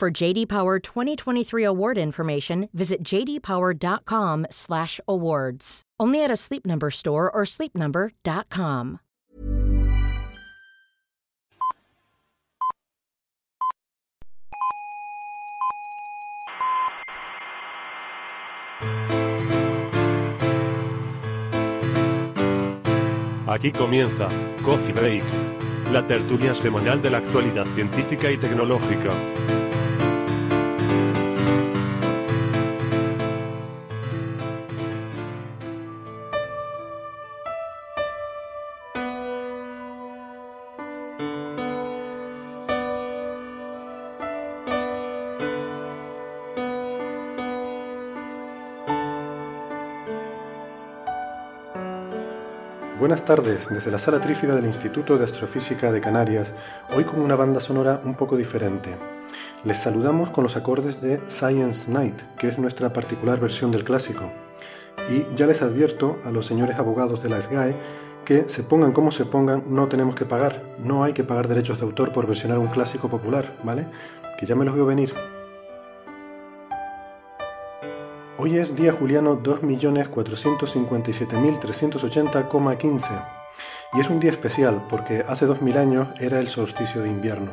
For JD Power 2023 award information, visit jdpower.com/awards. Only at a Sleep Number store or sleepnumber.com. Aquí comienza Coffee Break, la tertulia semanal de la actualidad científica y tecnológica. Tardes, desde la sala trífida del Instituto de Astrofísica de Canarias, hoy con una banda sonora un poco diferente. Les saludamos con los acordes de Science Night, que es nuestra particular versión del clásico. Y ya les advierto a los señores abogados de la SGAE que se pongan como se pongan, no tenemos que pagar, no hay que pagar derechos de autor por versionar un clásico popular, ¿vale? Que ya me los veo venir. Hoy es día juliano 2.457.380,15 y es un día especial porque hace 2000 años era el solsticio de invierno.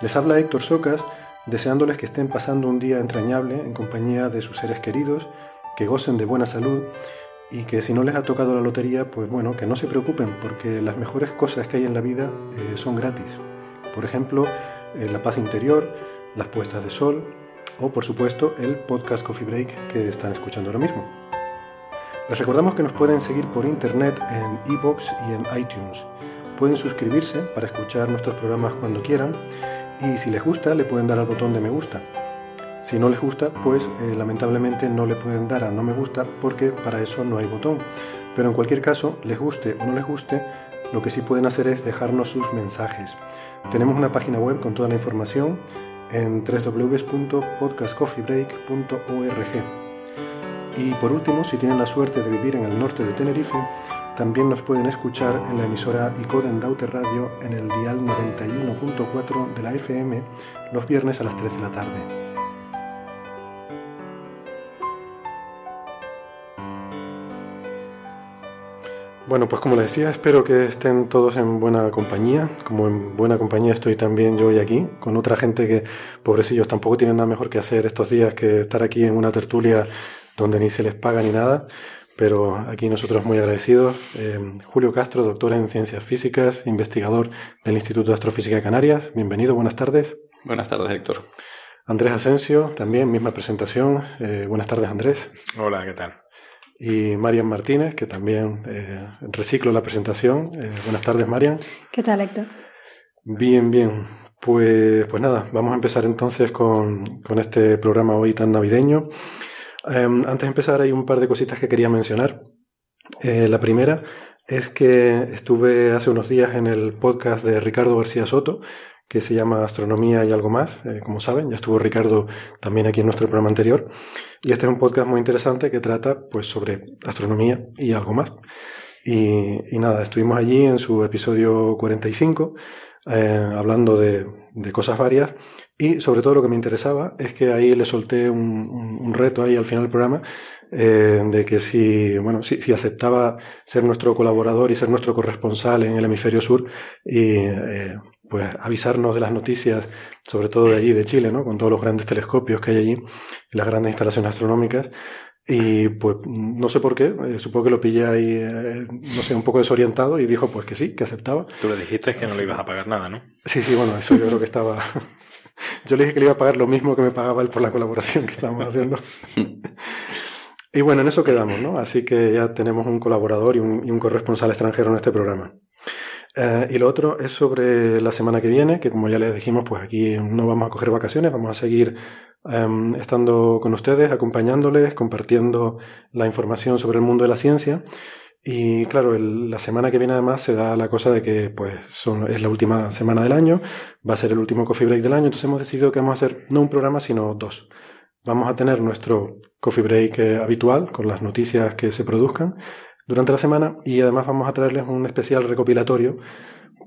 Les habla Héctor Socas deseándoles que estén pasando un día entrañable en compañía de sus seres queridos, que gocen de buena salud y que si no les ha tocado la lotería, pues bueno, que no se preocupen porque las mejores cosas que hay en la vida eh, son gratis. Por ejemplo, eh, la paz interior, las puestas de sol, o por supuesto el podcast Coffee Break que están escuchando ahora mismo. Les recordamos que nos pueden seguir por internet en iBox y en iTunes. Pueden suscribirse para escuchar nuestros programas cuando quieran y si les gusta le pueden dar al botón de me gusta. Si no les gusta, pues eh, lamentablemente no le pueden dar a no me gusta porque para eso no hay botón. Pero en cualquier caso, les guste o no les guste, lo que sí pueden hacer es dejarnos sus mensajes. Tenemos una página web con toda la información en www.podcastcoffeebreak.org. Y por último, si tienen la suerte de vivir en el norte de Tenerife, también nos pueden escuchar en la emisora Icoden Daute Radio en el dial 91.4 de la FM los viernes a las 3 de la tarde. Bueno, pues como les decía, espero que estén todos en buena compañía. Como en buena compañía estoy también yo hoy aquí, con otra gente que, pobrecillos, tampoco tienen nada mejor que hacer estos días que estar aquí en una tertulia donde ni se les paga ni nada. Pero aquí nosotros muy agradecidos. Eh, Julio Castro, doctor en ciencias físicas, investigador del Instituto de Astrofísica de Canarias. Bienvenido, buenas tardes. Buenas tardes, Héctor. Andrés Asensio, también misma presentación. Eh, buenas tardes, Andrés. Hola, ¿qué tal? Y Marian Martínez, que también eh, reciclo la presentación. Eh, buenas tardes, Marian. ¿Qué tal, Héctor? Bien, bien. Pues, pues nada, vamos a empezar entonces con, con este programa hoy tan navideño. Em, antes de empezar, hay un par de cositas que quería mencionar. Eh, la primera es que estuve hace unos días en el podcast de Ricardo García Soto, que se llama Astronomía y algo más, eh, como saben, ya estuvo Ricardo también aquí en nuestro programa anterior, y este es un podcast muy interesante que trata pues sobre astronomía y algo más. Y, nada, estuvimos allí en su episodio 45, eh, hablando de, cosas varias, y sobre todo lo que me interesaba es que ahí le solté un, reto ahí al final del programa, eh, de que si, bueno, si, si, aceptaba ser nuestro colaborador y ser nuestro corresponsal en el hemisferio sur, pues avisarnos de las noticias, sobre todo de allí, de Chile, ¿no? Con todos los grandes telescopios que hay allí, las grandes instalaciones astronómicas. Y pues no sé por qué, eh, supongo que lo pillé ahí, eh, no sé, un poco desorientado y dijo pues que sí, que aceptaba. Tú le dijiste que no le ibas a pagar nada, ¿no? Sí, sí, bueno, eso yo creo que estaba... yo le dije que le iba a pagar lo mismo que me pagaba él por la colaboración que estábamos haciendo. y bueno, en eso quedamos, ¿no? Así que ya tenemos un colaborador y un corresponsal extranjero en este programa. Eh, y lo otro es sobre la semana que viene, que como ya les dijimos, pues aquí no vamos a coger vacaciones, vamos a seguir em, estando con ustedes, acompañándoles, compartiendo la información sobre el mundo de la ciencia. Y claro, la semana que viene además se da la cosa de que pues son, es la última semana del año, va a ser el último coffee break del año, entonces hemos decidido que vamos a hacer no un programa, sino dos. Vamos a tener nuestro coffee break eh, habitual con las noticias que se produzcan durante la semana y además vamos a traerles un especial recopilatorio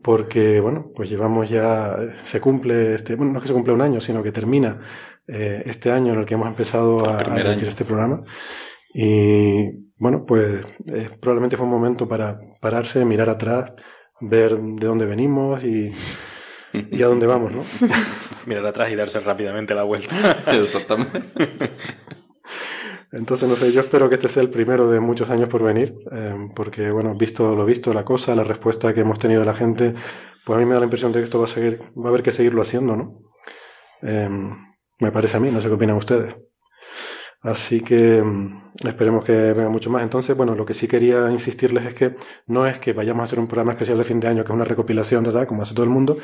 porque, bueno, pues llevamos ya, se cumple, este, bueno, no es que se cumple un año, sino que termina eh, este año en el que hemos empezado a, a este programa. Y bueno, pues eh, probablemente fue un momento para pararse, mirar atrás, ver de dónde venimos y, y a dónde vamos, ¿no? mirar atrás y darse rápidamente la vuelta. Exactamente. Entonces, no sé, yo espero que este sea el primero de muchos años por venir, eh, porque, bueno, visto lo visto, la cosa, la respuesta que hemos tenido de la gente, pues a mí me da la impresión de que esto va a seguir, va a haber que seguirlo haciendo, ¿no? Eh, me parece a mí, no sé qué opinan ustedes. Así que mm, esperemos que venga mucho más. Entonces, bueno, lo que sí quería insistirles es que no es que vayamos a hacer un programa especial de fin de año, que es una recopilación, ¿verdad? Como hace todo el mundo,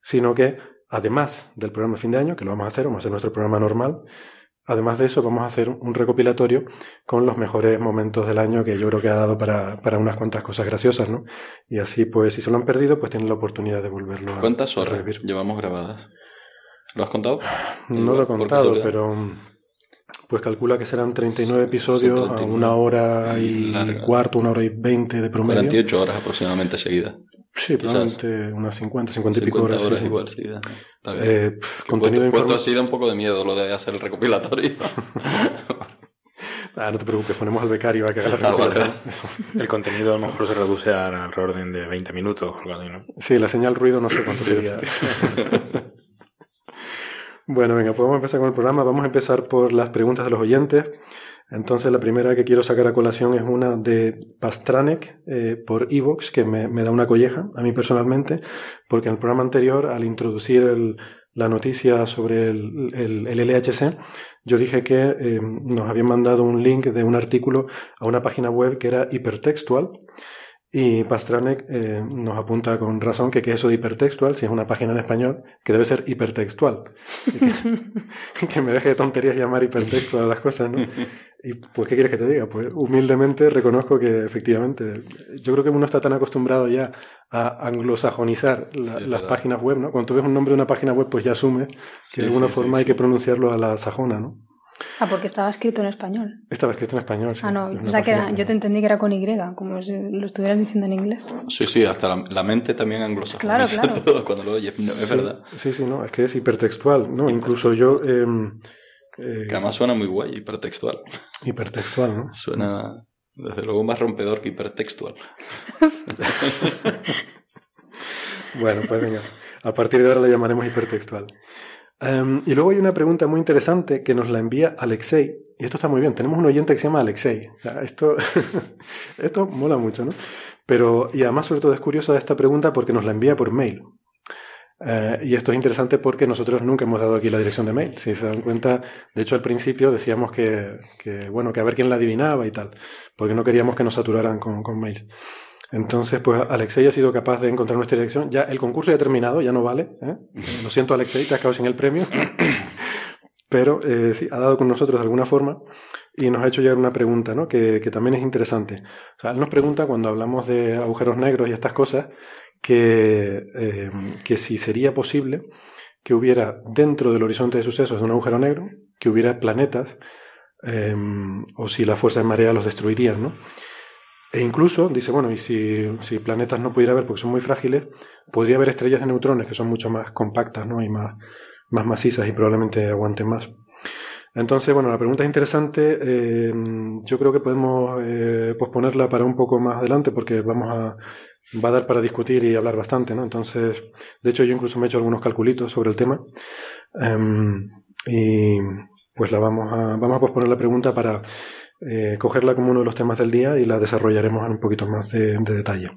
sino que además del programa de fin de año, que lo vamos a hacer, vamos a hacer nuestro programa normal, Además de eso, vamos a hacer un recopilatorio con los mejores momentos del año que yo creo que ha dado para, para unas cuantas cosas graciosas, ¿no? Y así, pues, si se lo han perdido, pues tienen la oportunidad de volverlo a ¿Cuántas horas llevamos grabadas? ¿Lo has contado? No lo he contado, pero pues calcula que serán 39 episodios a una hora y cuarto, una hora y veinte de promedio. 48 horas aproximadamente seguidas. Sí, probablemente unas 50, 50 y pico horas. horas igual, sí. Eh, contenido puesto, así da un poco de miedo lo de hacer el recopilatorio. ah, no te preocupes, ponemos al becario a que haga la recopilación. el contenido a lo mejor se reduce al orden de 20 minutos. ¿no? Sí, la señal ruido no sé cuánto sería. bueno, venga, pues vamos a empezar con el programa. Vamos a empezar por las preguntas de los oyentes. Entonces la primera que quiero sacar a colación es una de Pastranek eh, por Evox, que me, da una colleja a mí personalmente, porque en el programa anterior, al introducir la noticia sobre el, LHC, yo dije que eh, nos habían mandado un link de un artículo a una página web que era hipertextual. Y Pastranek eh, nos apunta con razón que, que eso de hipertextual, si es una página en español, que debe ser hipertextual. que, que, me deje de tonterías llamar hipertextual a las cosas, ¿no? Y pues, ¿qué quieres que te diga? Pues humildemente reconozco que efectivamente, yo creo que uno está tan acostumbrado ya a anglosajonizar las páginas web, ¿no? Cuando tú ves un nombre de una página web, pues ya asumes que de alguna forma hay que pronunciarlo a la sajona, ¿no? Ah, porque estaba escrito en español. Estaba escrito en español, sí. Ah, no, o sea que yo te entendí que era con Y, como si lo estuvieras diciendo en inglés. Sí, sí, hasta la, mente también anglosajona. Claro, claro. cuando lo oyes, es verdad. Sí, sí, no, es que es hipertextual, ¿no? Incluso yo... Eh, eh, que además suena muy guay, hipertextual. Hipertextual, ¿no? Suena, desde luego, más rompedor que hipertextual. bueno, pues venga. A partir de ahora la llamaremos hipertextual. Em, y luego hay una pregunta muy interesante que nos la envía Alexei. Y esto está muy bien. Tenemos un oyente que se llama Alexei. esto, esto mola mucho, ¿no? Pero, y además, sobre todo, es curiosa esta pregunta porque nos la envía por mail. Eh, y esto es interesante porque nosotros nunca hemos dado aquí la dirección de mail. Si se dan cuenta, de hecho al principio decíamos que, que bueno, que a ver quién la adivinaba y tal, porque no queríamos que nos saturaran con, con mails. Entonces, pues Alexei ha sido capaz de encontrar nuestra dirección. Ya el concurso ya ha terminado, ya no vale. ¿eh? Lo siento, Alexei, te has quedado sin el premio. Pero eh, sí, ha dado con nosotros de alguna forma y nos ha hecho llegar una pregunta, ¿no? Que, que también es interesante. O sea, él nos pregunta cuando hablamos de agujeros negros y estas cosas, que, eh, que si sería posible que hubiera dentro del horizonte de sucesos de un agujero negro, que hubiera planetas, eh, o si la fuerza de marea los destruirían, ¿no? E incluso, dice, bueno, y si, si, planetas no pudiera haber porque son muy frágiles, podría haber estrellas de neutrones que son mucho más compactas, ¿no? Y más, más macizas y probablemente aguanten más. Entonces, bueno, la pregunta es interesante. Eh, yo creo que podemos eh, posponerla para un poco más adelante porque vamos a va a dar para discutir y hablar bastante, ¿no? Entonces, de hecho, yo incluso me he hecho algunos calculitos sobre el tema. Em, y pues la vamos a, vamos a posponer la pregunta para eh, cogerla como uno de los temas del día y la desarrollaremos en un poquito más de, detalle.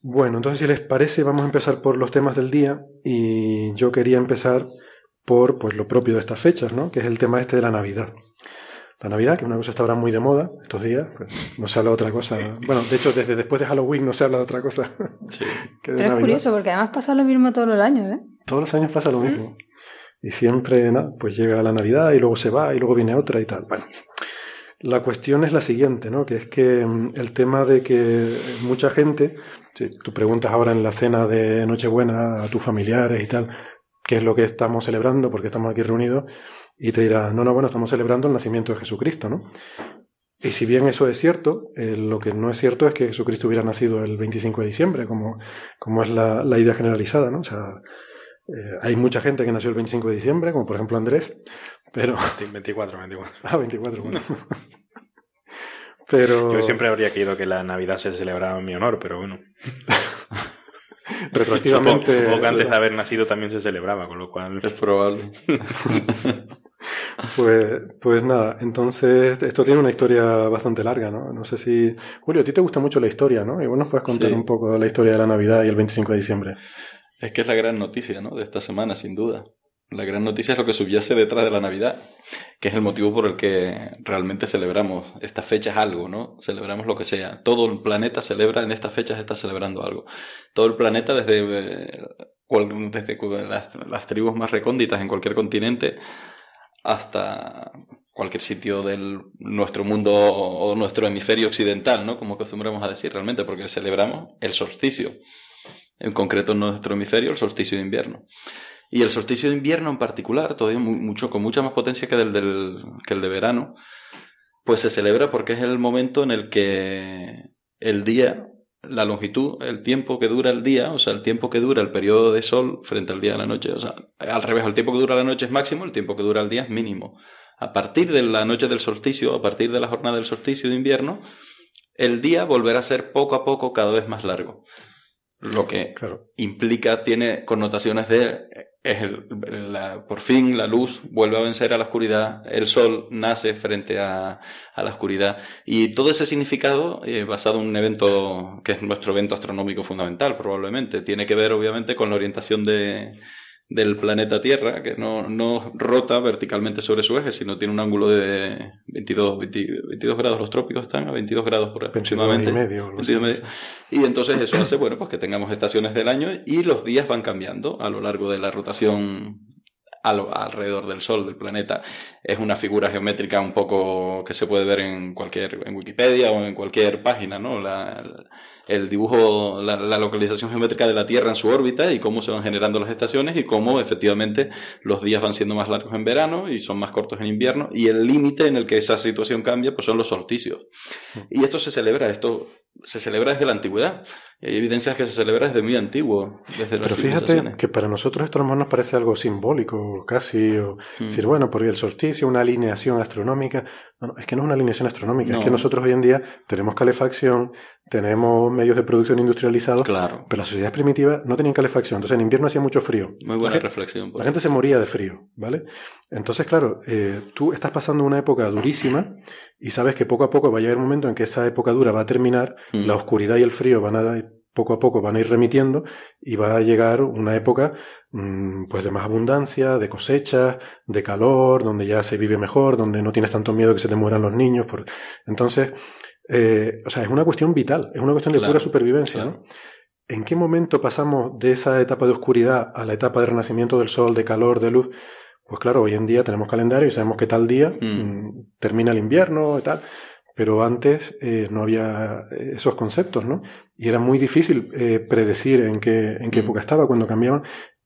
Bueno, entonces si les parece, vamos a empezar por los temas del día y yo quería empezar por pues lo propio de estas fechas, ¿no? Que es el tema este de la Navidad. la Navidad, que una cosa está ahora muy de moda estos días, pues no se habla de otra cosa. Bueno, de hecho, desde después de Halloween no se habla de otra cosa. Pero es curioso, porque además pasa lo mismo todos los años, ¿eh? Todos los años pasa lo mismo. Y siempre, ¿no? pues llega la Navidad y luego se va y luego viene otra y tal. Bueno, la cuestión es la siguiente, ¿no? Que es que mm, el tema de que mucha gente, si tú preguntas ahora en la cena de Nochebuena a tus familiares y tal, qué es lo que estamos celebrando, porque estamos aquí reunidos, y te dirá, no, no, bueno, estamos celebrando el nacimiento de Jesucristo, ¿no? Y si bien eso es cierto, eh, lo que no es cierto es que Jesucristo hubiera nacido el 25 de diciembre, como, como es la, la idea generalizada, ¿no? O sea, eh, hay mucha gente que nació el 25 de diciembre, como por ejemplo Andrés, pero... 24, 24. Ah, 24, bueno. pero... Yo siempre habría querido que la Navidad se celebrara en mi honor, pero bueno. Retroactivamente... Supongo que antes de haber nacido también se celebraba, con lo cual... Es probable. Pues, pues nada, entonces esto tiene una historia bastante larga, ¿no? No sé si... Julio, a ti te gusta mucho la historia, ¿no? Y vos nos puedes contar Sí. un poco la historia de la Navidad y el 25 de diciembre. Es que es la gran noticia, ¿no? De esta semana, sin duda. La gran noticia es lo que subyace detrás de la Navidad, que es el motivo por el que realmente celebramos estas fechas algo, ¿no? Celebramos lo que sea. Todo el planeta celebra en estas fechas, está celebrando algo. Todo el planeta, desde, eh, desde las, las tribus más recónditas en cualquier continente hasta cualquier sitio de nuestro mundo o nuestro hemisferio occidental, ¿no? Como acostumbramos a decir realmente, porque celebramos el solsticio. En concreto nuestro hemisferio, el solsticio de invierno. Y el solsticio de invierno en particular, todavía mu- mucho, con mucha más potencia que, del, del- que el de verano, pues se celebra porque es el momento en el que el día, la longitud, el tiempo que dura el día, o sea, el tiempo que dura el periodo de sol frente al día de la noche, o sea, al revés, el tiempo que dura la noche es máximo, el tiempo que dura el día es mínimo. A partir de la noche del solsticio, a partir de la jornada del solsticio de invierno, el día volverá a ser poco a poco cada vez más largo. Lo que Claro. implica, tiene connotaciones de, es el- la- por fin la luz vuelve a vencer a la oscuridad, el sol nace frente a, a la oscuridad. Y todo ese significado, eh, basado en un evento que es nuestro evento astronómico fundamental, probablemente, tiene que ver obviamente con la orientación de, del planeta Tierra, que no, no rota verticalmente sobre su eje, sino tiene un ángulo de 22, 20 22 grados, los trópicos están a 22 grados por 22 aproximadamente. y medio. algo así. 22 y entonces eso hace, bueno, pues que tengamos estaciones del año y los días van cambiando a lo largo de la rotación a lo- alrededor del Sol, del planeta. Es una figura geométrica un poco que se puede ver en cualquier, en Wikipedia o en cualquier página, ¿no? La, el dibujo, la, la localización geométrica de la Tierra en su órbita y cómo se van generando las estaciones y cómo efectivamente los días van siendo más largos en verano y son más cortos en invierno y el límite en el que esa situación cambia pues son los solsticios. Y esto se celebra, esto se celebra desde la antigüedad. Y hay evidencias que se celebra desde muy antiguo, desde Pero fíjate que para nosotros esto mejor nos parece algo simbólico, casi, o Mm. decir, bueno, porque el solsticio, una alineación astronómica. No, no, es que no es una alineación astronómica, No. es que nosotros hoy en día tenemos calefacción, tenemos medios de producción industrializados, Claro, pero las sociedades primitivas no tenían calefacción, entonces en invierno hacía mucho frío. muy buena La reflexión. por La gente se moría de frío, ¿vale? Entonces, claro, eh, tú estás pasando una época durísima y sabes que poco a poco va a llegar un momento en que esa época dura va a terminar, Mm. la oscuridad y el frío van a poco a poco van a ir remitiendo y va a llegar una época mm, pues de más abundancia, de cosechas, de calor, donde ya se vive mejor, donde no tienes tanto miedo que se te mueran los niños. Por... Entonces, eh, o sea, es una cuestión vital, es una cuestión de Claro, pura supervivencia, claro. ¿no? ¿En qué momento pasamos de esa etapa de oscuridad a la etapa de renacimiento del sol, de calor, de luz? Pues claro, hoy en día tenemos calendario y sabemos que tal día Mm. mm, termina el invierno y tal, pero antes eh, no había esos conceptos, ¿no? Y era muy difícil eh, predecir en qué, en qué Mm. época estaba cuando cambiaban.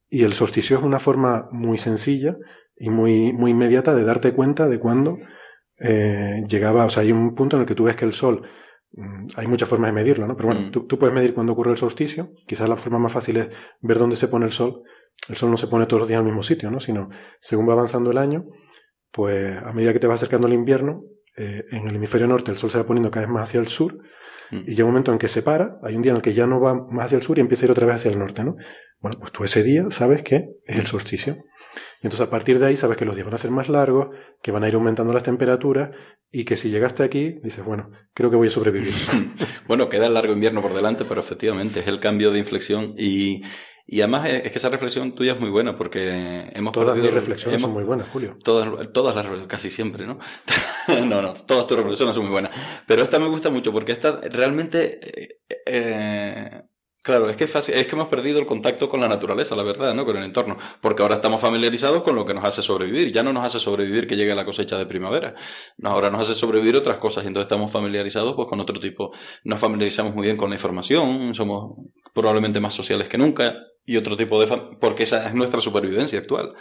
Y el solsticio es una forma muy sencilla y muy, muy inmediata de darte cuenta de cuándo eh, llegaba. O sea, hay un punto en el que tú ves que el sol Hay muchas formas de medirlo, ¿no? Pero bueno, Mm. tú, tú puedes medir cuándo ocurre el solsticio. Quizás la forma más fácil es ver dónde se pone el sol. El sol no se pone todos los días al mismo sitio, ¿no? Sino, según va avanzando el año, pues a medida que te va acercando el invierno, eh, en el hemisferio norte el sol se va poniendo cada vez más hacia el sur Mm. y llega un momento en que se para, hay un día en el que ya no va más hacia el sur y empieza a ir otra vez hacia el norte, ¿no? Bueno, pues tú ese día sabes que es el solsticio. Y entonces a partir de ahí sabes que los días van a ser más largos, que van a ir aumentando las temperaturas y que si llegaste aquí dices, bueno, creo que voy a sobrevivir. Bueno, queda el largo invierno por delante, pero efectivamente es el cambio de inflexión y, Y además es que esa reflexión tuya es muy buena porque hemos Todas perdido- mis reflexiones hemos- son muy buenas, Julio. Todas, todas las reflexiones, casi siempre, ¿no? no, no, todas tus reflexiones son muy buenas. Pero esta me gusta mucho porque esta realmente, eh, eh, claro, es que, es, fácil- es que hemos perdido el contacto con la naturaleza, la verdad, ¿no? Con el entorno. Porque ahora estamos familiarizados con lo que nos hace sobrevivir. Ya no nos hace sobrevivir que llegue la cosecha de primavera. No, ahora nos hace sobrevivir otras cosas y entonces estamos familiarizados pues con otro tipo. Nos familiarizamos muy bien con la información, somos probablemente más sociales que nunca y otro tipo de... fam- porque esa es nuestra supervivencia actual.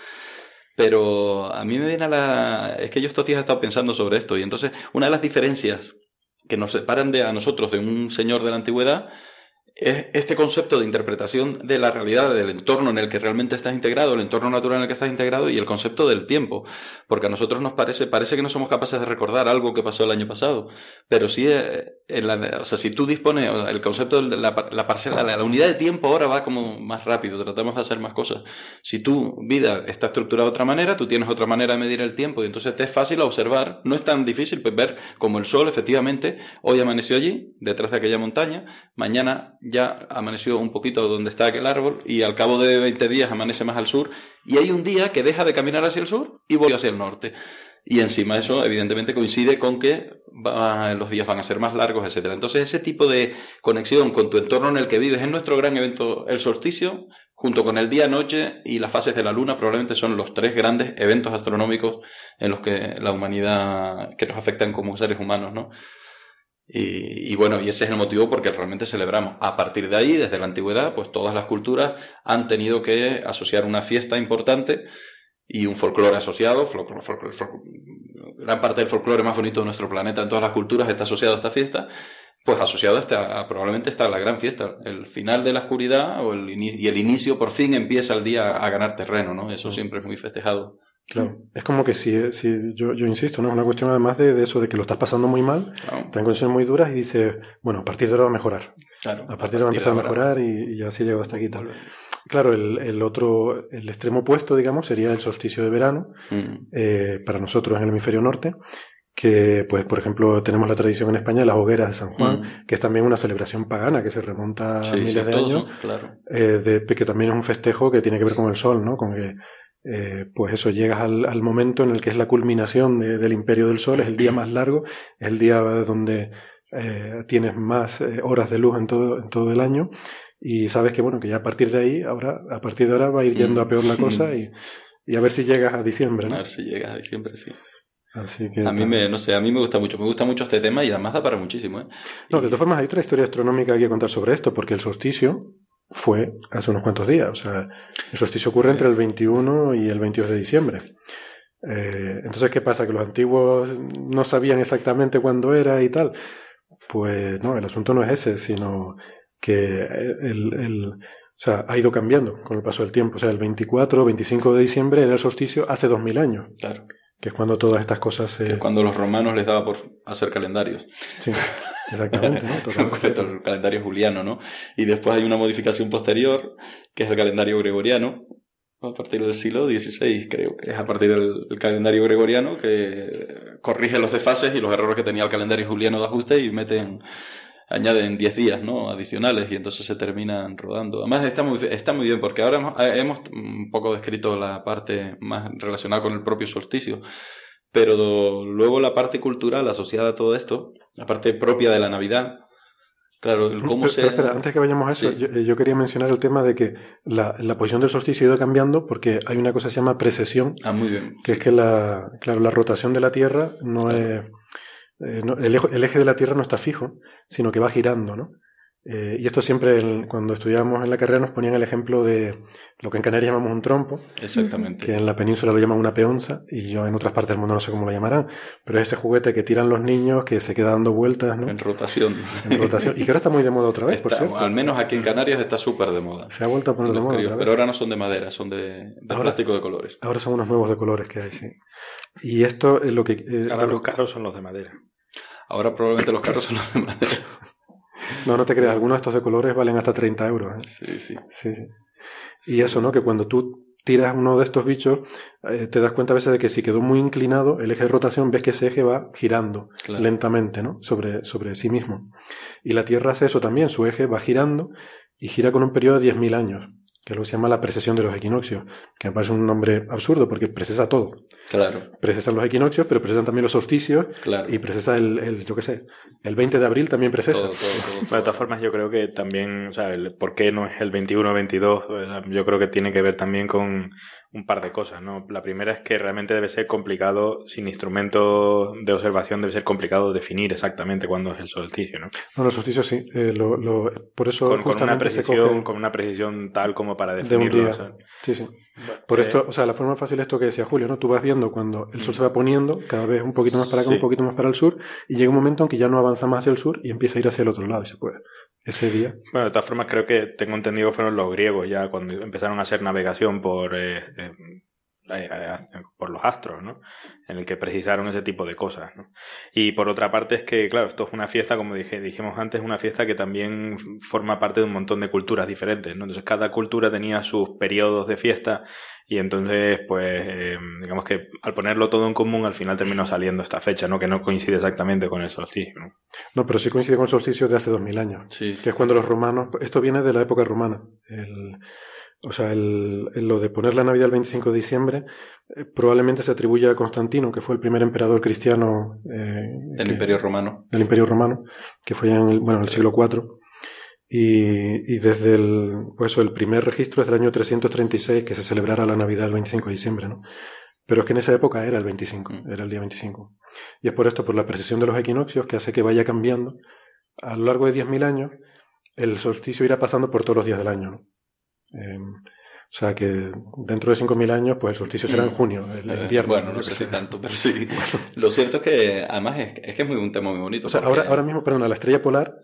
Pero a mí me viene a la... Es que yo estos días he estado pensando sobre esto y entonces una de las diferencias que nos separan de a nosotros de un señor de la antigüedad es este concepto de interpretación de la realidad, del entorno en el que realmente estás integrado, el entorno natural en el que estás integrado y el concepto del tiempo. Porque a nosotros nos parece, parece que no somos capaces de recordar algo que pasó el año pasado. Pero sí, eh, en la- o sea, si tú dispones, el concepto de la, la parcela, la, la unidad de tiempo ahora va como más rápido, tratamos de hacer más cosas. Si tu vida está estructurada de otra manera, tú tienes otra manera de medir el tiempo y entonces te es fácil observar, no es tan difícil pues, ver como el sol efectivamente hoy amaneció allí, detrás de aquella montaña, mañana ya amaneció un poquito donde está aquel árbol y al cabo de 20 días amanece más al sur y hay un día que deja de caminar hacia el sur y vuelve hacia el norte. Y encima eso evidentemente coincide con que los días van a ser más largos, etcétera. Entonces ese tipo de conexión con tu entorno en el que vives es nuestro gran evento, el solsticio, junto con el día-noche y las fases de la luna, probablemente son los tres grandes eventos astronómicos en los que la humanidad, que nos afectan como seres humanos, ¿no? Y, y bueno, y ese es el motivo porque realmente celebramos. A partir de ahí, desde la antigüedad, pues todas las culturas han tenido que asociar una fiesta importante y un folclore asociado. folclore- folclore- folclore- gran parte del folclore más bonito de nuestro planeta en todas las culturas está asociado a esta fiesta. Pues asociado a esta, a- probablemente está la gran fiesta, el final de la oscuridad o el ini- y el inicio por fin empieza el día a ganar terreno, ¿no? Eso siempre es muy festejado. Claro. Es como que si, si yo, yo insisto, ¿no? Es una cuestión además de, de eso, de que lo estás pasando muy mal, Claro, estás en condiciones muy duras y dices, bueno, a partir de ahora va a mejorar. claro. A partir de ahora va a empezar a mejorar y, y así llegado hasta aquí. Tal. Claro, el, el otro, el extremo opuesto, digamos, sería el solsticio de verano, Mm, eh, para nosotros en el hemisferio norte, que, pues, por ejemplo, tenemos la tradición en España de las hogueras de San Juan, mm. que es también una celebración pagana que se remonta a sí, miles de años, claro. eh, de, que también es un festejo que tiene que ver con el sol, ¿no? Con que, eh, pues eso, llegas al, al momento en el que es la culminación de- del imperio del sol, es el día más largo, es el día donde eh, tienes más eh, horas de luz en todo, en todo el año y sabes que, bueno, que ya a partir de ahí, ahora, a partir de ahora va a ir yendo a peor la cosa y, y a ver si llegas a diciembre, A ver si llegas ahí siempre, sí. Así que, A mí me, no sé, a mí me gusta mucho, me gusta mucho este tema y además da para muchísimo, ¿eh? No, de todas formas hay otra historia astronómica que contar sobre esto, porque el solsticio fue hace unos cuantos días. O sea, el solsticio ocurre entre el 21 y el 22 de diciembre. Eh, entonces, ¿qué pasa? ¿Que los antiguos no sabían exactamente cuándo era y tal? Pues no, el asunto no es ese, sino que el, el- o sea, ha ido cambiando con el paso del tiempo. O sea, el 24 25 de diciembre era el solsticio hace 2000 años, Claro. que es cuando todas estas cosas Que se... es cuando los romanos les daba por hacer calendarios. Sí, exactamente, ¿no? Totalmente. El calendario juliano, ¿no? Y después hay una modificación posterior, que es el calendario gregoriano, a partir del siglo XVI, creo que es a partir del, del calendario gregoriano, que corrige los desfases y los errores que tenía el calendario juliano de ajuste y meten, añaden 10 días, ¿no? Adicionales y entonces se terminan rodando. Además está muy, está muy bien porque ahora hemos, eh, hemos un poco descrito la parte más relacionada con el propio solsticio, pero do- luego la parte cultural asociada a todo esto, la parte propia de la Navidad, claro, el cómo Pero- se... pero espera, antes que vayamos a eso, Sí. yo, eh, yo quería mencionar el tema de que la, la posición del solsticio ha ido cambiando porque hay una cosa que se llama precesión, Ah, muy bien. que es que la, claro, la rotación de la Tierra no Claro. es... eh, no- el, eje, el eje de la Tierra no está fijo, sino que va girando, ¿no? Eh, y esto siempre, el- cuando estudiábamos en la carrera, nos ponían el ejemplo de lo que en Canarias llamamos un trompo, Exactamente. que en la península lo llaman una peonza, y yo en otras partes del mundo no sé cómo lo llamarán, pero es ese juguete que tiran los niños, que se queda dando vueltas, ¿no? En rotación. En rotación. Y que ahora está muy de moda otra vez, por cierto. al menos aquí en Canarias está súper de moda. Se ha vuelto a poner de moda críos, otra pero ahora no son de madera, son de, de Ahora- plástico de colores. Ahora son unos nuevos de colores que hay, sí. Y esto es lo que... eh, Ahora lo- los caros son los de madera. Ahora probablemente los carros son los de madera. No, no te creas, algunos de estos de colores valen hasta 30 euros. ¿eh? Sí, sí. Sí, sí. Y eso, ¿no? Que cuando tú tiras uno de estos bichos, eh, te das cuenta a veces de que si quedó muy inclinado, el eje de rotación, ves que ese eje va girando Claro. lentamente, ¿no? Sobre, sobre sí mismo. Y la Tierra hace eso también, su eje va girando y gira con un periodo de 10.000 años, que es lo que se llama la precesión de los equinoccios, que me parece un nombre absurdo porque precesa todo. Claro, Precesan los equinoccios, pero precesan también los solsticios claro. y precesa el, el, yo qué sé, el 20 de abril también precesa. Todo, todo, todo. Bueno, de todas formas, yo creo que también, o sea, el por qué no es el 21 o 22, eh, yo creo que tiene que ver también con un par de cosas, ¿no? La primera es que realmente debe ser complicado, sin instrumentos de observación, debe ser complicado definir exactamente cuándo es el solsticio, ¿no? No, los solsticios sí. eh, lo, lo- por eso Con, con una justamente se precisión, coge con una precisión tal como para de un definirlo. día. o sea. Sí, sí. Por Eh, esto, o sea, la forma fácil es esto que decía Julio, ¿no? Tú vas viendo cuando el sol se va poniendo, cada vez un poquito más para acá, Sí. un poquito más para el sur, y llega un momento en que ya no avanza más hacia el sur y empieza a ir hacia el otro lado, y se puede. Ese día. Bueno, de todas formas, creo que tengo entendido que fueron los griegos ya cuando empezaron a hacer navegación por, eh, eh, por los astros, ¿no? En el que precisaron ese tipo de cosas, ¿no? Y por otra parte es que, claro, esto es una fiesta, como dije, dijimos antes, una fiesta que también forma parte de un montón de culturas diferentes, ¿no? Entonces cada cultura tenía sus periodos de fiesta y entonces, pues, eh, digamos que al ponerlo todo en común, al final terminó saliendo esta fecha, ¿no? Que no coincide exactamente con el solsticio, ¿no? No, pero sí coincide con el solsticio de hace dos mil años. Sí, que es cuando los romanos, esto viene de la época romana, el, o sea, el, el- lo de poner la Navidad el 25 de diciembre eh, probablemente se atribuye a Constantino, que fue el primer emperador cristiano eh, del que- Imperio Romano. del Imperio Romano, que fue en el, bueno, en el siglo IV. Y, y desde el, pues eso, el primer registro es del año 336 que se celebrara la Navidad el 25 de diciembre, ¿no? Pero es que en esa época era el 25, Mm. era el día 25. Y es por esto, por la precesión de los equinoccios, que hace que vaya cambiando. A lo largo de 10.000 años, el solsticio irá pasando por todos los días del año, ¿no? Eh, o sea que dentro de 5.000 años, pues el solsticio será en junio, el invierno. bueno, no sé si tanto, pero sí. Lo cierto es que, además, es, es que es muy, un tema muy bonito. O sea, porque- ahora, ahora mismo, perdona, la estrella polar,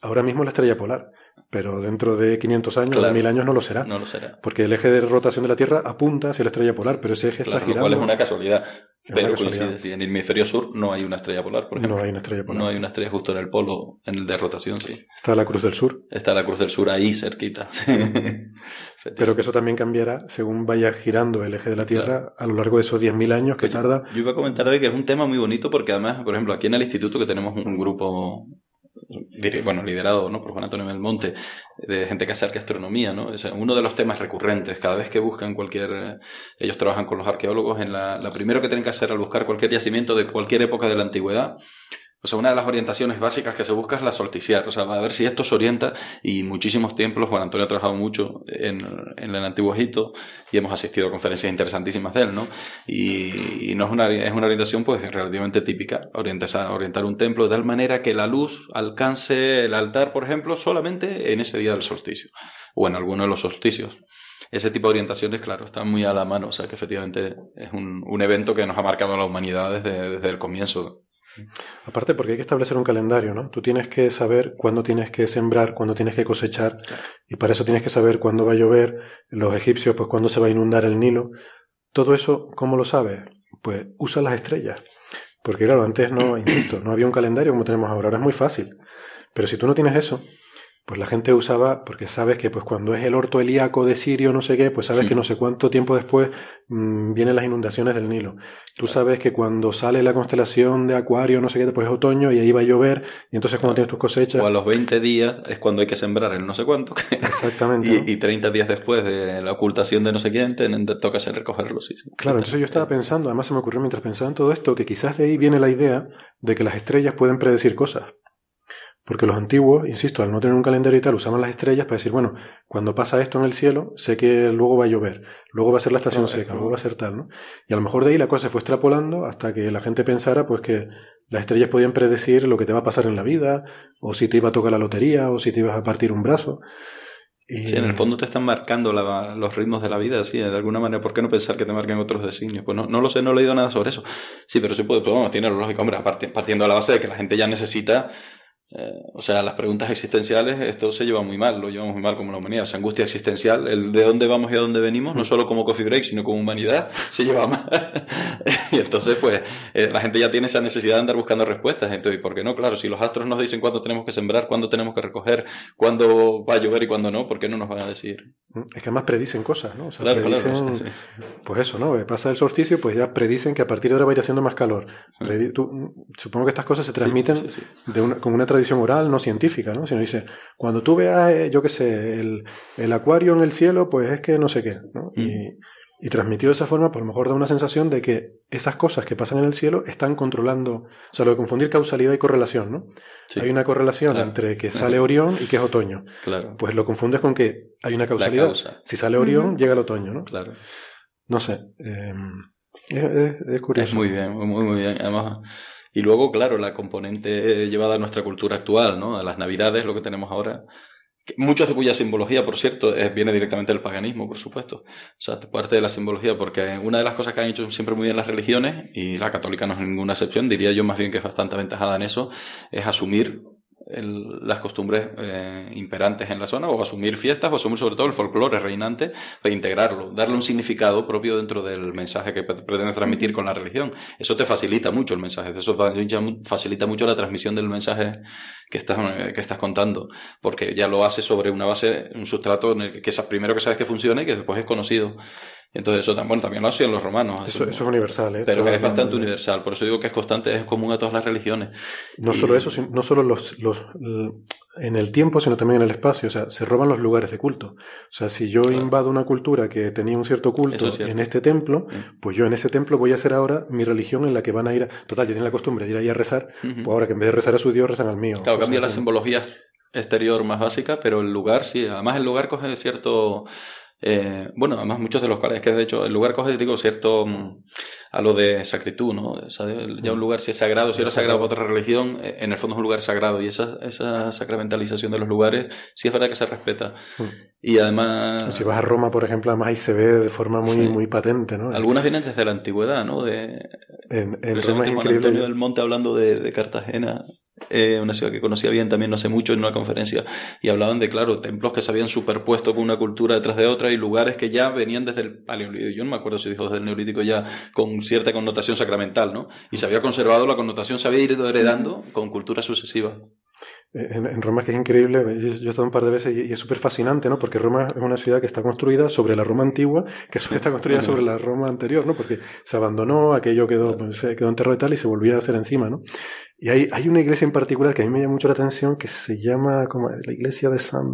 ahora mismo la estrella polar, pero dentro de 500 años, Claro. o 1000 años no lo será. No lo será. Porque el eje de rotación de la Tierra apunta hacia la estrella polar, pero ese eje Claro, está lo girando. cual es una casualidad. Es pero una casualidad. coincide. sí, en el hemisferio sur no hay una estrella polar, por ejemplo. No hay una estrella polar. No hay una estrella justo en el polo, en el de rotación, sí. Está la Cruz del Sur, Está la Cruz del Sur ahí cerquita. pero que eso también cambiará según vaya girando el eje de la Tierra a lo largo de esos 10.000 años que Oye, tarda. Yo iba a comentar hoy que es un tema muy bonito porque además, por ejemplo, aquí en el instituto que tenemos un grupo, bueno, liderado ¿no? por Juan Antonio Belmonte, de gente que hace astronomía, ¿no? Es uno de los temas recurrentes. Cada vez que buscan cualquier, eh, ellos trabajan con los arqueólogos, en la, la primero que tienen que hacer al buscar cualquier yacimiento de cualquier época de la antigüedad, o sea, una de las orientaciones básicas que se busca es la solticiar, o sea, a ver si esto se orienta y muchísimos templos, Juan Antonio ha trabajado mucho en, en el Antiguo Egipto y hemos asistido a conferencias interesantísimas de él, ¿no? Y, y no es una, es una orientación pues relativamente típica, orientar, orientar un templo de tal manera que la luz alcance el altar, por ejemplo, solamente en ese día del solsticio o en alguno de los solsticios. Ese tipo de orientaciones, claro, están muy a la mano, o sea que efectivamente es un, un evento que nos ha marcado a la humanidad desde, desde el comienzo. Aparte, porque hay que establecer un calendario, ¿no? Tú tienes que saber cuándo tienes que sembrar, cuándo tienes que cosechar, y para eso tienes que saber cuándo va a llover, los egipcios, pues cuándo se va a inundar el Nilo. Todo eso, ¿cómo lo sabes? Pues usa las estrellas. Porque claro, antes no, insisto, no había un calendario como tenemos ahora, ahora es muy fácil. Pero si tú no tienes eso, pues la gente usaba, porque sabes que pues cuando es el orto helíaco de Sirio, no sé qué, pues sabes Sí. que no sé cuánto tiempo después mm, vienen las inundaciones del Nilo. Tú sabes que cuando sale la constelación de Acuario, no sé qué, pues es otoño y ahí va a llover, y entonces cuando tienes tus cosechas, O a los 20 días es cuando hay que sembrar el no sé cuánto. exactamente. ¿no? y, y 30 días después de la ocultación de no sé quién, ten- te toca hacer recogerlo. Sí, sí. Claro, entonces yo estaba pensando, además se me ocurrió mientras pensaba en todo esto, que quizás de ahí viene la idea de que las estrellas pueden predecir cosas. Porque los antiguos, insisto, al no tener un calendario y tal, usaban las estrellas para decir, bueno, cuando pasa esto en el cielo, sé que luego va a llover, luego va a ser la estación Claro, seca, claro. luego va a ser tal, ¿no? Y a lo mejor de ahí la cosa se fue extrapolando hasta que la gente pensara, pues que las estrellas podían predecir lo que te va a pasar en la vida, o si te iba a tocar la lotería, o si te ibas a partir un brazo. Y... Sí, en el fondo te están marcando la- los ritmos de la vida, sí, de alguna manera. ¿Por qué no pensar que te marquen otros designios? Pues no, no lo sé, no he leído nada sobre eso. Sí, pero sí puede, pues vamos, tiene lógica, hombre, aparte- partiendo de la base de que la gente ya necesita, eh, o sea, las preguntas existenciales, esto se lleva muy mal, lo llevamos muy mal como la humanidad. Esa angustia existencial, el de dónde vamos y a dónde venimos, no solo como coffee break, sino como humanidad, se lleva mal. y entonces, pues, eh, la gente ya tiene esa necesidad de andar buscando respuestas. Entonces, ¿por qué no? Claro, si los astros nos dicen cuándo tenemos que sembrar, cuándo tenemos que recoger, cuándo va a llover y cuándo no, ¿por qué no nos van a decir Es que además predicen cosas, ¿no? O sea, Claro, predicen, claro, pues eso, ¿no? Pasa el solsticio, pues ya predicen que a partir de ahora va a ir haciendo más calor. Predi- tú- supongo que estas cosas se transmiten Sí, sí, sí. de una, con una tradición oral, no científica, ¿no? Sino dice, cuando tú veas, eh, yo qué sé, el, el acuario en el cielo, pues es que no sé qué, ¿no? Y, y transmitido de esa forma, por lo mejor da una sensación de que esas cosas que pasan en el cielo están controlando, o sea, lo de confundir causalidad y correlación, ¿no? Sí, Hay una correlación Claro. entre que sale Orión y que es otoño. Claro, Pues lo confundes con que hay una causalidad. causa. Si sale Orión, llega el otoño, ¿no? claro. No sé. eh, es, es- es curioso. Es muy bien, muy, muy bien. Además, y luego, claro, la componente llevada a nuestra cultura actual, ¿no? A las navidades, lo que tenemos ahora. Muchos de cuya simbología, por cierto, viene directamente del paganismo, por supuesto. O sea, parte de la simbología, porque una de las cosas que han hecho siempre muy bien las religiones, y la católica no es ninguna excepción, diría yo más bien que es bastante aventajada en eso, es asumir el- las costumbres eh, imperantes en la zona, o asumir fiestas, o asumir sobre todo el folclore reinante, para integrarlo, darle un significado propio dentro del mensaje que pre- pretende transmitir con la religión. Eso te facilita mucho el mensaje, eso fa- facilita mucho la transmisión del mensaje que estás, que estás contando, porque ya lo hace sobre una base, un sustrato en el que, que primero que sabes que funcione y que después es conocido. Entonces eso bueno, también lo hacían los romanos. Eso, eso es universal, ¿eh? pero es las- bastante universal, por eso digo que es constante, es común a todas las religiones. No Y- solo eso, sino- no solo los, los, en el tiempo, sino también en el espacio. O sea, se roban los lugares de culto. O sea, si yo Claro. invado una cultura que tenía un cierto culto es cierto. en este templo, Mm. pues yo en ese templo voy a hacer ahora mi religión en la que van a ir a... Total, ya tienen la costumbre de ir ahí a rezar, Ujú. pues ahora que en vez de rezar a su Dios, rezan al mío. Claro, cambia la así. simbología exterior más básica, pero el lugar sí. Además, el lugar coge cierto. Eh, bueno, además, muchos de los cuales, es que de hecho, el lugar coge, digo, cierto. mm, a lo de sacritud, ¿no? O sea, ya un lugar, si es sagrado, si era sagrado para otra religión, eh, en el fondo es un lugar sagrado. Y esa, esa sacramentalización de los lugares, sí es verdad que se respeta. Mm. Y además. Si vas a Roma, por ejemplo, además ahí se ve de forma muy, Sí. muy patente, ¿no? Algunas vienen desde la antigüedad, ¿no? De, En, en Precisamente Roma es increíble. Antonio del Monte hablando de, de Cartagena, eh, una ciudad que conocía bien también no hace mucho en una conferencia, y hablaban de, claro, templos que se habían superpuesto con una cultura detrás de otra y lugares que ya venían desde el paleolítico. Yo no me acuerdo si dijo desde el neolítico ya con cierta connotación sacramental, ¿no? Y se había conservado la connotación, se había ido heredando con culturas sucesivas. En, en Roma es que es increíble, yo, he estado un par de veces y, y es súper fascinante, ¿no? Porque Roma es una ciudad que está construida sobre la Roma antigua, que está construida sobre la Roma anterior, ¿no? Porque se abandonó, aquello quedó, pues, se quedó enterrado y tal, y se volvió a hacer encima, ¿no? Y hay, hay una iglesia en particular que a mí me llama mucho la atención, que se llama, como la iglesia de San...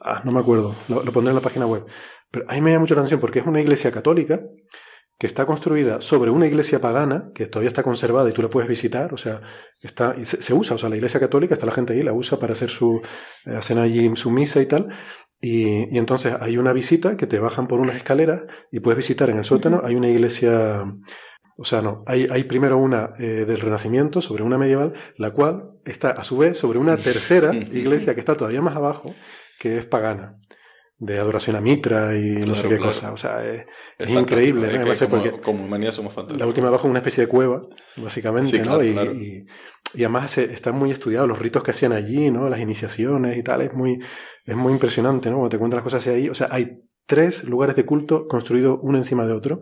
Ah, no me acuerdo, lo, lo pondré en la página web. Pero a mí me llama mucho la atención porque es una iglesia católica, que está construida sobre una iglesia pagana, que todavía está conservada y tú la puedes visitar, o sea, está, y se, se usa, o sea, la iglesia católica, está la gente ahí, la usa para hacer su, eh, hacen allí su misa y tal, y, y entonces hay una visita que te bajan por unas escaleras y puedes visitar en el sótano, hay una iglesia, o sea, no, hay, hay primero una eh, del Renacimiento sobre una medieval, la cual está a su vez sobre una tercera iglesia que está todavía más abajo, que es pagana de adoración a Mitra y no sé qué claro. cosa. O sea, es, es increíble. es ¿no? que No sé por como, como humanidad somos fantásticos. La última abajo es una especie de cueva, básicamente, Sí, ¿no? claro, y, claro. y- y además se- están muy estudiados los ritos que hacían allí, ¿no? Las iniciaciones y tal. Es muy, es muy impresionante, ¿no? Cuando te cuentan las cosas así ahí. O sea, hay tres lugares de culto construidos uno encima de otro.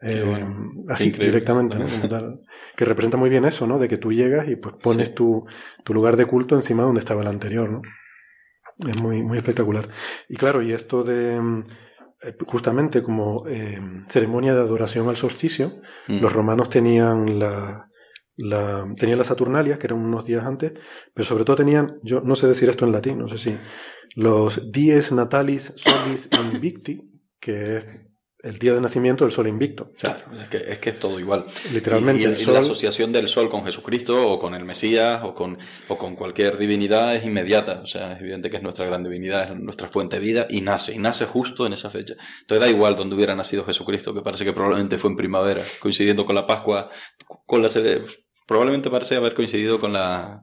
Eh, bueno. así, directamente, ¿no? Como tal. que representa muy bien eso, ¿no? De que tú llegas y pues pones Sí. tu, tu lugar de culto encima donde estaba el anterior, ¿no? Es muy, muy espectacular. Y claro, y esto de mm, eh, justamente como eh, ceremonia de adoración al solsticio, Mm. los romanos tenían la, la, tenían las Saturnalias, que eran unos días antes, pero sobre todo tenían, yo no sé decir esto en latín, no sé si, los dies natalis solis invicti, que es el día de nacimiento del sol invicto. O sea, Claro, es que, es que es todo igual. literalmente Y, y- el sol... la asociación del sol con Jesucristo o con el Mesías o con, o con cualquier divinidad es inmediata. O sea, es evidente que es nuestra gran divinidad, es nuestra fuente de vida y nace, y nace justo en esa fecha. Entonces da igual donde hubiera nacido Jesucristo, que parece que probablemente fue en primavera, coincidiendo con la Pascua, con la probablemente parece haber coincidido con la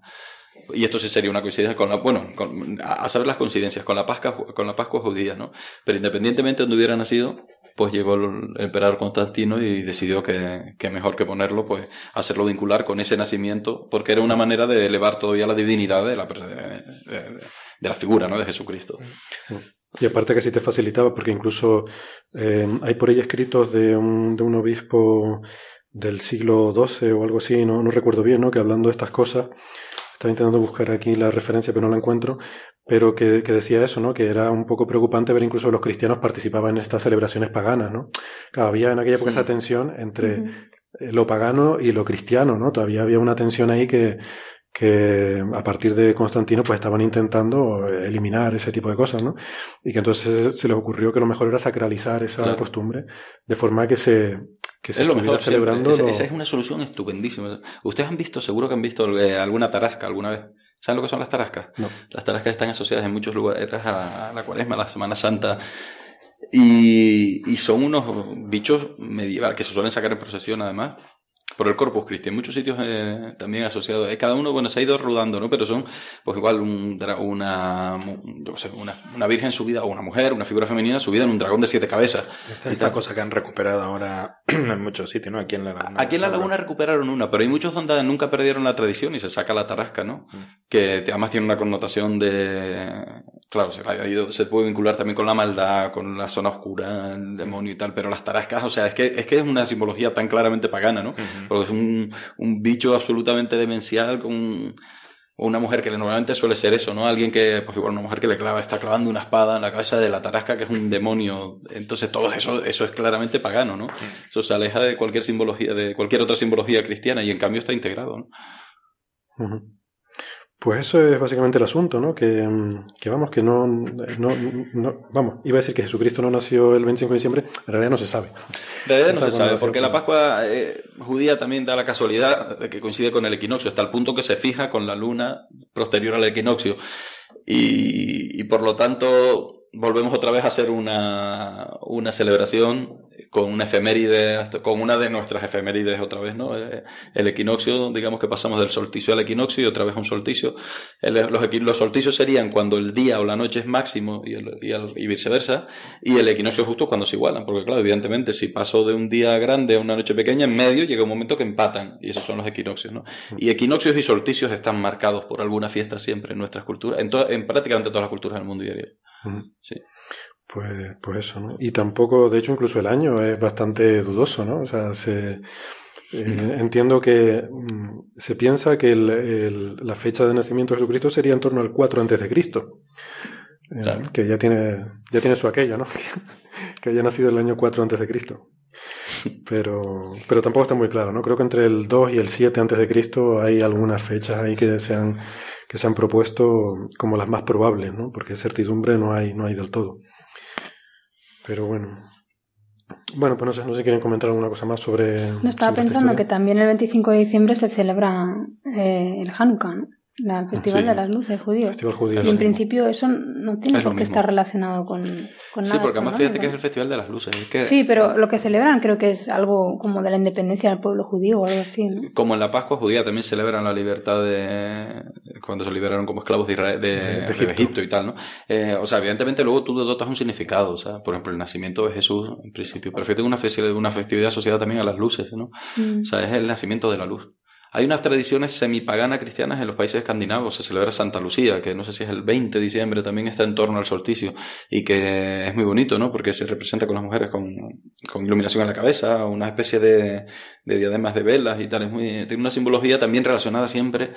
y esto sí sería una coincidencia con la bueno con- a a saber las coincidencias con la Pascua con la Pascua judía no pero independientemente de donde hubiera nacido pues llegó el emperador Constantino y decidió que, mejor que ponerlo, pues hacerlo vincular con ese nacimiento, porque era una manera de elevar todavía la divinidad de la, de- de la figura ¿no? de Jesucristo. Y aparte que sí te facilitaba, porque incluso eh, hay por ahí escritos de un, de un obispo del siglo XII o algo así, no, no recuerdo bien, ¿no? que hablando de estas cosas, estaba intentando buscar aquí la referencia pero no la encuentro, pero que, que, decía eso, ¿no? Que era un poco preocupante ver incluso los cristianos participaban en estas celebraciones paganas, ¿no? Claro, había en aquella época esa tensión entre lo pagano y lo cristiano, ¿no? Todavía había una tensión ahí que, que a partir de Constantino pues estaban intentando eliminar ese tipo de cosas, ¿no? Y que entonces se les ocurrió que lo mejor era sacralizar esa costumbre de forma que se, que se estuviera celebrando. Esa, es una solución estupendísima. Ustedes han visto, seguro que han visto eh, alguna tarasca alguna vez. ¿Saben lo que son las tarascas? No. Las tarascas están asociadas en muchos lugares a la cuaresma, a la Semana Santa. Y, y son unos bichos medievales que se suelen sacar en procesión además por el Corpus Christi, en muchos sitios eh, también asociados. Eh, cada uno, bueno, se ha ido rodando, ¿no? Pero son, pues igual, un, una, yo sé, una, una, virgen subida, o una mujer, una figura femenina subida en un dragón de siete cabezas. Esta, cosa que han recuperado ahora en muchos sitios, ¿no? Aquí en la Laguna. Aquí en la Laguna recuperaron una, pero hay muchos donde nunca perdieron la tradición y se saca la tarasca, ¿no? Mm. Que además tiene una connotación de... Claro, se, ha ido, se puede vincular también con la maldad, con la zona oscura, el demonio y tal, pero las tarascas, o sea, es que es, que es una simbología tan claramente pagana, ¿no? Porque es un, un bicho absolutamente demencial con una mujer que normalmente suele ser eso, ¿no? Alguien que, pues igual una mujer que le clava, está clavando una espada en la cabeza de la tarasca, que es un demonio. Entonces todo eso, eso es claramente pagano, ¿no? Eso se aleja de cualquier simbología, de cualquier otra simbología cristiana y en cambio está integrado, ¿no? Pues eso es básicamente el asunto, ¿no? Que, que vamos, que no, no, no, vamos, iba a decir que Jesucristo no nació el 25 de diciembre, en realidad no se sabe. En realidad no se sabe, porque la Pascua eh, judía también da la casualidad de que coincide con el equinoccio, hasta el punto que se fija con la luna posterior al equinoccio. Y, y por lo tanto, volvemos otra vez a hacer una, una celebración con una efeméride, con una de nuestras efemérides otra vez, ¿no? Eh, el equinoccio, digamos que pasamos del solsticio al equinoccio y otra vez un solsticio. los, los, solsticios serían cuando el día o la noche es máximo y, y, viceversa, y el equinoccio justo cuando se igualan, porque claro, evidentemente si paso de un día grande a una noche pequeña, en medio llega un momento que empatan, y esos son los equinoccios, ¿no? Y equinoccios y solsticios están marcados por alguna fiesta siempre en nuestras culturas, en, en prácticamente todas las culturas del mundo diario. Sí. Pues, pues eso, ¿no? Y tampoco, de hecho, incluso el año es bastante dudoso, ¿no? O sea, se, eh, entiendo que mm, se piensa que el, la fecha de nacimiento de Jesucristo sería en torno al 4 antes de Cristo. Eh, que ya tiene, ya tiene su aquello, ¿no? que haya nacido el año 4 antes de Cristo. Pero, pero tampoco está muy claro, ¿no? Creo que entre el 2 y el 7 antes de Cristo hay algunas fechas ahí que se han, que se han propuesto como las más probables, ¿no? Porque certidumbre no hay, no hay del todo. Pero bueno. Bueno, pues no sé, no sé si quieren comentar alguna cosa más sobre. No estaba pensando que también el 25 de diciembre se celebra eh, el Hanukkah, ¿no? La Festival de las Luces judío. Festival judío. Y en principio eso no tiene por qué estar relacionado con, con nada. Sí, porque además fíjate que es el Festival de las Luces. Sí, pero lo que celebran creo que es algo como de la independencia del pueblo judío o algo así, ¿no? Como en la Pascua judía también celebran la libertad de... cuando se liberaron como esclavos de, Israel, de, Egipto. y tal, ¿no? Eh, o sea, evidentemente luego tú dotas un significado, o sea, por ejemplo, el nacimiento de Jesús en principio. Pero fíjate una, una festividad asociada también a las luces, ¿no? Mm. O sea, es el nacimiento de la luz. Hay unas tradiciones semipaganas cristianas en los países escandinavos. Se celebra Santa Lucía, que no sé si es el 20 de diciembre, también está en torno al solsticio y que es muy bonito, ¿no? Porque se representa con las mujeres con, iluminación en la cabeza, una especie de, de diademas de velas y tal. Es muy, tiene una simbología también relacionada siempre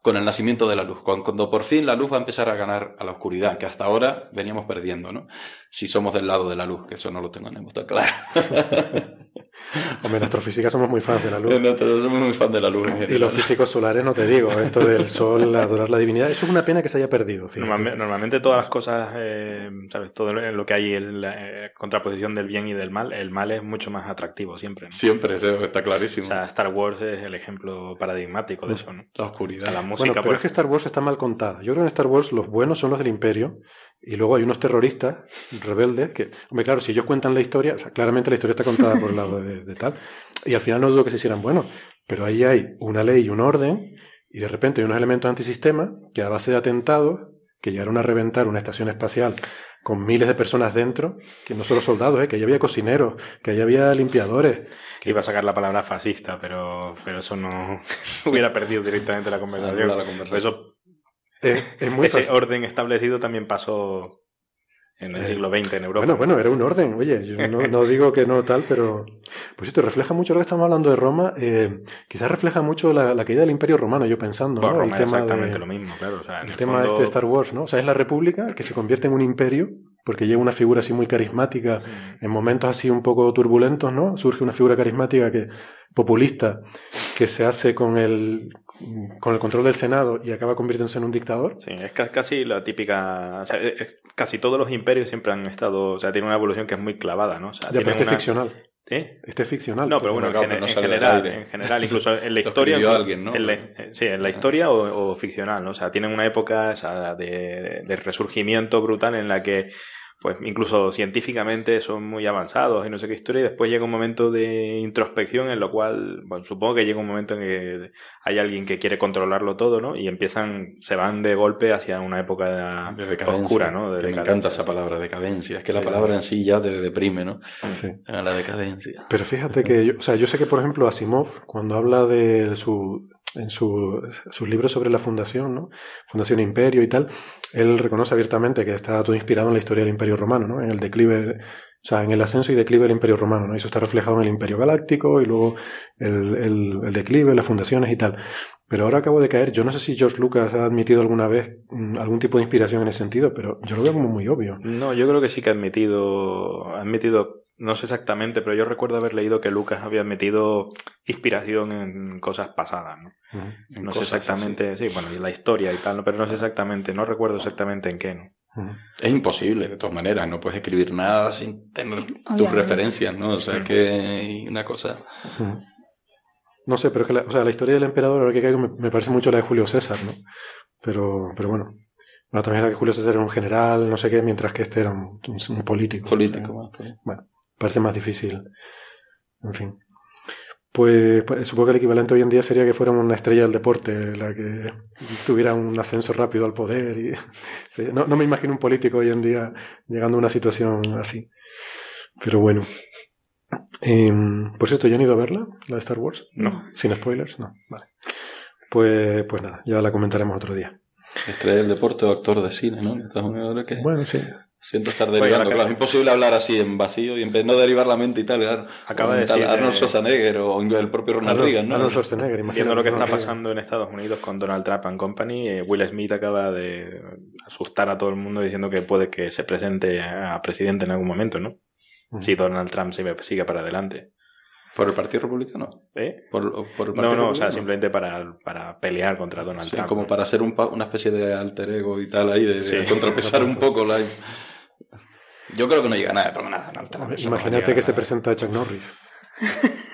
con el nacimiento de la luz, cuando por fin la luz va a empezar a ganar a la oscuridad, que hasta ahora veníamos perdiendo, ¿no? Si somos del lado de la luz, que eso no lo tenemos tan claro. Hombre, en astrofísica somos muy fans de la luz. somos muy fans de la luz. y los físicos solares, no te digo, esto del sol, adorar la divinidad, eso es una pena que se haya perdido. Normalmente, todas las cosas, eh, ¿sabes? Todo lo que hay en la eh, contraposición del bien y del mal, el mal es mucho más atractivo siempre. Siempre, eso está clarísimo. O sea, Star Wars es el ejemplo paradigmático de eso, ¿no? La oscuridad. La música, bueno, pero es que Star Wars está mal contada. Yo creo que en Star Wars los buenos son los del Imperio y luego hay unos terroristas rebeldes que, hombre, claro, si ellos cuentan la historia, o sea, claramente la historia está contada por el lado de, tal, y al final no dudo que se hicieran buenos, pero ahí hay una ley y un orden, y de repente hay unos elementos antisistema que a base de atentados, que llegaron a reventar una estación espacial con miles de personas dentro, que no solo soldados, ¿eh? que ahí había cocineros, que ahí había limpiadores. Que iba a sacar la palabra fascista, pero, pero eso no hubiera perdido directamente la conversación. La conversación. Eso Ese orden establecido también pasó en el siglo XX en Europa. Bueno, bueno, era un orden. Oye, yo no, digo que no tal, pero pues esto refleja mucho lo que estamos hablando de Roma. Eh, quizás refleja mucho la, caída del Imperio Romano, yo pensando. ¿no? el tema exactamente lo mismo, claro. el, tema de este Star Wars, ¿no? O sea, es la República que se convierte en un imperio porque llega una figura así muy carismática en momentos así un poco turbulentos, ¿no? Surge una figura carismática que populista que se hace con el con el control del Senado y acaba convirtiéndose en un dictador. Sí, es casi la típica. casi todos los imperios siempre han estado. O sea, tiene una evolución que es muy clavada, ¿no? O sea, ya, pero este ficcional. ¿Eh? Este es ficcional. No, pero bueno, en, general, en general, incluso en la historia. alguien, ¿no? sí, en la historia o, ficcional, ¿no? O sea, tienen una época de, de resurgimiento brutal en la que pues incluso científicamente son muy avanzados y no sé qué historia, y después llega un momento de introspección en lo cual, bueno, supongo que llega un momento en que hay alguien que quiere controlarlo todo, ¿no? Y empiezan, se van de golpe hacia una época de oscura, ¿no? me encanta esa palabra, decadencia. Es que la palabra en sí ya te deprime, ¿no? Sí. La decadencia. Pero fíjate que, yo, o sea, yo sé que, por ejemplo, Asimov, cuando habla de su, en su, sus libros sobre la fundación, ¿no? Fundación Imperio y tal, él reconoce abiertamente que está todo inspirado en la historia del Imperio Romano, ¿no? En el declive, o sea, en el ascenso y declive del Imperio Romano, ¿no? Eso está reflejado en el Imperio Galáctico y luego el, el, el declive, las fundaciones y tal. Pero ahora acabo de caer, yo no sé si George Lucas ha admitido alguna vez mm, algún tipo de inspiración en ese sentido, pero yo lo veo como muy obvio. No, yo creo que sí que ha admitido, ha admitido no sé exactamente, pero yo recuerdo haber leído que Lucas había metido inspiración en cosas pasadas, ¿no? No sé exactamente, sí, bueno, y la historia y tal, pero no sé exactamente, no recuerdo exactamente en qué, ¿no? Es imposible, de todas maneras, no puedes escribir nada sin tener tus referencias, ¿no? O sea, que hay una cosa... No sé, pero es que la, o sea, la historia del emperador, ahora que caigo, me, parece mucho la de Julio César, ¿no? Pero, pero bueno, bueno, también la que Julio César era un general, no sé qué, mientras que este era un, político. Político, Bueno, parece más difícil. En fin. Pues, pues, supongo que el equivalente hoy en día sería que fuera una estrella del deporte, la que tuviera un ascenso rápido al poder. Y, no, me imagino un político hoy en día llegando a una situación así. Pero bueno. Em, por cierto, ¿ya han ido a verla, la de Star Wars? No. ¿Sin spoilers? No. Vale. Pues, pues nada, ya la comentaremos otro día. Estrella del deporte o actor de cine, ¿no? Bueno, sí. Siento estar derivando, claro. Es imposible hablar así en vacío y en no derivar la mente y tal. Acaba de decir. Arnold Schwarzenegger o el propio Ronald Reagan, ¿no? Arnold Schwarzenegger, Viendo lo que está pasando en Estados Unidos con Donald Trump and Company, eh, Will Smith acaba de asustar a todo el mundo diciendo que puede que se presente a presidente en algún momento, ¿no? Si Donald Trump sigue, sigue para adelante. ¿Por el Partido Republicano? ¿Eh? ¿Por, el Partido no, no, o sea, simplemente para, para pelear contra Donald Trump. Como para ser un, una especie de alter ego y tal ahí, de, contrapesar un poco la... Yo creo que no llega nada, pero nada. Imagínate que se presenta Chuck Norris.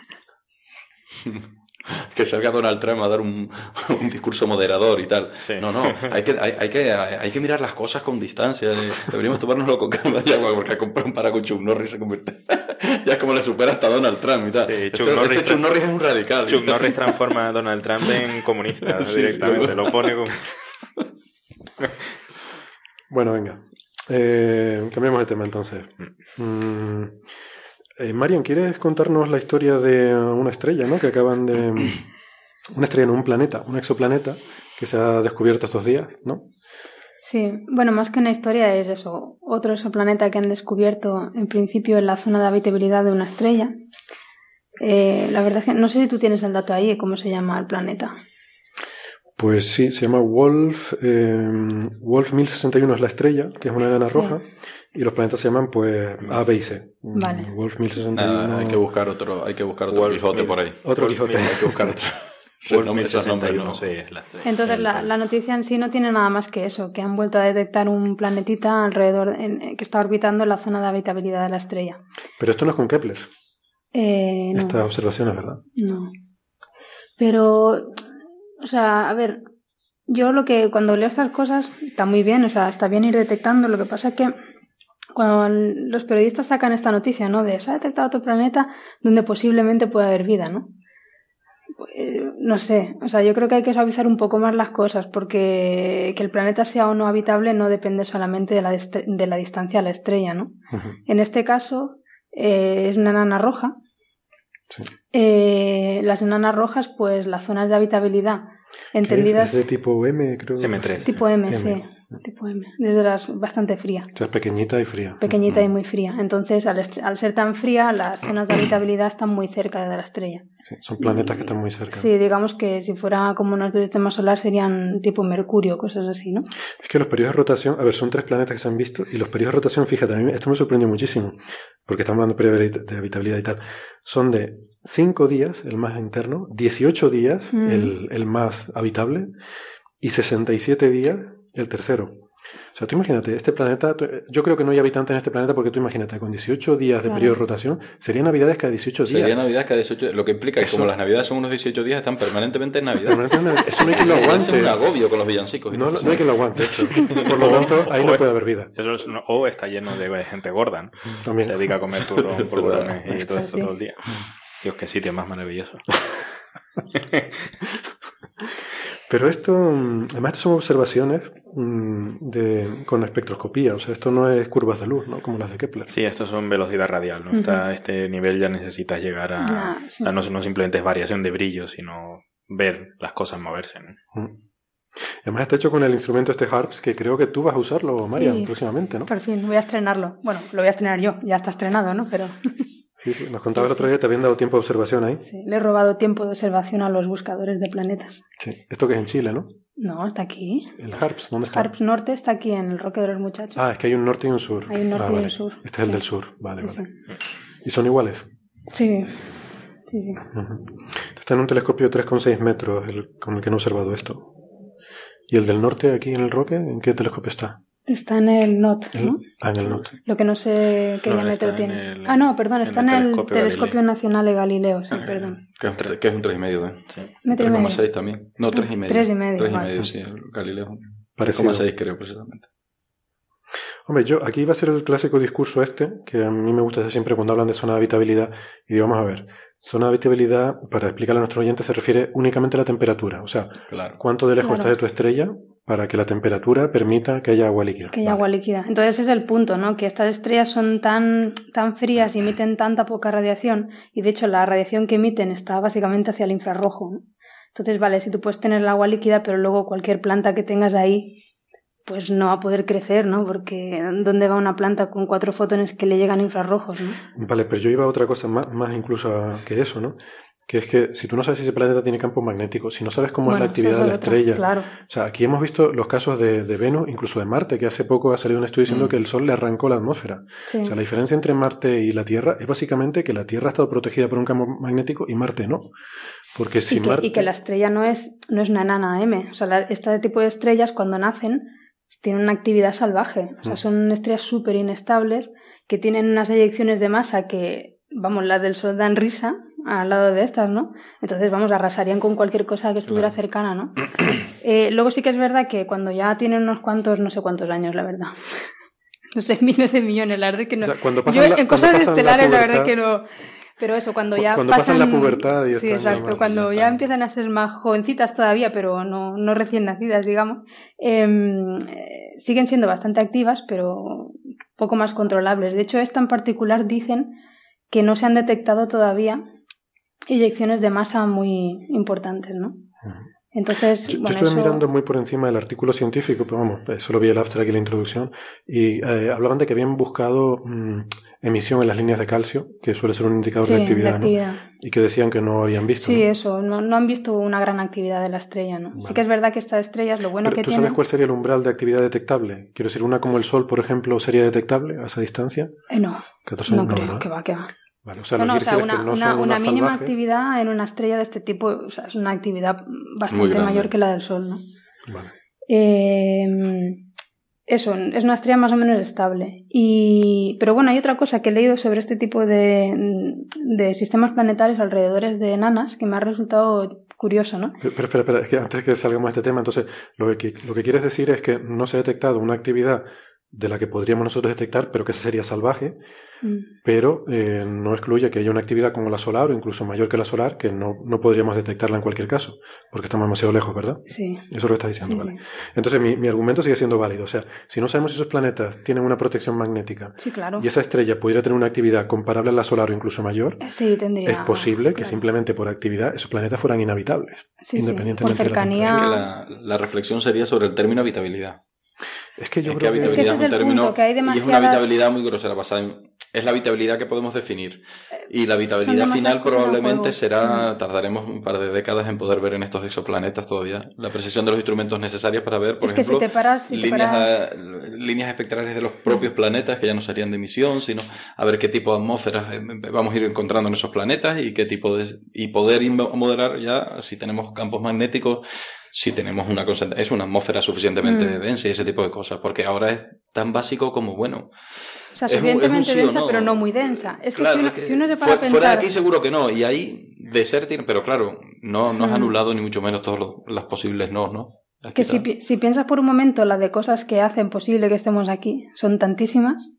que salga Donald Trump a dar un, un discurso moderador y tal. No, no, hay que, hay, hay, que, hay que mirar las cosas con distancia. Deberíamos tomárnoslo con calma ya, porque para con Chuck Norris se convierte. ya es como le supera hasta Donald Trump y tal. Sí, Chuck, Norris, este Chuck Norris es un radical. Chuck Norris transforma a Donald Trump en comunista directamente, lo pone como... bueno, venga. Eh, cambiamos de tema entonces. Mm, eh, Marian, ¿quieres contarnos la historia de una estrella, ¿no? Que acaban de... Una estrella en un planeta, un exoplaneta que se ha descubierto estos días, ¿no? Sí, bueno, más que una historia es eso, otro exoplaneta que han descubierto en principio en la zona de habitabilidad de una estrella. Eh, la verdad es que no sé si tú tienes el dato ahí, cómo se llama el planeta. Pues sí, se llama Wolf. Eh, Wolf 1061 es la estrella, que es una enana roja, y los planetas se llaman pues A, B y C. Vale. Wolf 1061. hay que buscar otro, hay que buscar otro Quijote por ahí. Otro Quijote. hay que buscar otro. Wolf 1061, sí, es la estrella. Entonces la, la, noticia en sí no tiene nada más que eso, que han vuelto a detectar un planetita alrededor que está orbitando en la zona de habitabilidad de la estrella. Pero esto no es con Kepler. Eh, no. Esta observación es verdad. No. Pero o sea, a ver, yo lo que cuando leo estas cosas está muy bien, o sea, está bien ir detectando. Lo que pasa es que cuando los periodistas sacan esta noticia, ¿no? De se ha detectado otro planeta donde posiblemente pueda haber vida, ¿no? Pues, no sé, o sea, yo creo que hay que suavizar un poco más las cosas porque que el planeta sea o no habitable no depende solamente de la, de la distancia a la estrella, ¿no? En este caso eh, es una enana roja eh, las enanas rojas, pues las zonas de habitabilidad entendidas. Es de tipo M, creo. M3. Tipo M, sí. Tipo M. Desde las bastante fría. O sea, es pequeñita y fría. Pequeñita y muy fría. Entonces, al, al ser tan fría, las zonas de habitabilidad están muy cerca de la estrella. Sí, son planetas que están muy cerca. Sí, digamos que si fuera como nuestro sistema solar serían tipo Mercurio, cosas así, ¿no? Es que los periodos de rotación, a ver, son tres planetas que se han visto y los periodos de rotación, fíjate, a mí esto me sorprendió muchísimo, porque estamos hablando de periodos de habitabilidad y tal, son de 5 días, el más interno, 18 días, Mm. el, el más habitable, y 67 días, el tercero. O sea, tú imagínate, este planeta, yo creo que no hay habitantes en este planeta porque tú imagínate, con 18 días de Claro. periodo de rotación, serían navidades cada 18 días. Sería Navidad cada 18 lo que implica que como las Navidades son unos 18 días, están permanentemente en Navidad. Permanentemente, Eso no hay quien lo Es aguante. un agobio con los villancicos. No, hay quien lo aguante, esto. Por lo tanto, ahí no puede haber vida. Es- o está lleno de gente gorda, ¿no? También. Se dedica a comer turrón, polvorones y todo Sí, esto sí. todo el día. Dios, qué sitio más maravilloso. Pero esto, mm, además, esto son observaciones mm, de, con espectroscopía, o sea, esto no es curvas de luz, ¿no? Como las de Kepler. Sí, estos son velocidad radial, ¿no? Está, a este nivel ya necesitas llegar a... Sí. sea, no, no simplemente es variación de brillo, sino ver las cosas moverse, ¿no? Mm. Además está hecho con el instrumento este HARPS, que creo que tú vas a usarlo, Marian, Sí. próximamente, ¿no? Por fin, voy a estrenarlo. Bueno, lo voy a estrenar yo, ya está estrenado, ¿no? Pero Sí, sí, nos contaba el otro día, te habían dado tiempo de observación ahí. sí, le he robado tiempo de observación a los buscadores de planetas. Sí. Esto que es en Chile, ¿no? No, está aquí. El HARPS, ¿dónde está? Harps Norte está aquí en el Roque de los Muchachos. Ah, es que hay un norte y un sur. Hay un norte Ah, y un sur. Este es el del sur, vale, vale. ¿Y son iguales? Sí, sí, sí. Está en un telescopio de 3,6 metros el, con el que he observado esto. ¿Y el del norte aquí en el Roque? ¿En qué telescopio está? Está en el NOT, ¿no? Ah, en el norte. Lo que no sé qué No, diámetro tiene. el- ah, no, perdón, está en el telescopio Telescopio Galileo. Nacional de Galileo, sí, Ah, perdón. Que es un, tre- que es un 3,5, ¿eh? Sí. Metro y medio. 3,6 también. No, 3,5. Tres y medio, 3,5, vale. sí, el Galileo. Parecido. 3,6 creo precisamente. Hombre, yo aquí va a ser el clásico discurso este, que a mí me gusta hacer siempre cuando hablan de zona de habitabilidad, y digo, vamos a ver, zona de habitabilidad, para explicarle a nuestros oyentes, se refiere únicamente a la temperatura, o sea, Claro. cuánto de lejos Claro. está de tu estrella para que la temperatura permita que haya agua líquida. Que hay Vale. agua líquida. Entonces ese es el punto, ¿no? Que estas estrellas son tan, tan frías y emiten tanta poca radiación, y de hecho la radiación que emiten está básicamente hacia el infrarrojo. ¿no? Entonces, vale, si tú puedes tener el agua líquida, pero luego cualquier planta que tengas ahí, pues no va a poder crecer, ¿no? Porque ¿dónde va una planta con cuatro fotones que le llegan infrarrojos, ¿no? Vale, pero yo iba a otra cosa más, más incluso que eso, ¿no? Que es que si tú no sabes si ese planeta tiene campo magnético, si no sabes cómo es la actividad de la estrella, Claro. O sea, aquí hemos visto los casos de, de Venus, incluso de Marte, que hace poco ha salido un estudio diciendo Mm. que el Sol le arrancó la atmósfera. Sí. O sea, la diferencia entre Marte y la Tierra es básicamente que la Tierra ha estado protegida por un campo magnético y Marte no. Porque si y, que, Marte... y que la estrella no es, no es una enana M. O sea, la- este tipo de estrellas cuando nacen tienen una actividad salvaje. O sea, Mm. son estrellas súper inestables que tienen unas eyecciones de masa que, vamos, las del Sol dan risa al lado de estas, ¿no? Entonces, vamos, arrasarían con cualquier cosa que estuviera Claro. cercana, ¿no? Eh, luego sí que es verdad que cuando ya tienen unos cuantos, no sé cuántos años, la verdad. No sé, miles de millones, la verdad que no. o sea, cuando Yo la- en cuando cosas pasan la estelares, la, verdad que no. Pero eso, cuando Cu- ya cuando pasan la pubertad y Sí, exacto. cuando ya empiezan a ser más jovencitas todavía, pero no, no recién nacidas, digamos, em, eh, siguen siendo bastante activas, pero poco más controlables. De hecho, esta en particular dicen que no se han detectado todavía eyecciones de masa muy importantes, ¿no? Entonces, Yo, yo bueno, estuve eso- mirando muy por encima del artículo científico, pero vamos, eh, solo vi el abstract y la introducción, y eh, hablaban de que habían buscado mm, emisión en las líneas de calcio, que suele ser un indicador sí, de actividad, ¿no? actividad. Y que decían que no habían visto. Sí, ¿no? eso, no, no han visto una gran actividad de la estrella, ¿no? Sí que es verdad que estas estrellas, lo bueno Pero que ¿Tú tienen... sabes cuál sería el umbral de actividad detectable? Quiero decir, una como el Sol, por ejemplo, sería detectable a esa distancia. Eh, no, 14 no no, creo, que va, que va. Vale, o sea, No, lo no, que o sea, una, no una, mínima actividad en una estrella de este tipo, o sea, es una actividad bastante mayor que la del Sol, ¿no? Vale. Eh, eso, es una estrella más o menos estable. Y, pero bueno, hay otra cosa que he leído sobre este tipo de, de sistemas planetarios alrededor de enanas que me ha resultado curioso, ¿no? Pero espera, espera, es que antes que salgamos de este tema, entonces, lo que, lo que quieres decir es que no se ha detectado una actividad de la que podríamos nosotros detectar, pero que esa sería salvaje, Mm. pero eh, no excluye que haya una actividad como la solar o incluso mayor que la solar que no, no podríamos detectarla en cualquier caso, porque estamos demasiado lejos, ¿verdad? Sí. Eso es lo que estás diciendo, sí, ¿vale? sí. Entonces mi, mi argumento sigue siendo válido, o sea, si no sabemos si esos planetas tienen una protección magnética Sí, claro. y esa estrella pudiera tener una actividad comparable a la solar o incluso mayor, Sí, tendría. es posible que simplemente por actividad esos planetas fueran inhabitables. Sí, sí, independientemente Por de la la, la reflexión sería sobre el término habitabilidad. Es que yo es creo que... Es que ese es el punto, que hay y es una habitabilidad muy grosera basada en es la habitabilidad que podemos definir. Y la habitabilidad final probablemente será tardaremos un par de décadas en poder ver en estos exoplanetas todavía la precisión de los instrumentos necesarios para ver por es que ejemplo si te paras, si te líneas, paras- a- líneas espectrales de los propios planetas que ya no serían de emisión, sino a ver qué tipo de atmósferas eh, vamos a ir encontrando en esos planetas y qué tipo de y poder modelar ya si tenemos campos magnéticos, si tenemos una concentra- es una atmósfera suficientemente Mm. densa y ese tipo de cosas, porque ahora es tan básico como bueno. O sea, suficientemente densa, no. pero no muy densa. Es que, Claro, si, uno, es que si uno se para a fuera, fuera de pensar... aquí seguro que no, y ahí de ser tiene- pero claro, no, no has Mm. anulado ni mucho menos todos los, los posibles no, ¿no? Que si, si piensas por un momento la de cosas que hacen posible que estemos aquí, son tantísimas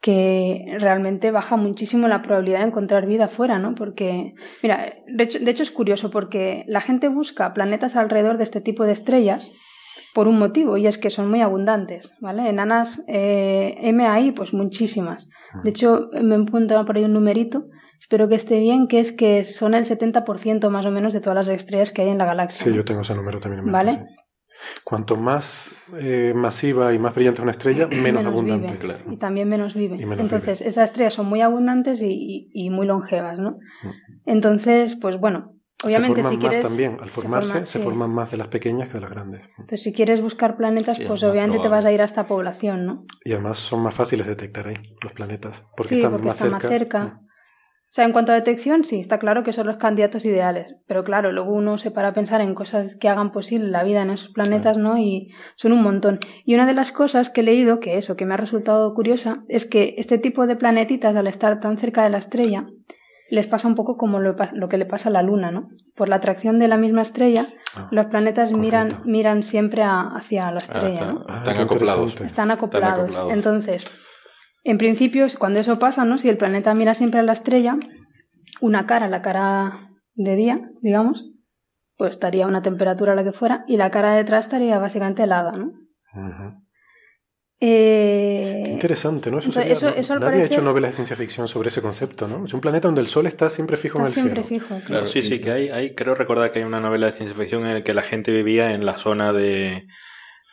que realmente baja muchísimo la probabilidad de encontrar vida afuera, ¿no? Porque, mira, de hecho, de hecho es curioso porque la gente busca planetas alrededor de este tipo de estrellas por un motivo y es que son muy abundantes, ¿vale? Enanas eh, MAI, pues muchísimas. De hecho, me he por ahí un numerito, espero que esté bien, que es que son el 70% más o menos de todas las estrellas que hay en la galaxia. Sí, yo tengo ese número también en ¿Vale? sí. Cuanto más eh, masiva y más brillante es una estrella, menos, abundante. vive, claro. Y también menos vive. Y menos Entonces, estas estrellas son muy abundantes y, y- y muy longevas, ¿no? Entonces, pues bueno, obviamente se forman si quieres... más también. Al se formarse, forman, se sí. forman más de las pequeñas que de las grandes. Entonces, si quieres buscar planetas, Sí, pues obviamente te vas a ir a esta población, ¿no? Y además son más fáciles de detectar ahí, los planetas. Porque sí, están, porque más, están cerca. más cerca. O sea, en cuanto a detección, sí, está claro que son los candidatos ideales. Pero claro, luego uno se para a pensar en cosas que hagan posible la vida en esos planetas, ¿no? Y son un montón. Y una de las cosas que he leído, que eso, que me ha resultado curiosa, es que este tipo de planetitas, al estar tan cerca de la estrella, les pasa un poco como lo, pa- lo que le pasa a la Luna, ¿no? Por la atracción de la misma estrella, Ah, los planetas miran, correcto. miran siempre a- hacia la Ah, estrella, ¿no? Ah, están qué acoplados. Están acoplados. acoplados. Entonces, en principio, cuando eso pasa, ¿no? Si el planeta mira siempre a la estrella, una cara, la cara de día, digamos, pues estaría a una temperatura la que fuera, y la cara de detrás estaría básicamente helada, ¿no? Eh, Qué interesante, ¿no? Eso sería- eso- eso Nadie ha hecho novelas de ciencia ficción sobre ese concepto, ¿no? Es un planeta donde el sol está siempre fijo está en el siempre cielo. fijo. sí. Claro, sí, sí, que hay, hay, creo recordar que hay una novela de ciencia ficción en la que la gente vivía en la zona de...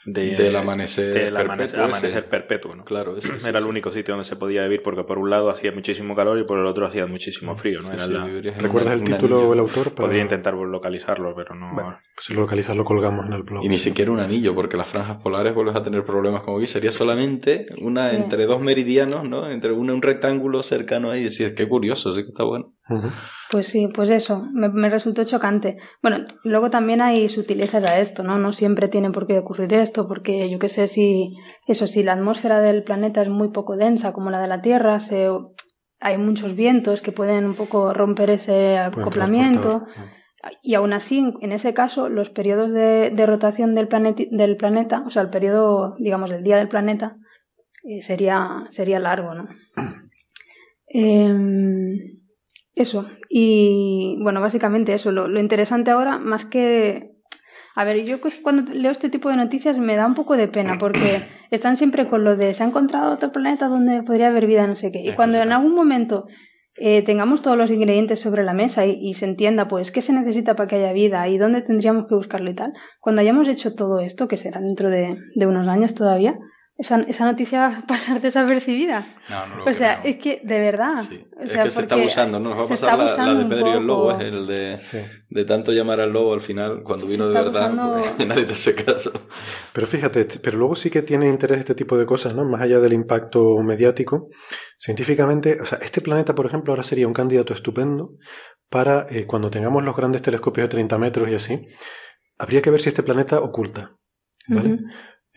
de Del amanecer del perpetuo amanecer, ese. amanecer perpetuo, ¿no? Claro, eso Era el único sitio donde se podía vivir porque por un lado hacía muchísimo calor y por el otro hacía muchísimo frío, ¿no? Sí, Era sí, la- ¿Recuerdas una- el un título o el autor? Para- Podría intentar localizarlo, pero no... Bueno, pues si lo localizas lo colgamos en el blog. Y ni siquiera un anillo, porque las franjas polares vuelves a tener problemas como vi. Sería solamente una Sí. entre dos meridianos, ¿no? Entre una, un rectángulo cercano ahí. Y decir, qué curioso, sí que está bueno. Pues sí, pues eso, me, me resultó chocante. Bueno, luego también hay sutilezas a esto, ¿no? No siempre tiene por qué ocurrir esto, porque yo qué sé si, eso, si la atmósfera del planeta es muy poco densa como la de la Tierra, se, hay muchos vientos que pueden un poco romper ese acoplamiento. Y aún así, en, ese caso, los periodos de, de rotación del, planeti- del planeta, o sea, el periodo, digamos, del día del planeta, eh, sería, sería largo, ¿no? Em, eso. Y bueno, básicamente eso. Lo, lo interesante ahora, más que. A ver, yo cuando leo este tipo de noticias me da un poco de pena porque están siempre con lo de se ha encontrado otro planeta donde podría haber vida, no sé qué. Y cuando en algún momento eh, tengamos todos los ingredientes sobre la mesa y, y se entienda pues qué se necesita para que haya vida y dónde tendríamos que buscarlo y tal, cuando hayamos hecho todo esto, que será dentro de, de unos años todavía, esa, esa noticia va a pasar desapercibida. No, no lo O sea, creo. es que de verdad. Sí. O Es que se está abusando, ¿no? Nos va a pasar la, la de Pedro y el lobo, es el de, Sí. de tanto llamar al lobo al final, cuando vino de verdad, abusando- pues, nadie te hace caso. Pero fíjate, pero luego sí que tiene interés este tipo de cosas, ¿no? Más allá del impacto mediático. Científicamente, o sea, este planeta, por ejemplo, ahora sería un candidato estupendo para eh, cuando tengamos los grandes telescopios de 30 metros y así. Habría que ver si este planeta oculta. ¿vale?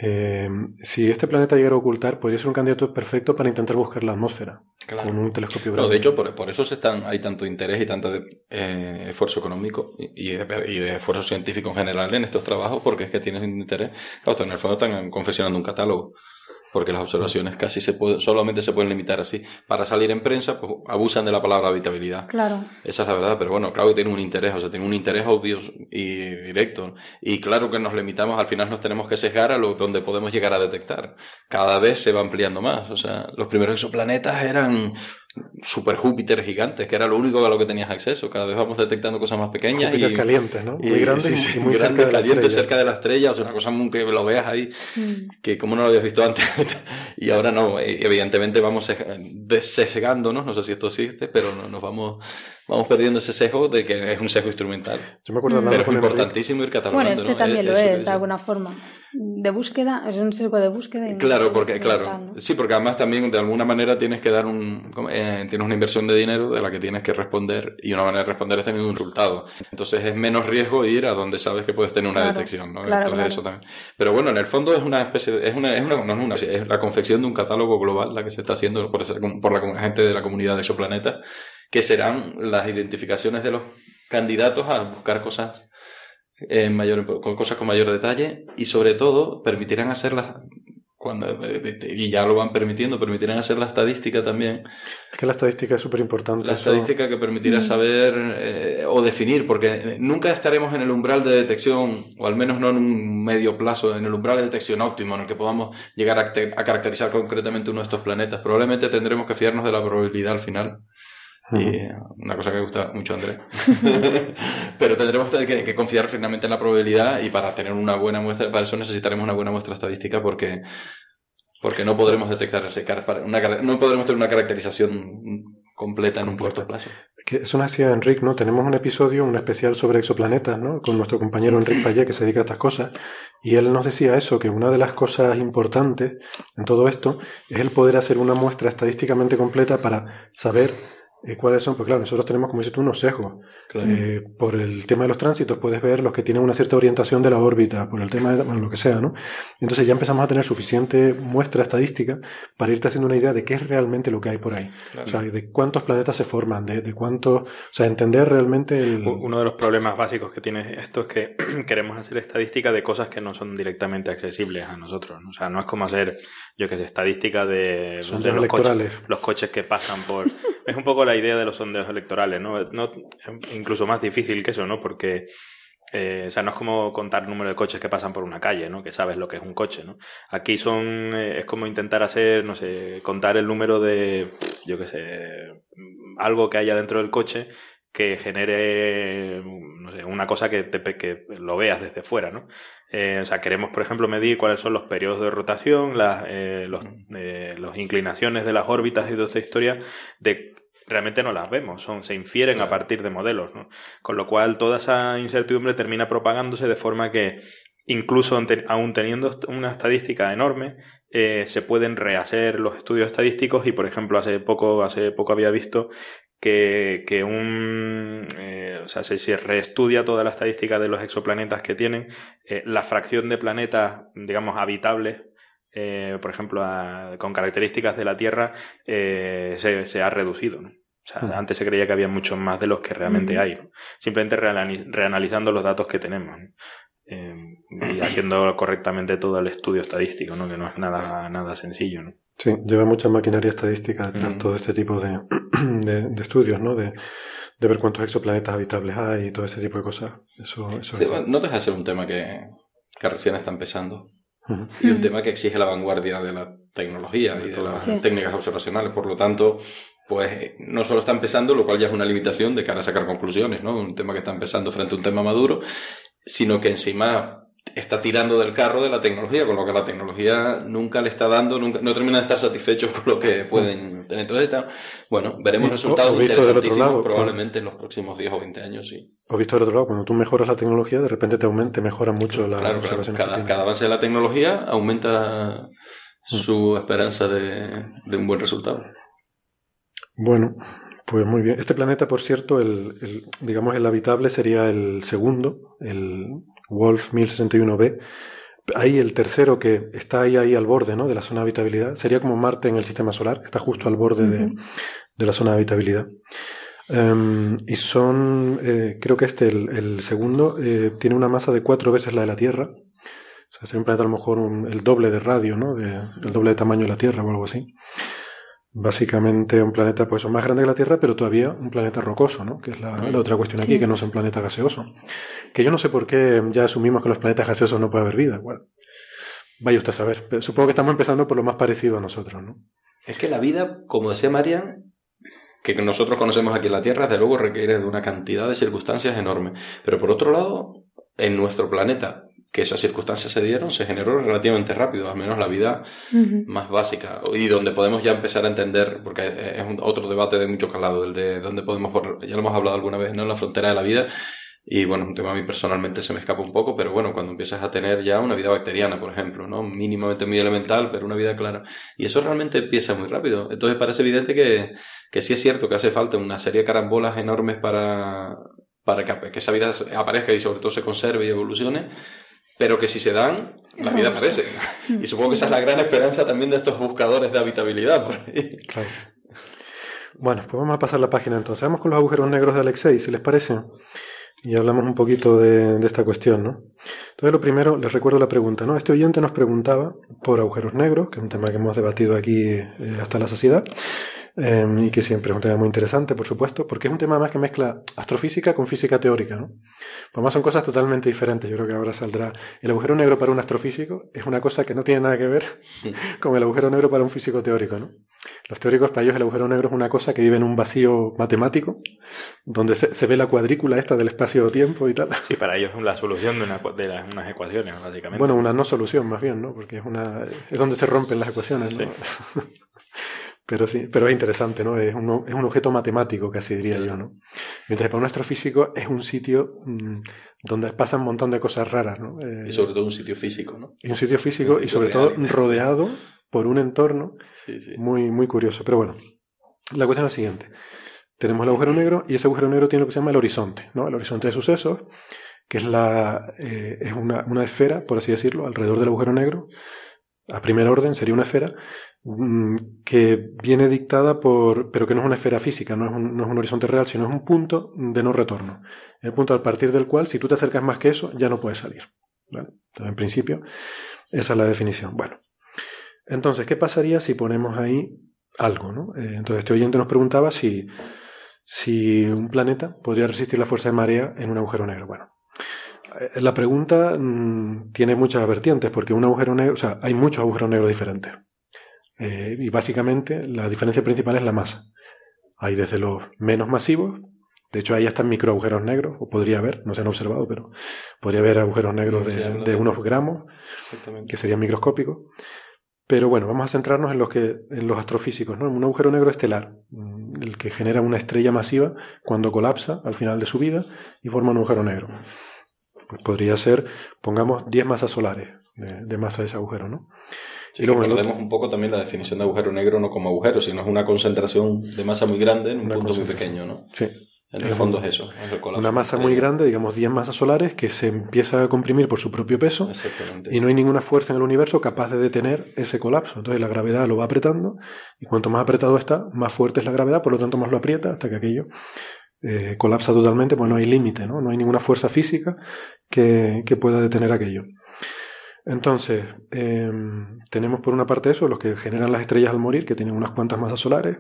Eh, si este planeta llegara a ocultar, podría ser un candidato perfecto para intentar buscar la atmósfera con un telescopio No, grande. de hecho, por, por eso se están, hay tanto interés y tanto de- eh, esfuerzo económico y, y de, y de esfuerzo científico en general en estos trabajos, porque es que tienen un interés. Claro, en el fondo están confeccionando un catálogo, porque las observaciones casi se puede, solamente se pueden limitar así. Para salir en prensa, pues abusan de la palabra habitabilidad. Claro. Esa es la verdad, pero bueno, claro que tiene un interés, o sea, tiene un interés obvio y directo. Y claro que nos limitamos, al final nos tenemos que sesgar a lo donde podemos llegar a detectar. Cada vez se va ampliando más, o sea, los primeros exoplanetas eran super Júpiter gigantes, que era lo único a lo que tenías acceso. Cada vez vamos detectando cosas más pequeñas. Júpiter y calientes, ¿no? Muy grandes y muy grande, cerca de la caliente, estrella. cerca de la estrella, o sea, una cosa muy que lo veas ahí, Mm. que como no lo habías visto antes, y ahora no, eh, evidentemente vamos desesegándonos, no sé si esto existe, pero no- nos vamos, vamos perdiendo ese sesgo de que es un sesgo instrumental. Yo me acuerdo Mm. Pero es importantísimo ir catalogando. Bueno, este ¿no? también lo Eso que es, de alguna forma. De búsqueda, es un sesgo de búsqueda. y Claro, sesgo porque, claro, ¿no? sí, porque además también de alguna manera tienes que dar un, eh, tienes una inversión de dinero de la que tienes que responder y una manera de responder es teniendo un resultado. Entonces es menos riesgo ir a donde sabes que puedes tener una Claro, detección, ¿no? claro, Entonces claro. eso también. Pero bueno, en el fondo es una especie, de- es una, es una, no es una, es la confección de un catálogo global la que se está haciendo por, esa- por la gente de la comunidad de Exoplaneta, que serán las identificaciones de los candidatos a buscar cosas en mayor, con cosas con mayor detalle y sobre todo permitirán hacerlas cuando y ya lo van permitiendo permitirán hacer la estadística también es que la estadística es súper importante. la estadística que permitirá Mm. saber eh, o definir porque nunca estaremos en el umbral de detección o al menos no en un medio plazo en el umbral de detección óptimo en el que podamos llegar a, a caracterizar concretamente uno de estos planetas probablemente tendremos que fiarnos de la probabilidad al final eh, una cosa que me gusta mucho Andrés. Pero tendremos que, que confiar finalmente en la probabilidad y para tener una buena muestra, para eso necesitaremos una buena muestra estadística porque, porque no podremos detectar ese una no podremos tener una caracterización completa en un corto plazo. Que eso nos decía Enrique, ¿no? Tenemos un episodio, un especial sobre exoplanetas, ¿no? Con nuestro compañero Enrique Payet, que se dedica a estas cosas. Y él nos decía eso, que una de las cosas importantes en todo esto es el poder hacer una muestra estadísticamente completa para saber eh, cuáles son. Pues claro, nosotros tenemos, como dices tú, unos sesgos. Eh, por el tema de los tránsitos puedes ver los que tienen una cierta orientación de la órbita, por el tema de bueno, lo que sea, ¿no? Entonces ya empezamos a tener suficiente muestra estadística para irte haciendo una idea de qué es realmente lo que hay por ahí. Claro. O sea, de cuántos planetas se forman, de, de cuántos... O sea, entender realmente el... Uno de los problemas básicos que tiene esto es que queremos hacer estadística de cosas que no son directamente accesibles a nosotros. ¿no? O sea, no es como hacer, yo que sé, estadística de, de sondeos los, coches, los coches que pasan por... es un poco la idea de los sondeos electorales, ¿no? no incluso más difícil que eso, ¿no? Porque... eh, o sea, no es como contar el número de coches que pasan por una calle, ¿no? Que sabes lo que es un coche, ¿no? Aquí son, eh, es como intentar hacer, no sé, contar el número de, yo qué sé, algo que haya dentro del coche que genere no sé, una cosa que, te, que lo veas desde fuera, ¿no? Eh, o sea, queremos, por ejemplo, medir cuáles son los periodos de rotación, las los, los inclinaciones de las órbitas y toda esta historia, de realmente no las vemos, son, se infieren Claro. a partir de modelos, ¿no? Con lo cual toda esa incertidumbre termina propagándose de forma que incluso aún teniendo una estadística enorme, eh, se pueden rehacer los estudios estadísticos y, por ejemplo, hace poco, hace poco había visto que, que un, eh, o sea, se, se reestudia toda la estadística de los exoplanetas que tienen, eh, la fracción de planetas, digamos, habitables, eh, por ejemplo, a- con características de la Tierra, eh, se, se ha reducido, ¿no? O sea, Ujú. antes se creía que había muchos más de los que realmente hay, ¿no? Simplemente reanali- reanalizando los datos que tenemos, ¿no? Eh, y haciendo correctamente todo el estudio estadístico, ¿no? Que no es nada, nada sencillo, ¿no? Sí, lleva mucha maquinaria estadística detrás Mm. todo este tipo de, de, de estudios, ¿no? De, de ver cuántos exoplanetas habitables hay y todo ese tipo de cosas. Eso, eso Sí, es. no deja de ser un tema que, que recién está empezando y un tema que exige la vanguardia de la tecnología y de las Sí. técnicas observacionales. Por lo tanto, pues no solo está empezando, lo cual ya es una limitación de cara a sacar conclusiones, ¿no? Un tema que está empezando frente a un tema maduro, sino que encima está tirando del carro de la tecnología, con lo que la tecnología nunca le está dando, nunca, no termina de estar satisfechos con lo que pueden tener. Entonces, bueno, veremos resultados visto del otro lado, probablemente en los próximos 10 o 20 años, sí. O visto del otro lado, cuando tú mejoras la tecnología, de repente te aumenta, te mejora mucho la Claro, claro. Cada, cada avance de la tecnología aumenta Mm. su esperanza de, de un buen resultado. Bueno, pues muy bien. Este planeta, por cierto, el, el- digamos el habitable sería el segundo, el Wolf 1061b. Ahí el tercero que está ahí, ahí al borde, ¿no? De la zona de habitabilidad. Sería como Marte en el sistema solar, está justo al borde de, de la zona de habitabilidad. Em, y son, eh, creo que este, el, el segundo, eh, tiene una masa de cuatro veces la de la Tierra. O sea, sería un planeta a lo mejor un- el doble de radio, ¿no? De- el doble de tamaño de la Tierra o algo así. Básicamente un planeta pues más grande que la Tierra, pero todavía un planeta rocoso, ¿no? Que es la, la otra cuestión aquí, Sí. que no es un planeta gaseoso. Que yo no sé por qué ya asumimos que en los planetas gaseosos no puede haber vida. Bueno, vaya usted a saber. Pero supongo que estamos empezando por lo más parecido a nosotros, ¿no? Es que la vida, como decía Marian, que nosotros conocemos aquí en la Tierra, desde luego requiere de una cantidad de circunstancias enorme. Pero por otro lado, en nuestro planeta, que esas circunstancias se dieron, se generó relativamente rápido, al menos la vida más básica, y donde podemos ya empezar a entender, porque es otro debate de mucho calado, el de dónde podemos, ya lo hemos hablado alguna vez, ¿no? La frontera de la vida, y bueno, un tema a mí personalmente se me escapa un poco, pero bueno, cuando empiezas a tener ya una vida bacteriana, por ejemplo, ¿no? Mínimamente muy elemental, pero una vida clara. Y eso realmente empieza muy rápido. Entonces parece evidente que, que sí es cierto que hace falta una serie de carambolas enormes para, para que, que esa vida aparezca y sobre todo se conserve y evolucione, pero que si se dan, la vida aparece. Y supongo que esa es la gran esperanza también de estos buscadores de habitabilidad. Por Claro. Bueno, pues vamos a pasar la página entonces. Vamos con los agujeros negros de Alexei, si les parece. Y hablamos un poquito de, esta cuestión, ¿no? Entonces, lo primero, les recuerdo la pregunta, ¿no? Este oyente nos preguntaba por agujeros negros, que es un tema que hemos debatido aquí eh, hasta la saciedad, Em, y que siempre es un tema muy interesante, por supuesto, porque es un tema más que mezcla astrofísica con física teórica, ¿no? Pues más son cosas totalmente diferentes. Yo creo que ahora saldrá. El agujero negro para un astrofísico es una cosa que no tiene nada que ver con el agujero negro para un físico teórico, ¿no? Los teóricos, para ellos, el agujero negro es una cosa que vive en un vacío matemático, donde se, ve la cuadrícula esta del espacio-tiempo y tal. Sí, para ellos es la solución de, unas ecuaciones, básicamente. Bueno, una no solución, más bien, ¿no? Porque es, una, es donde se rompen las ecuaciones, ¿no? Pero sí, pero es interesante, ¿no? Es un, es un objeto matemático, casi diría yo, ¿no? Mientras que para un astrofísico es un sitio mm, donde pasan un montón de cosas raras, ¿no? y sobre todo un sitio físico, ¿no? Y un sitio físico y sobre todo rodeado por un entorno muy, muy curioso. Pero bueno, la cuestión es la siguiente. Tenemos el agujero negro y ese agujero negro tiene lo que se llama el horizonte, ¿no? El horizonte de sucesos, que es, la, eh, es una, una esfera, por así decirlo, alrededor del agujero negro, a primer orden sería una esfera que viene dictada por, pero que no es una esfera física, no es, un, no es un horizonte real, sino es un punto de no retorno. El punto a partir del cual, si tú te acercas más que eso, ya no puedes salir. Entonces, en principio, esa es la definición. Bueno, entonces, ¿qué pasaría si ponemos ahí algo? ¿no? Eh, entonces, este oyente nos preguntaba si, si un planeta podría resistir la fuerza de marea en un agujero negro. Bueno, eh, la pregunta mm, tiene muchas vertientes, porque un agujero negro, o sea, hay muchos agujeros negros diferentes. Eh, y básicamente la diferencia principal es la masa. Hay desde los menos masivos, de hecho ahí están micro agujeros negros, o podría haber, no se han observado, pero podría haber agujeros negros de, unos gramos, que serían microscópicos. Pero bueno, vamos a centrarnos en los, que, en los astrofísicos, ¿no? Un agujero negro estelar, mm, el que genera una estrella masiva cuando colapsa al final de su vida y forma un agujero negro. Pues podría ser, pongamos, 10 masas solares de, masa de ese agujero, ¿no? Y luego recordemos un poco también la definición de agujero negro no como agujero, sino es una concentración de masa muy grande en un punto muy pequeño, ¿no? Sí. En el fondo es eso. una masa muy grande, digamos 10 masas solares, que se empieza a comprimir por su propio peso y no hay ninguna fuerza en el universo capaz de detener ese colapso. Entonces la gravedad lo va apretando y cuanto más apretado está, más fuerte es la gravedad, por lo tanto más lo aprieta hasta que aquello eh, colapsa totalmente, pues no hay límite, ¿no? no hay ninguna fuerza física que, pueda detener aquello. Entonces, em, tenemos por una parte eso, los que generan las estrellas al morir, que tienen unas cuantas masas solares,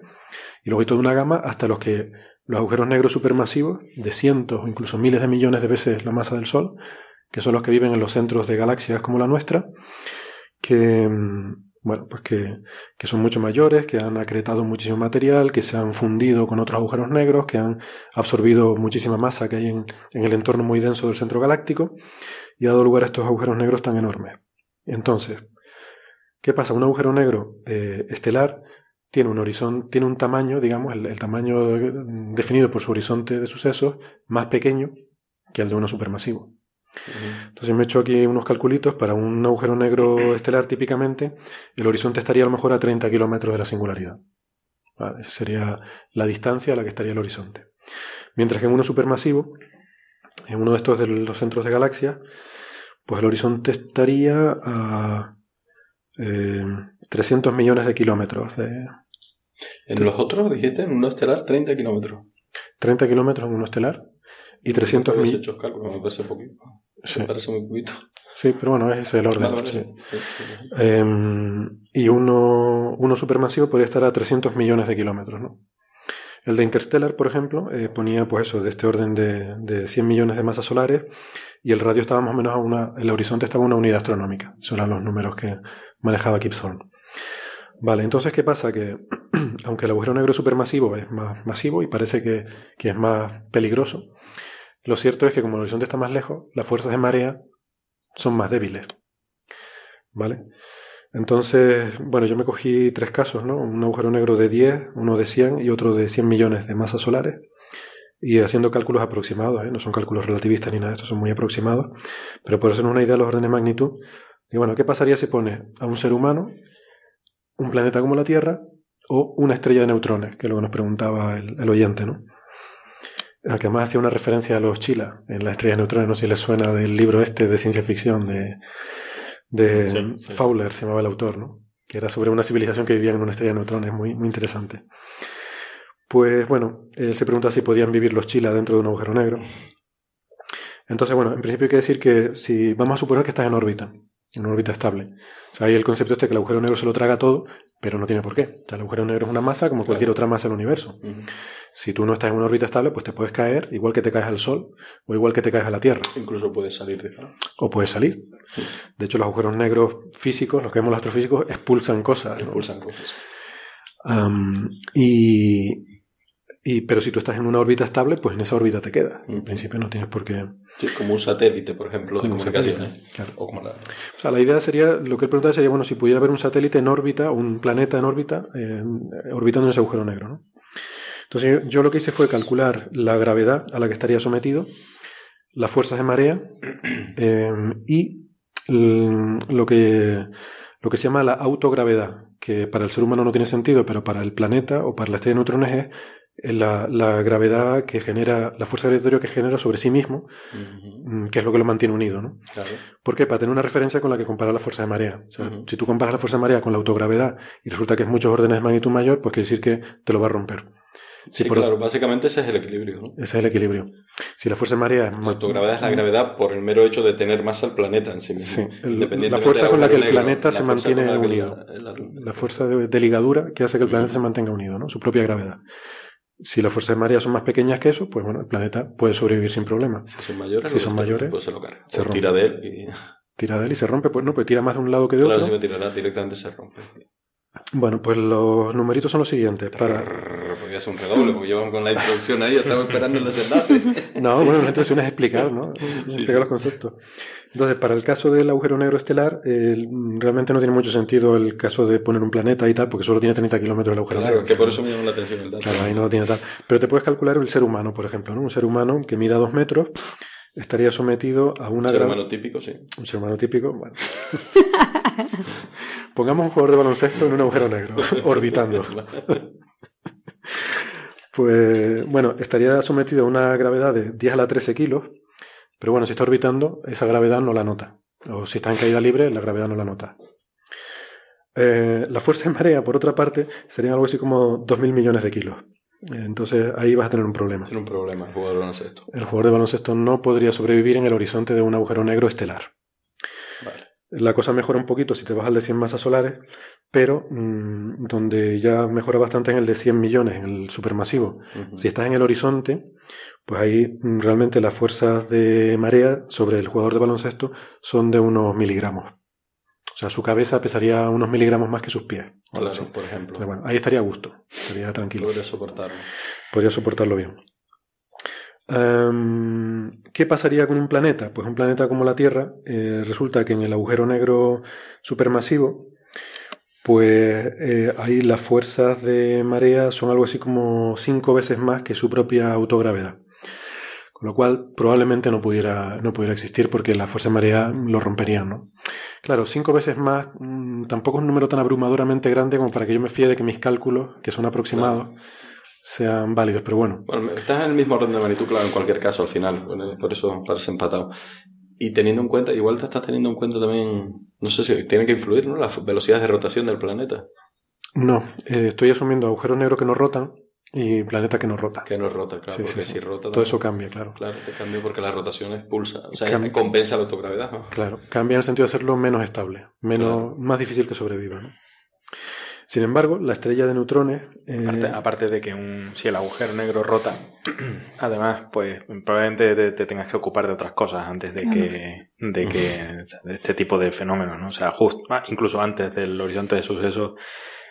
y luego hay toda una gama hasta los que los agujeros negros supermasivos, de cientos o incluso miles de millones de veces la masa del Sol, que son los que viven en los centros de galaxias como la nuestra, que, em, bueno, pues que, son mucho mayores, que han acretado muchísimo material, que se han fundido con otros agujeros negros, que han absorbido muchísima masa que hay en, el entorno muy denso del centro galáctico y ha dado lugar a estos agujeros negros tan enormes. Entonces, ¿qué pasa? Un agujero negro eh, estelar tiene un horizonte, tiene un tamaño, digamos, el, tamaño definido por su horizonte de sucesos más pequeño que el de uno supermasivo. Entonces me he hecho aquí unos calculitos para un agujero negro estelar típicamente, el horizonte estaría a lo mejor a 30 kilómetros de la singularidad. Esa sería la distancia a la que estaría el horizonte. Mientras que en uno supermasivo, en uno de estos de los centros de galaxias, pues el horizonte estaría a 300 eh, millones de kilómetros. De, ¿En los otros dijiste? ¿En uno estelar 30 kilómetros? 30 kilómetros en uno estelar y 300 millones. Sí. Parece muy poquito. Sí, pero bueno, ese es el orden. Em, y uno, uno supermasivo podría estar a 300 millones de kilómetros, ¿no? El de Interstellar, por ejemplo, eh, ponía pues eso, de este orden de, de, 100 millones de masas solares y el radio estaba más o menos a una, el horizonte estaba a una unidad astronómica. Esos eran los números que manejaba Thorne. Vale, entonces, ¿qué pasa? Que aunque el agujero negro supermasivo es más masivo y parece que, que es más peligroso, lo cierto es que como el horizonte está más lejos, las fuerzas de marea son más débiles. ¿Vale? Entonces, bueno, yo me cogí tres casos, ¿no? Un agujero negro de 10, uno de 100 y otro de 100 millones de masas solares. Y haciendo cálculos aproximados, ¿eh? no son cálculos relativistas ni nada, estos son muy aproximados. Pero por hacer una idea de los órdenes de magnitud, y bueno, ¿qué pasaría si pone a un ser humano, un planeta como la Tierra o una estrella de neutrones? Que es lo que nos preguntaba el oyente, ¿no? Al que además hacía una referencia a los Chila en la estrella de neutrones, no sé si les suena del libro este de ciencia ficción de, de Sí, sí. Fowler, se llamaba el autor, ¿no? Que era sobre una civilización que vivía en una estrella de neutrones, muy, muy interesante. Pues bueno, él se pregunta si podían vivir los Chila dentro de un agujero negro. Entonces, bueno, en principio hay que decir que si vamos a suponer que estás en órbita, en una órbita estable. O sea, hay el concepto este que el agujero negro se lo traga todo, pero no tiene por qué. O sea, el agujero negro es una masa como cualquier otra masa del universo. Si tú no estás en una órbita estable, pues te puedes caer igual que te caes al Sol o igual que te caes a la Tierra. Incluso puede salir de. O puedes salir. De hecho, los agujeros negros físicos, los que vemos los astrofísicos, expulsan cosas. ¿no? Impulsan cosas. Y, y- pero si tú estás en una órbita estable, pues en esa órbita te quedas. En principio no tienes por qué. Sí, como un satélite, por ejemplo, de comunicaciones. satélite, claro. O como la... O sea, la idea sería, lo que él preguntaba sería, bueno, si pudiera haber un satélite en órbita, un planeta en órbita, eh, orbitando en ese agujero negro, ¿no? Entonces yo, yo lo que hice fue calcular la gravedad a la que estaría sometido, las fuerzas de marea eh, y lo que, lo que se llama la autogravedad, que para el ser humano no tiene sentido, pero para el planeta o para la estrella de neutrones es la, la gravedad que genera, la fuerza gravitatoria que genera sobre sí mismo, mm, que es lo que lo mantiene unido, ¿no? Claro. ¿Por qué? Para tener una referencia con la que comparar la fuerza de marea. O sea, si tú comparas la fuerza de marea con la autogravedad y resulta que es muchos órdenes de magnitud mayor, pues quiere decir que te lo va a romper. Sí, por- claro, básicamente ese es el equilibrio. ¿no? Ese es el equilibrio. Si la fuerza de marea es La autogravedad es la gravedad por el mero hecho de tener masa al planeta en sí mismo. Sí, el- la fuerza con la que el negro, planeta la se mantiene unido. la- la- la fuerza de, de ligadura que hace que el planeta se mantenga unido, ¿no? Su propia gravedad. Si las fuerzas de marea son más pequeñas que eso, pues bueno, el planeta puede sobrevivir sin problema. Si son mayores, Si son mayores, pues se lo carga. se rompe. tira de él y Tira de él y se rompe, pues no, pues tira más de un lado que de claro, otro. si me tirará directamente se rompe. Bueno, pues los numeritos son los siguientes. Para... Podría ser un redoble, porque llevan con la introducción ahí, estaba esperando el desenlace. No, bueno, la intención es explicar, ¿no? Explicar sí. los conceptos. Entonces, para el caso del agujero negro estelar, eh, realmente no tiene mucho sentido el caso de poner un planeta y tal, porque solo tiene 30 kilómetros el agujero Claro, negro. que por eso me llamó la atención el dato. Claro, ahí no lo tiene tal. Pero te puedes calcular el ser humano, por ejemplo, ¿no? Un ser humano que mida dos metros estaría sometido a una Un ser humano típico, sí. Un ser humano típico, bueno. Pongamos un jugador de baloncesto en un agujero negro, orbitando. Pues, bueno, estaría sometido a una gravedad de 10 a la 13 kilos, pero bueno, si está orbitando, esa gravedad no la nota. O si está en caída libre, la gravedad no la nota. Eh, la fuerza de marea, por otra parte, serían algo así como 2.000 millones de kilos. Entonces ahí vas a tener un problema. Tiene un problema el jugador de baloncesto. El jugador de baloncesto no podría sobrevivir en el horizonte de un agujero negro estelar. Vale. La cosa mejora un poquito si te vas al de 100 masas solares, pero mm, donde ya mejora bastante en el de 100 millones, en el supermasivo. Si estás en el horizonte, pues ahí mm, realmente las fuerzas de marea sobre el jugador de baloncesto son de unos miligramos. O sea, su cabeza pesaría unos miligramos más que sus pies. así. Claro, por ejemplo. Bueno, ahí estaría a gusto, estaría tranquilo Podría soportarlo. podría soportarlo bien. Em, ¿Qué pasaría con un planeta? Pues un planeta como la Tierra, eh, resulta que en el agujero negro supermasivo, pues eh, ahí las fuerzas de marea son algo así como cinco veces más que su propia autogravedad. Con lo cual probablemente no pudiera, no pudiera existir porque las fuerzas de marea lo romperían, ¿no? Claro, cinco veces más mm, tampoco es un número tan abrumadoramente grande como para que yo me fíe de que mis cálculos, que son aproximados, sean válidos, pero bueno, Bueno, estás en el mismo orden de magnitud, claro, en cualquier caso, al final. Por eso parece empatado. Y teniendo en cuenta, igual te estás teniendo en cuenta también, no sé si tiene que influir, ¿no? Las velocidades de rotación del planeta. No, eh, estoy asumiendo agujeros negros que no rotan y planeta que no rota. Que no rota, claro, Sí, porque sí, si sí. rota. Todo también- eso cambia, claro. Claro, te cambia porque la rotación expulsa. O sea, compensa la autogravedad, ¿no? Claro, cambia en el sentido de hacerlo menos estable, menos, Claro. más difícil que sobreviva. ¿no? Sin embargo, la estrella de neutrones. eh, Aparte, aparte de que un, si el agujero negro rota, además, pues probablemente te, te tengas que ocupar de otras cosas antes de que, de que de este tipo de fenómenos, ¿no? O sea, justo, incluso antes del horizonte de sucesos,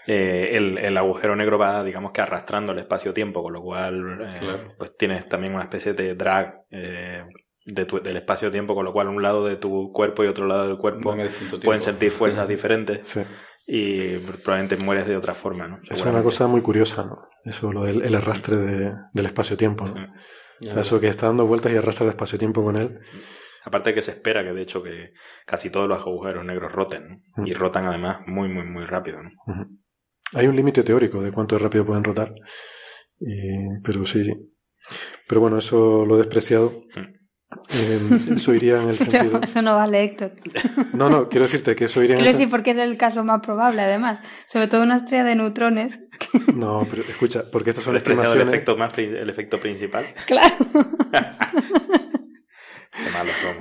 eh, el, el, agujero negro va, digamos que arrastrando el espacio-tiempo, con lo cual eh, pues tienes también una especie de drag eh, de tu, del espacio-tiempo, con lo cual un lado de tu cuerpo y otro lado del cuerpo pueden sentir fuerzas diferentes. Y probablemente mueres de otra forma, ¿no? Es una cosa muy curiosa, ¿no? Eso, lo el arrastre de, del espacio-tiempo, ¿no? eso que está dando vueltas y arrastra el espacio-tiempo con él. Aparte que se espera que de hecho que casi todos los agujeros negros roten, Y rotan además muy, muy, muy rápido, ¿no? Hay un límite teórico de cuánto rápido pueden rotar. pero sí, sí. Pero bueno, eso lo he despreciado. Eh, eso iría en el sentido. eso no vale, Héctor. No, no, quiero decirte que eso iría en Quiero decir, porque es el caso más probable, además. Sobre todo una estrella de neutrones. No, pero escucha, porque estos son estimaciones. El efecto, más, el efecto principal. Claro.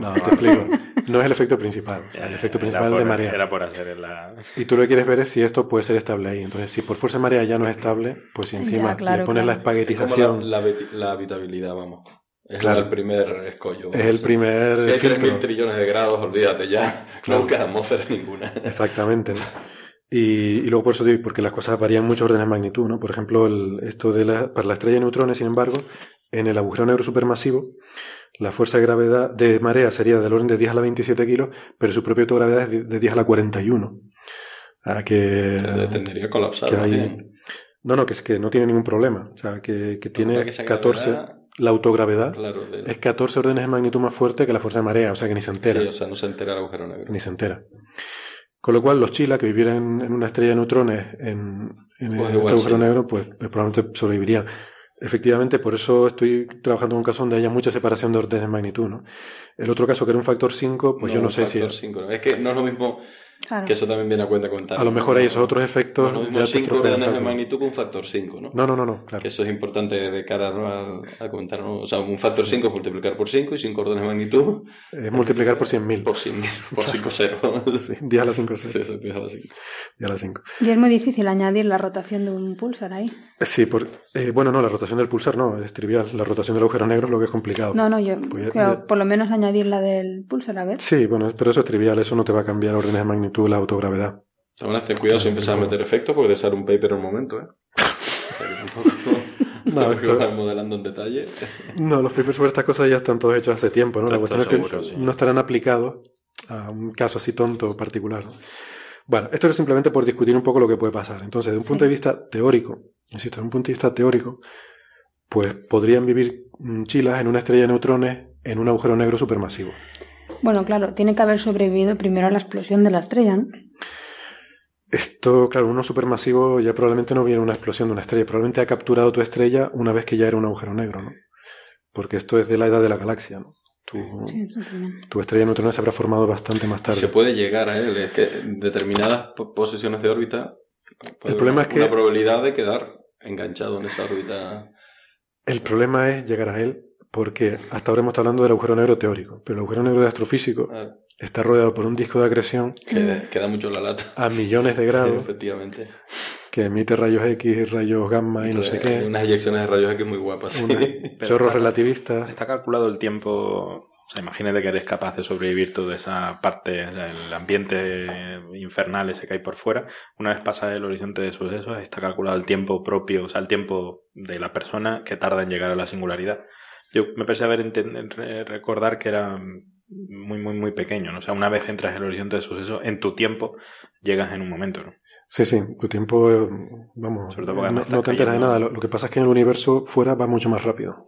No, te explico. No es el efecto principal. el efecto principal es de marea. Era por hacer la... Y tú lo que quieres ver es si esto puede ser estable ahí. Entonces, si por fuerza de marea ya no es estable, pues si encima le pones la espaguetización. la, habitabilidad, vamos. Es el primer escollo. Es el primer. Si hay 3.000 trillones de grados, olvídate ya. No queda atmósfera ninguna. Exactamente. Y, luego por eso digo, porque las cosas varían mucho orden de magnitud, ¿no? Por ejemplo, esto de la, para la estrella de neutrones, sin embargo, en el agujero negro supermasivo, la fuerza de gravedad de marea sería del orden de 10 a la 27 kilos, pero su propia autogravedad es de 10 a la 41. A que, tendría colapsar. no, no, que es que no tiene ningún problema. O sea, que, que tiene 14. La autogravedad es 14 órdenes de magnitud más fuerte que la fuerza de marea, o sea que ni se entera. Sí, o sea, no se entera el agujero negro. Ni se entera. Con lo cual, los chilas que vivieran en una estrella de neutrones en, en pues este agujero negro, pues, pues, probablemente sobrevivirían. Efectivamente, por eso estoy trabajando en un caso donde haya mucha separación de órdenes de magnitud, ¿no? El otro caso que era un factor 5, pues yo no sé si... Es que no es lo mismo que eso también viene a cuenta contar. A lo mejor hay esos otros efectos. No, no 5 órdenes de magnitud con un factor 5, ¿no? No, no, no, claro. Que eso es importante de cara a, comentar, ¿no? O sea, un factor 5 es multiplicar por 5 y 5 órdenes de magnitud. Es multiplicar por 100.000. Por 100.000, por 5 0. sí, 10 a la 5 0. Sí, eso, 10 a la 5. 10 a la 5. Y es muy difícil añadir la rotación de un pulsar ahí. Sí, por, eh, bueno, no, la rotación del pulsar no, es trivial. La rotación del agujero negro es lo que es complicado. No, no, yo pues creo por lo menos añadir la del pulsar, a ver. Sí, bueno, pero eso es trivial, eso no te va a cambiar órdenes de magnitud, la autogravedad. Ahora ten cuidado si empiezas a meter efectos porque te sale un paper en el momento, ¿eh? no, esto... modelando en detalle. No, los papers sobre estas cosas ya están todos hechos hace tiempo, ¿no? La cuestión es que no estarán aplicados a un caso así tonto particular. ¿no? Bueno, esto es simplemente por discutir un poco lo que puede pasar. Entonces, de un punto de vista teórico, insisto, de un punto de vista teórico, pues podrían vivir chilas en una estrella de neutrones en un agujero negro supermasivo. Bueno, claro, tiene que haber sobrevivido primero a la explosión de la estrella, ¿no? Esto, claro, uno supermasivo ya probablemente no viene una explosión de una estrella, probablemente ha capturado tu estrella una vez que ya era un agujero negro, ¿no? Porque esto es de la edad de la galaxia, ¿no? Tu, tu estrella neutronal se habrá formado bastante más tarde. Se puede llegar a él, es que en determinadas posiciones de órbita el problema es que una probabilidad de quedar enganchado en esa órbita. El problema es llegar a él porque hasta ahora hemos estado hablando del agujero negro teórico, pero el agujero negro de astrofísico ah. está rodeado por un disco de acreción que, da mucho la lata. a millones de grados efectivamente. que emite rayos X rayos gamma y no sé qué. Unas eyecciones de rayos X muy guapas. Chorros relativistas. está calculado el tiempo o sea, imagínate que eres capaz de sobrevivir toda esa parte, el ambiente infernal ese que hay por fuera. Una vez pasa el horizonte de sucesos, está calculado el tiempo propio, o sea, el tiempo de la persona que tarda en llegar a la singularidad. Yo me pensé a ver, recordar que era muy, muy, muy pequeño, ¿no? O sea, una vez entras en el horizonte de suceso, en tu tiempo llegas en un momento, ¿no? Sí, sí, tu tiempo, vamos, no, te enteras de nada. Lo, que pasa es que en el universo fuera va mucho más rápido.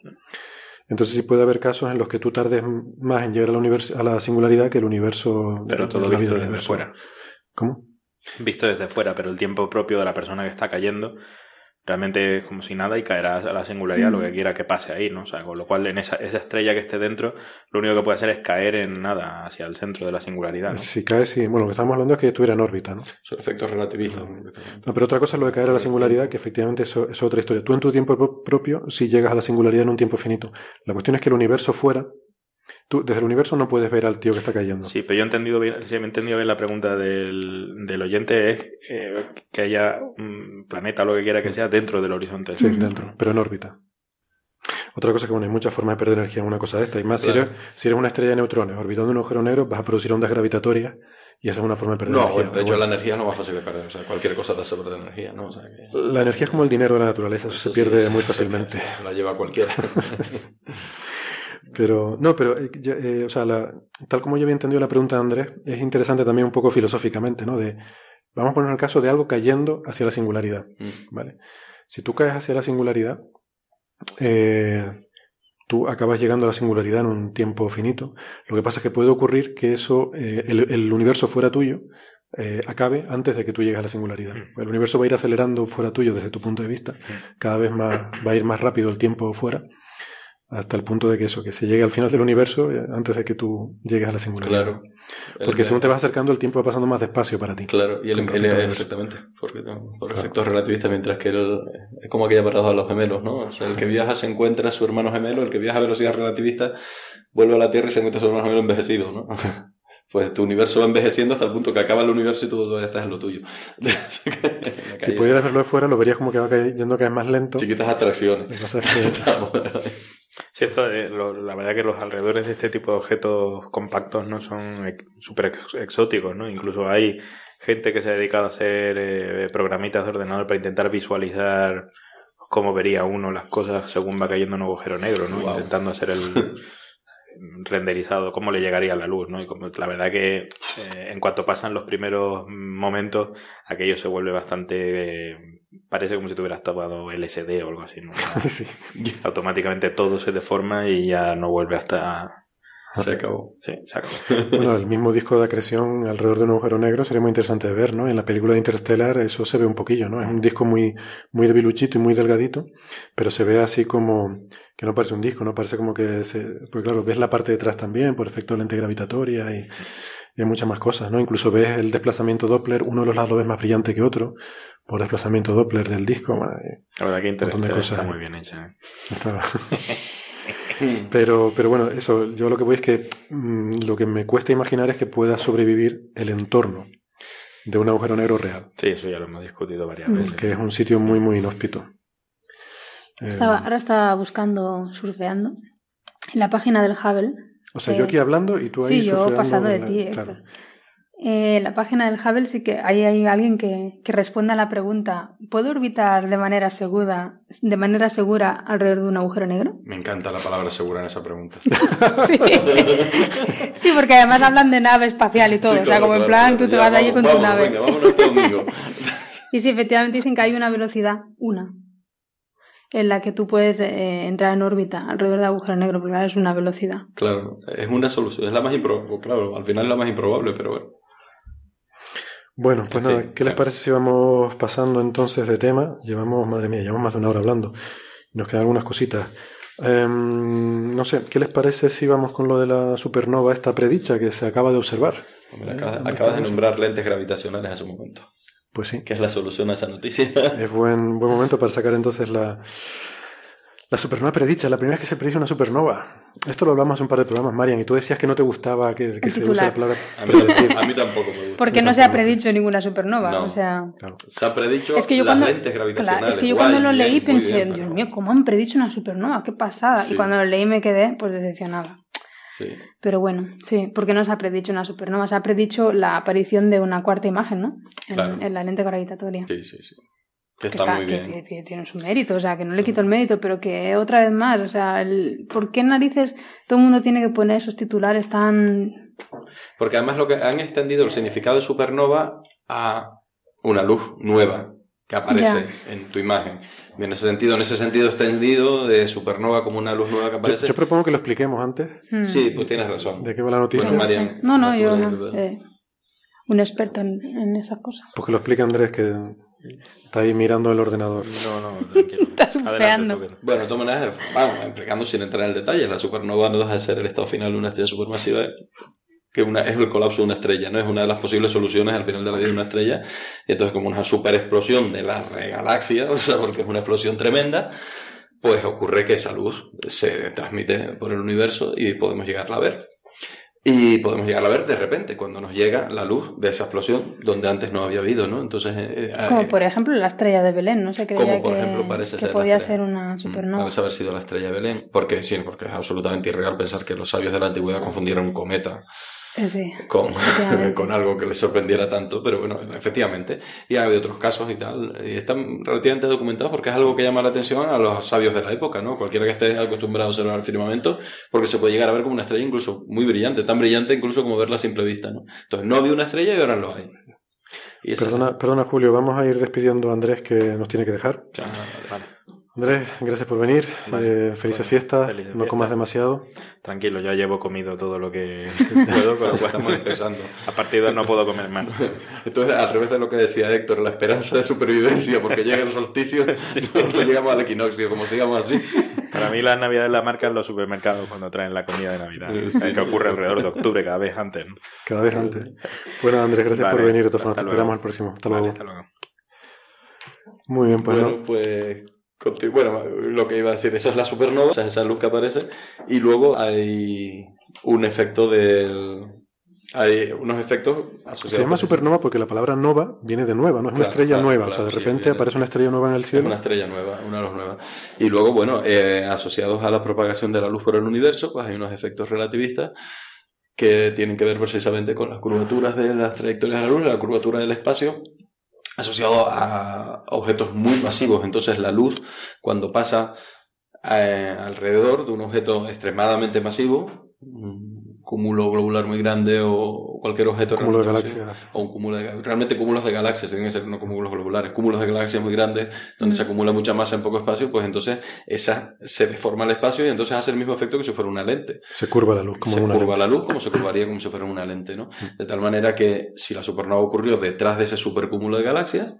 Entonces sí puede haber casos en los que tú tardes más en llegar a la, a la singularidad que el universo... Pero todo visto desde fuera. ¿Cómo? Visto desde fuera, pero el tiempo propio de la persona que está cayendo realmente es como si nada y caerá a la singularidad lo que mm. quiera que pase ahí, ¿no? O sea, con lo cual en esa, esa, estrella que esté dentro, lo único que puede hacer es caer en nada hacia el centro de la singularidad. ¿no? Si cae, sí. Bueno, lo que estamos hablando es que estuviera en órbita, ¿no? Son efectos relativistas. No, pero otra cosa es lo de caer a la singularidad, que efectivamente eso es otra historia. Tú en tu tiempo propio, si llegas a la singularidad en un tiempo finito. La cuestión es que el universo fuera Tú, desde el universo no puedes ver al tío que está cayendo. Sí, pero yo he entendido bien, sí, he entendido bien la pregunta del, del oyente es eh, que haya un planeta o lo que quiera que sea dentro del horizonte. Sí, dentro, pero en órbita. Otra cosa es que bueno, hay muchas formas de perder energía en una cosa de esta. Y más, si, eres, si eres una estrella de neutrones orbitando un agujero negro, vas a producir ondas gravitatorias y esa es una forma de perder No, energía. de Pero hecho bueno, la energía es lo más fácil de perder. O sea, cualquier cosa te hace perder energía, ¿no? O sea, que... la energía es como el dinero de la naturaleza, eso se pierde muy fácilmente. La lleva cualquiera. Pero, no, pero, eh, eh, o sea, la- tal como yo había entendido la pregunta de Andrés, es interesante también un poco filosóficamente, ¿no? De, vamos a poner el caso de algo cayendo hacia la singularidad, Mm. ¿vale? Si tú caes hacia la singularidad, eh, tú acabas llegando a la singularidad en un tiempo finito. Lo que pasa es que puede ocurrir que eso, eh, el, el universo fuera tuyo, eh, acabe antes de que tú llegues a la singularidad. Mm. El universo va a ir acelerando fuera tuyo desde tu punto de vista, cada vez más, va a ir más rápido el tiempo fuera, hasta el punto de que eso, que se llegue al final del universo eh, antes de que tú llegues a la singularidad. Claro. Porque El- según te vas acercando, el tiempo va pasando más despacio para ti. Claro, y el, el- exactamente, porque, por efectos relativistas, mientras que el, es como aquella paradoja de los gemelos, ¿no? O sea, el que viaja se encuentra a su hermano gemelo, el que viaja a velocidad relativista vuelve a la Tierra y se encuentra a su hermano gemelo envejecido, ¿no? Pues tu universo va envejeciendo hasta el punto que acaba el universo y tú todavía estás en lo tuyo. Si pudieras verlo de fuera, lo verías como que va yendo cada vez más lento. Chiquitas atracciones. Sí, esto, de- lo- la verdad que los alrededores de este tipo de objetos compactos no son súper ex- exóticos, ¿no? Incluso hay gente que se ha dedicado a hacer eh, programitas de ordenador para intentar visualizar cómo vería uno las cosas según va cayendo un agujero negro, ¿no? Wow. Intentando hacer el renderizado, cómo le llegaría la luz, ¿no? Y como, la verdad que eh, en cuanto pasan los primeros momentos, aquello se vuelve bastante... parece como si tuvieras tomado LSD o algo así, ¿no? sí. automáticamente todo se deforma y ya no vuelve hasta... Se acabó. Sí, se acabó. Bueno, el mismo disco de acreción alrededor de un agujero negro sería muy interesante de ver, ¿no? En la película de Interstellar eso se ve un poquillo, ¿no? Es un disco muy, muy debiluchito y muy delgadito, pero se ve así como que no parece un disco, ¿no? Parece como que se... Pues claro, ves la parte de atrás también por efecto de lente gravitatoria y, y hay muchas más cosas, ¿no? Incluso ves el desplazamiento Doppler, uno de los lados lo ves más brillante que otro por desplazamiento Doppler del disco. bueno, eh, La verdad que cosas está muy bien hecha. ¿eh? Pero, pero bueno, eso, yo lo que voy es que mm, lo que me cuesta imaginar es que pueda sobrevivir el entorno de un agujero negro real, Sí, eso ya lo hemos discutido varias Mm. veces. que es un sitio muy, muy inhóspito. Eh, Estaba, ahora estaba buscando, surfeando, en la página del Hubble. O sea, yo eh, aquí hablando y tú ahí Sí, yo pasando de la- ti. eh, claro. claro. Eh, la página del Hubble sí que ahí hay alguien que, que responde a la pregunta ¿Puedo orbitar de manera segura, de manera segura alrededor de un agujero negro? Me encanta la palabra segura en esa pregunta. Sí, sí. Sí, porque además hablan de nave espacial y todo. Sí, o sea, claro, como en claro, plan, claro. tú te Ya, vas allí vamos, con tu nave. Venga, vámonos conmigo. Y sí, efectivamente dicen que hay una velocidad, una, en la que tú puedes eh, entrar en órbita alrededor del agujero negro, porque claro, es una velocidad. Claro, es una solución. Es la más improbable. Claro, al final es la más improbable, pero bueno. Bueno, pues nada, ¿qué les parece si vamos pasando entonces de tema? Llevamos, madre mía, llevamos más de una hora hablando. Nos quedan algunas cositas. Em, no sé, ¿qué les parece si vamos con lo de la supernova esta predicha que se acaba de observar? Hombre, acabas, ¿Dónde acabas de nombrar lentes gravitacionales hace un momento. Pues sí, Que es la solución a esa noticia. es buen, buen momento para sacar entonces la, la supernova predicha, la primera vez que se predice una supernova. Esto lo hablamos hace un par de programas, Marian, y tú decías que no te gustaba que, se use titular. la palabra A mí, a mí tampoco me gusta. Porque no se ha predicho ninguna supernova. No. O sea, Claro. Se ha predicho es que yo las cuando, lentes gravitacionales. claro, es que yo Guay, cuando lo leí pensé, bien, Dios pero- mío, ¿cómo han predicho una supernova? ¡Qué pasada! Sí. Y cuando lo leí me quedé pues decepcionada. Sí. Pero bueno, sí, porque no se ha predicho una supernova, se ha predicho la aparición de una cuarta imagen, ¿no? En, Claro. en la lente gravitatoria. Sí, sí, sí. Que Que, está, está- muy bien. que- que tiene su mérito, o sea, que no le quito el mérito, pero que otra vez más, o sea, el- ¿por qué narices todo el mundo tiene que poner esos titulares tan... Porque además lo que han extendido el significado de supernova a una luz nueva que aparece en tu imagen. Y en ese sentido, en ese sentido extendido de supernova como una luz nueva que Yo, aparece. yo propongo que lo expliquemos antes hmm, Sí, pues tienes razón. de qué va la noticia. Bueno. Marian, no, no, yo no. eh, un experto en, en esas cosas. Pues que lo explique Andrés, que está ahí mirando el ordenador. No, no, tranquilo. Estás Adelante, Bueno, de todas maneras, vamos, explicando sin entrar en el detalle, la supernova no deja de ser el estado final de una estrella supermasiva, que una, es el colapso de una estrella, ¿no? Es una de las posibles soluciones al final de la vida de una estrella, y entonces como una super explosión de la galaxia, o sea, porque es una explosión tremenda, pues ocurre que esa luz se transmite por el universo y podemos llegarla a ver. Y podemos llegar a ver de repente cuando nos llega la luz de esa explosión donde antes no había habido, ¿no? Entonces, eh, eh, Como eh, por ejemplo la estrella de Belén, no se creía Como por que, ejemplo parece que ser podía ser una Mm, supernova. Parece haber sido la estrella de Belén, porque sí, porque es absolutamente irreal pensar que los sabios de la antigüedad confundieron un cometa Sí. con, con algo que les sorprendiera tanto, pero bueno, efectivamente. Y hay otros casos y tal, y están relativamente documentados porque es algo que llama la atención a los sabios de la época, ¿no? Cualquiera que esté acostumbrado a observar el firmamento, porque se puede llegar a ver como una estrella incluso muy brillante, tan brillante incluso como verla a simple vista, ¿no? Entonces no había una estrella y ahora lo hay. Perdona, perdona, Julio, vamos a ir despidiendo a Andrés que nos tiene que dejar. Vale. Andrés, gracias por venir. Vale. Eh, felices Bueno, fiestas. felices no comas demasiado. Tranquilo, ya llevo comido todo lo que puedo, con lo cual Estamos empezando. a partir de ahora no puedo comer más. Entonces, al revés de lo que decía Héctor, la esperanza de supervivencia, porque llega el solsticio, nosotros llegamos al equinoccio, como sigamos así. Para mí las navidades las marcan los supermercados cuando traen la comida de Navidad, Sí. eh, que ocurre alrededor de octubre, cada vez antes. ¿no? Cada vez antes. Bueno, Andrés, gracias Vale, por venir. De todas hasta formas, te esperamos al próximo. Hasta Vale, luego. hasta luego. Muy bien, pues bueno, no. pues bueno, lo que iba a decir, esa es la supernova, esa es esa luz que aparece, y luego hay un efecto del... Hay unos efectos asociados... Se llama supernova porque la palabra nova viene de nueva, no es una estrella claro, nueva. claro, o sea, de repente aparece una estrella nueva en el Es cielo. una estrella nueva, una de las nuevas. Y luego, bueno, eh, asociados a la propagación de la luz por el universo, pues hay unos efectos relativistas que tienen que ver precisamente con las curvaturas de las trayectorias de la luz, la curvatura del espacio, asociado a objetos muy masivos. Entonces, la luz, cuando pasa eh, alrededor de un objeto extremadamente masivo, un cúmulo globular muy grande o cualquier objeto Cúmulo de galaxias. o un cúmulo de realmente cúmulos de galaxias, tienen que ser no cúmulos globulares, cúmulos de galaxias muy grandes donde Mm. se acumula mucha masa en poco espacio, pues entonces esa se deforma el espacio y entonces hace el mismo efecto que si fuera una lente. Se curva la luz como se una curva lente. la luz como se curvaría como si fuera una lente, ¿no? Mm. De tal manera que si la supernova ocurrió detrás de ese supercúmulo de galaxias,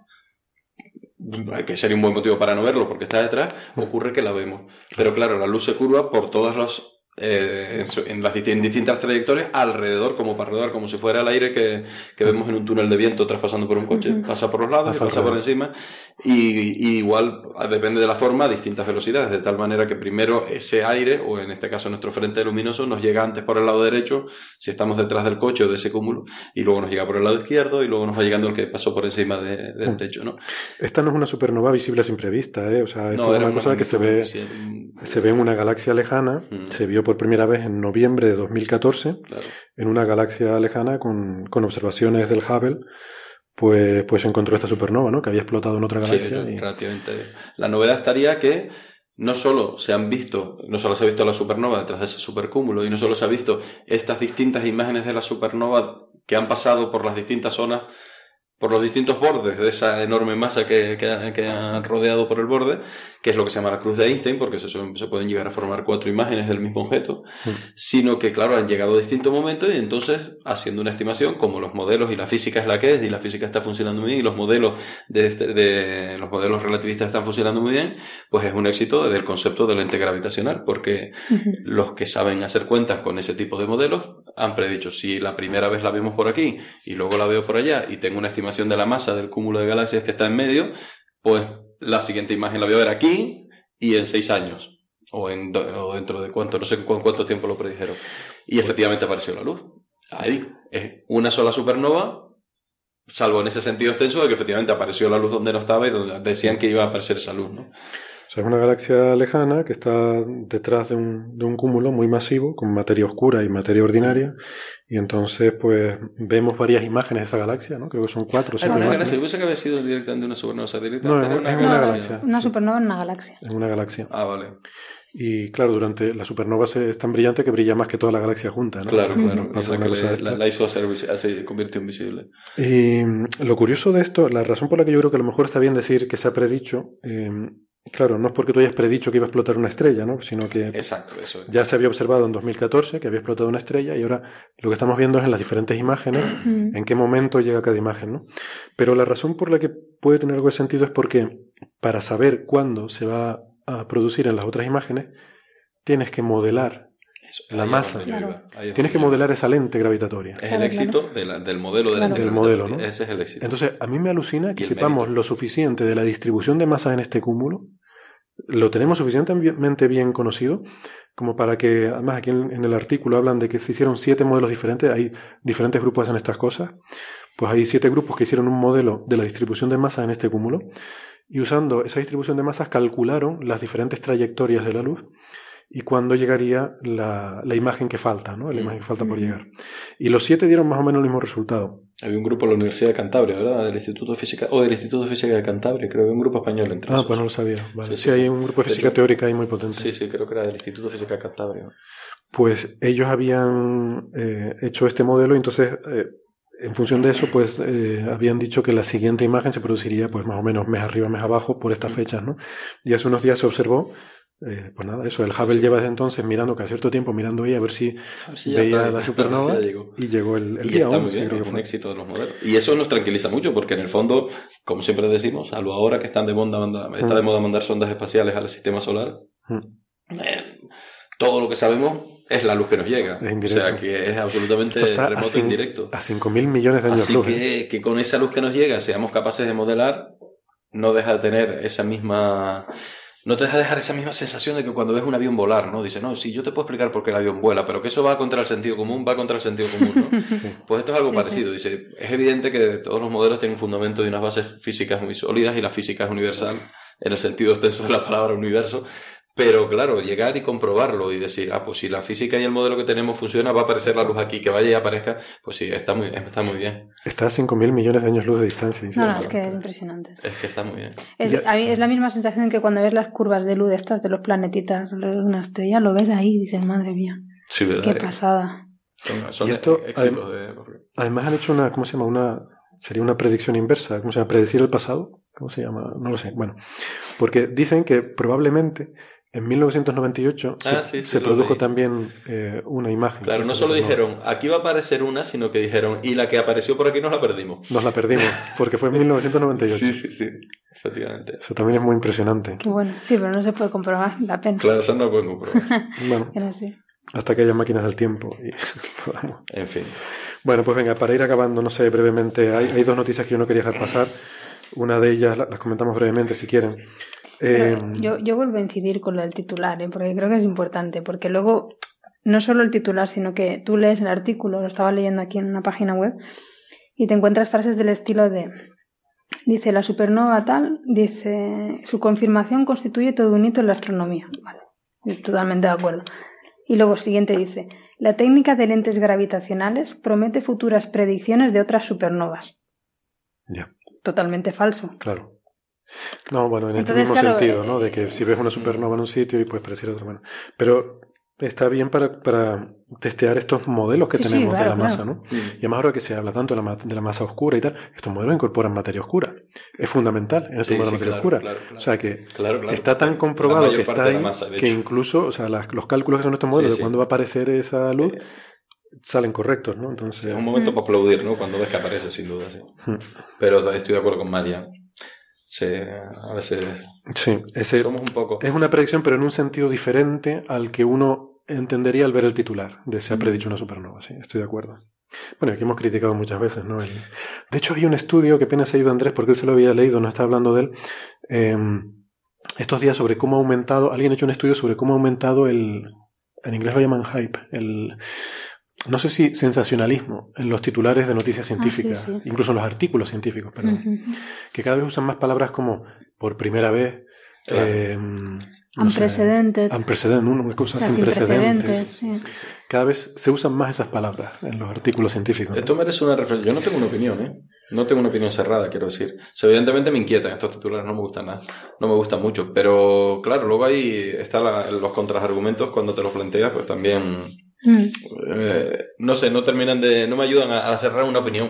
que sería un buen motivo para no verlo porque está detrás, Mm. ocurre que la vemos. Pero claro, la luz se curva por todas las eh, en su- en las en distintas trayectorias alrededor, como para alrededor, como si fuera el aire que, que vemos en un túnel de viento traspasando por un coche. Pasa por los lados, y Pasa por encima, y, y igual ah, depende de la forma, a distintas velocidades, de tal manera que primero ese aire, o en este caso nuestro frente luminoso, nos llega antes por el lado derecho, si estamos detrás del coche o de ese cúmulo, y luego nos llega por el lado izquierdo, y luego nos va llegando el que pasó por encima de- del Mm. techo, ¿no? Esta no es una supernova visible a simple vista, ¿eh? O sea, esto No, es una cosa que se ve, se ve en una galaxia lejana. Mm. Se vio por primera vez en noviembre de 2014 claro. en una galaxia lejana con, con observaciones del Hubble. Pues, pues encontró esta supernova, ¿no? Que había explotado en otra Sí, galaxia. y- relativamente. La novedad estaría que no solo se han visto, no solo se ha visto la supernova detrás de ese supercúmulo, y no solo se ha visto estas distintas imágenes de la supernova que han pasado por las distintas zonas, por los distintos bordes de esa enorme masa que, que, que han rodeado por el borde, que es lo que se llama la cruz de Einstein, porque se, son- se pueden llegar a formar cuatro imágenes del mismo objeto, Mm. sino que, claro, han llegado a distintos momentos y entonces, haciendo una estimación, como los modelos y la física es la que es, y la física está funcionando muy bien, y los modelos de, este- de los modelos relativistas están funcionando muy bien, pues es un éxito desde el concepto del ente gravitacional, porque Ujú. los que saben hacer cuentas con ese tipo de modelos han predicho si la primera vez la vemos por aquí y luego la veo por allá y tengo una estimación de la masa del cúmulo de galaxias que está en medio, pues la siguiente imagen la voy a ver aquí y en seis años. O, en, do- o dentro de cuánto, no sé cu- cuánto tiempo lo predijeron. Y efectivamente apareció la luz. Ahí. Es una sola supernova, salvo en ese sentido extenso de que efectivamente apareció la luz donde no estaba y donde decían que iba a aparecer esa luz, ¿no? O sea, es una galaxia lejana que está detrás de un, de un cúmulo muy masivo con materia oscura y materia ordinaria. Y entonces, pues, vemos varias imágenes de esa galaxia, ¿no? Creo que son cuatro o una imágenes galaxia, yo que había sido directamente una supernova satélite. No, es una galaxia. Una supernova en una galaxia. en una galaxia. Ah, vale. Y claro, durante la supernova es tan brillante que brilla más que toda la galaxia junta, ¿no? Claro, claro. Pasa la una cosa le- la, la hizo hacer, visi- se convirtió en visible. Y lo curioso de esto, la razón por la que yo creo que a lo mejor está bien decir que se ha predicho, eh, claro, no es porque tú hayas predicho que iba a explotar una estrella, ¿no? Sino que Exacto, eso es. ya se había observado en 2014 que había explotado una estrella y ahora lo que estamos viendo es en las diferentes imágenes en qué momento llega cada imagen, ¿no? Pero la razón por la que puede tener algo de sentido es porque para saber cuándo se va a producir en las otras imágenes, tienes que modelar, Eso, la masa. Claro. tienes que modelar esa lente gravitatoria. Es el éxito de la- del modelo del Claro. ente Del modelo. ¿no? Ese es el éxito. Entonces, a mí me alucina que sepamos mérito. lo suficiente de la distribución de masas en este cúmulo, lo tenemos suficientemente bien conocido como para que, además aquí en, en, el artículo hablan de que se hicieron siete modelos diferentes, hay diferentes grupos que hacen estas cosas, pues hay siete grupos que hicieron un modelo de la distribución de masa en este cúmulo y usando esa distribución de masas calcularon las diferentes trayectorias de la luz y cuándo llegaría la, la imagen que falta, ¿no? La imagen que falta por llegar. Y los siete dieron más o menos el mismo resultado. Había un grupo de la Universidad de Cantabria, ¿verdad? Del Instituto de Física, o del Instituto de Física de Cantabria, creo que había un grupo español entre Ah, esos. pues no lo sabía. Vale. Sí, Sí, sí. hay un grupo de física teórica ahí muy potente. Sí, sí, creo que era del Instituto de Física de Cantabria. Pues ellos habían eh, hecho este modelo y entonces, eh, en función de eso, pues eh, habían dicho que la siguiente imagen se produciría pues más o menos mes arriba, mes abajo por estas fechas, ¿no? Y hace unos días se observó, eh, pues nada, eso, el Hubble lleva desde entonces mirando cada cierto tiempo, mirando ahí a ver si A ver si ya veía está, la a supernova si llegó. y llegó el, el y día está 11, muy bien, creo que es un fue. éxito de los modelos. Y eso nos tranquiliza mucho porque en el fondo, como siempre decimos, salvo ahora que están de moda, manda- está de Mm. moda mandar sondas espaciales al sistema solar, Mm. eh, todo lo que sabemos es la luz que nos llega. Es o sea que es absolutamente a, remoto e indirecto. a 5.000 millones de años Así luz. ¿eh? que, que con esa luz que nos llega seamos capaces de modelar, no deja de tener esa misma... No te deja de dejar esa misma sensación de que cuando ves un avión volar, ¿no? Dice, no, sí, yo te puedo explicar por qué el avión vuela, pero que eso va contra el sentido común, va contra el sentido común, ¿no? Sí. Pues esto es algo Sí, parecido. Dice, es evidente que todos los modelos tienen un fundamento y unas bases físicas muy sólidas y la física es universal en el sentido extenso de la palabra universo. Pero claro, llegar y comprobarlo y decir, ah, pues si la física y el modelo que tenemos funciona, va a aparecer la luz aquí, que vaya y aparezca, pues sí, está muy, está muy bien. Está a 5.000 millones de años luz de distancia. dice. No, no, es que es impresionante. Es que está muy bien. Es, Ya- a mí es la misma sensación que cuando ves las curvas de luz estas de los planetitas, una estrella, lo ves ahí y dices, madre mía, Sí, ¿verdad? qué pasada. Son, son Y esto, éxitos de... Además han hecho una, ¿cómo se llama? Una, sería una predicción inversa, ¿cómo se llama? Predecir el pasado, ¿cómo se llama? No lo sé. Bueno, porque dicen que probablemente en 1998 Ah, se, sí, sí, se produjo también eh, una imagen. Claro, no solo dijeron, aquí va a aparecer una, sino que dijeron, y la que apareció por aquí nos la perdimos. Nos la perdimos, porque fue en 1998. Sí, sí, sí, efectivamente. Eso también es muy impresionante. Qué bueno. Sí, pero no se puede comprobar la pena. Claro, eso no lo pueden comprobar. Bueno, hasta que haya máquinas del tiempo. y. En fin. Bueno, pues venga, para ir acabando, no sé, brevemente, hay, hay dos noticias que yo no quería dejar pasar. Una de ellas la- las comentamos brevemente, si quieren. Eh, yo, yo vuelvo a incidir con lo del titular, ¿eh? porque creo que es importante, porque luego no solo el titular, sino que tú lees el artículo, lo estaba leyendo aquí en una página web, y te encuentras frases del estilo de, dice, la supernova tal, dice, su confirmación constituye todo un hito en la astronomía. Vale, totalmente de acuerdo. Y luego siguiente dice, la técnica de lentes gravitacionales promete futuras predicciones de otras supernovas. Ya. Totalmente falso. Claro. No, bueno, en este mismo claro, sentido, eh, ¿no? De que si ves una supernova en un sitio y puedes parecer otra. Bueno, pero está bien para, para testear estos modelos que Sí, sí, tenemos claro, de la masa, claro. ¿no? Y además ahora que se habla tanto de la, ma- de la masa oscura y tal, estos modelos incorporan materia oscura. Es fundamental en estos Sí, modelos sí, de materia claro, oscura. claro, claro. O sea que Claro, claro. está tan comprobado que está ahí masa, que incluso, o sea, las- los cálculos que son estos modelos Sí, de sí. cuándo va a aparecer esa luz Eh, salen correctos, ¿no? Entonces, Es un momento Mm. para aplaudir, ¿no? Cuando ves que aparece, sin duda, sí. Mm. Pero estoy de acuerdo con María. Se, a veces sí, ese, somos un poco... Es una predicción, pero en un sentido diferente al que uno entendería al ver el titular de se ha predicho una supernova. Sí, estoy de acuerdo. Bueno, aquí hemos criticado muchas veces, ¿no? El- De hecho, hay un estudio que apenas ha ido Andrés porque él se lo había leído, no está hablando de él. eh, estos días sobre cómo ha aumentado, alguien ha hecho un estudio sobre cómo ha aumentado el, en inglés lo llaman hype, el, no sé si sensacionalismo en los titulares de noticias científicas, sí. incluso en los artículos científicos, perdón que cada vez usan más palabras como por primera vez, Claro. eh, no sé, Unprecedented. ¿no? una cosa O sea, sin sin precedentes. precedentes, sí. Cada vez se usan más esas palabras en los artículos científicos. ¿no? Esto merece una reflexión. Yo no tengo una opinión, ¿eh? No tengo una opinión cerrada, quiero decir. O sea, evidentemente me inquietan estos titulares, no me gustan nada. No me gustan mucho. Pero, claro, luego ahí están los contraargumentos cuando te los planteas, pues también Mm. eh, no sé, no terminan de, no me ayudan a, a cerrar una opinión.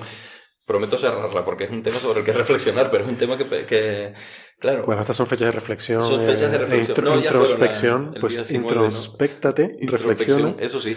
Prometo cerrarla porque es un tema sobre el que reflexionar, pero es un tema que, que claro, Bueno, estas son fechas de reflexión. Son fechas de eh, reflexión. No, introspección. la- pues día 19, ¿no? introspectate, introspección, reflexiona eso sí.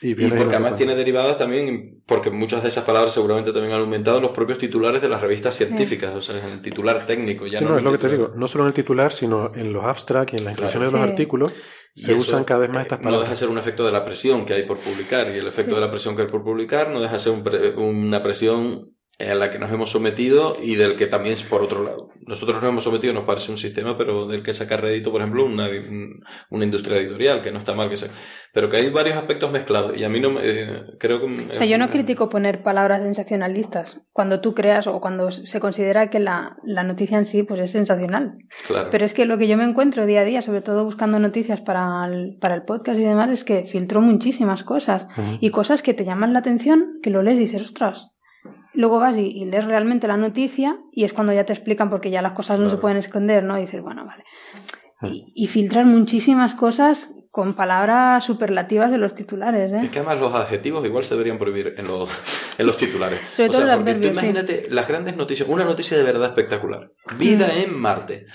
y Y porque además tiene derivadas también, porque muchas de esas palabras seguramente también han aumentado los propios titulares de las revistas científicas, o sea, el titular técnico. Ya Sí, no, es lo que te digo. No solo en el titular, sino en los abstracts y en las Claro. inclusiones de los Sí. artículos Y se usan cada vez más eh, estas No deja de palabras. ser un efecto de la presión que hay por publicar, y el efecto Sí. de la presión que hay por publicar no deja de ser un pre- una presión a la que nos hemos sometido y del que también es por otro lado. Nosotros nos hemos sometido, nos parece un sistema, pero del que saca rédito, por ejemplo, una, una industria editorial, que no está mal que sea. Pero que hay varios aspectos mezclados y a mí no me, eh, creo que... O sea, yo no critico poner palabras sensacionalistas cuando tú creas o cuando se considera que la, la noticia en sí pues es sensacional. Claro. Pero es que lo que yo me encuentro día a día, sobre todo buscando noticias para el, para el podcast y demás, es que filtro muchísimas cosas y cosas que te llaman la atención, que lo lees y dices, ostras. Luego vas y, y lees realmente la noticia y es cuando ya te explican porque ya las cosas no se Claro. pueden esconder, ¿no? Y dices, bueno, vale. Y, y filtrar muchísimas cosas con palabras superlativas de los titulares, Es ¿eh? que además los adjetivos igual se deberían prohibir en los, en los titulares. Sobre O todo sea, porque tú imagínate las grandes noticias, una noticia de verdad espectacular. Vida Mm. en Marte.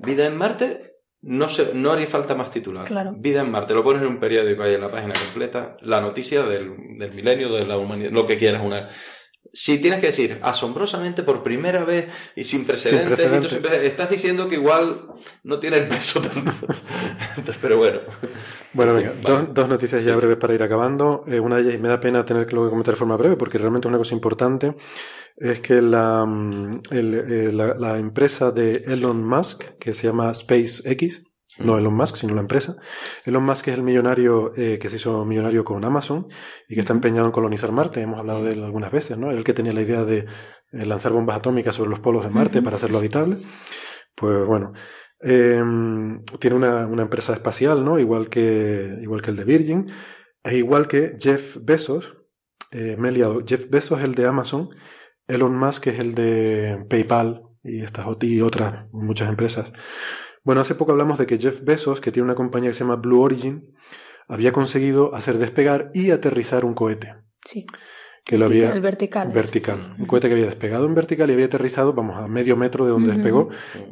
Vida en Marte, no, se, no haría falta más titular. Claro. Vida en Marte, lo pones en un periódico ahí en la página completa, la noticia del, del milenio, de la humanidad, lo que quieras. una Si tienes que decir asombrosamente por primera vez y sin precedentes, precedentes. y tú siempre- estás diciendo que igual no tiene el peso tanto. Pero bueno. Bueno, venga, Vale. dos, dos noticias ya Sí, breves para ir acabando. Eh, una de ellas, y me da pena tener que luego comentar de forma breve, porque realmente es una cosa importante, es que la, mm, el- eh, la, la empresa de Elon Musk, que se llama SpaceX, no Elon Musk, sino la empresa. Elon Musk es el millonario eh, que se hizo millonario con Amazon y que está empeñado en colonizar Marte. Hemos hablado de él algunas veces, ¿no? El que tenía la idea de eh, lanzar bombas atómicas sobre los polos de Marte para hacerlo habitable. Pues bueno, eh, tiene una, una empresa espacial, ¿no? Igual que, igual que el de Virgin, e igual que Jeff Bezos, eh, me he liado. Jeff Bezos es el de Amazon, Elon Musk es el de PayPal y estas y otras muchas empresas. Bueno, hace poco hablamos de que Jeff Bezos, que tiene una compañía que se llama Blue Origin, había conseguido hacer despegar y aterrizar un cohete, Sí. que lo había El vertical. un cohete que había despegado en vertical y había aterrizado, vamos, a medio metro de donde despegó,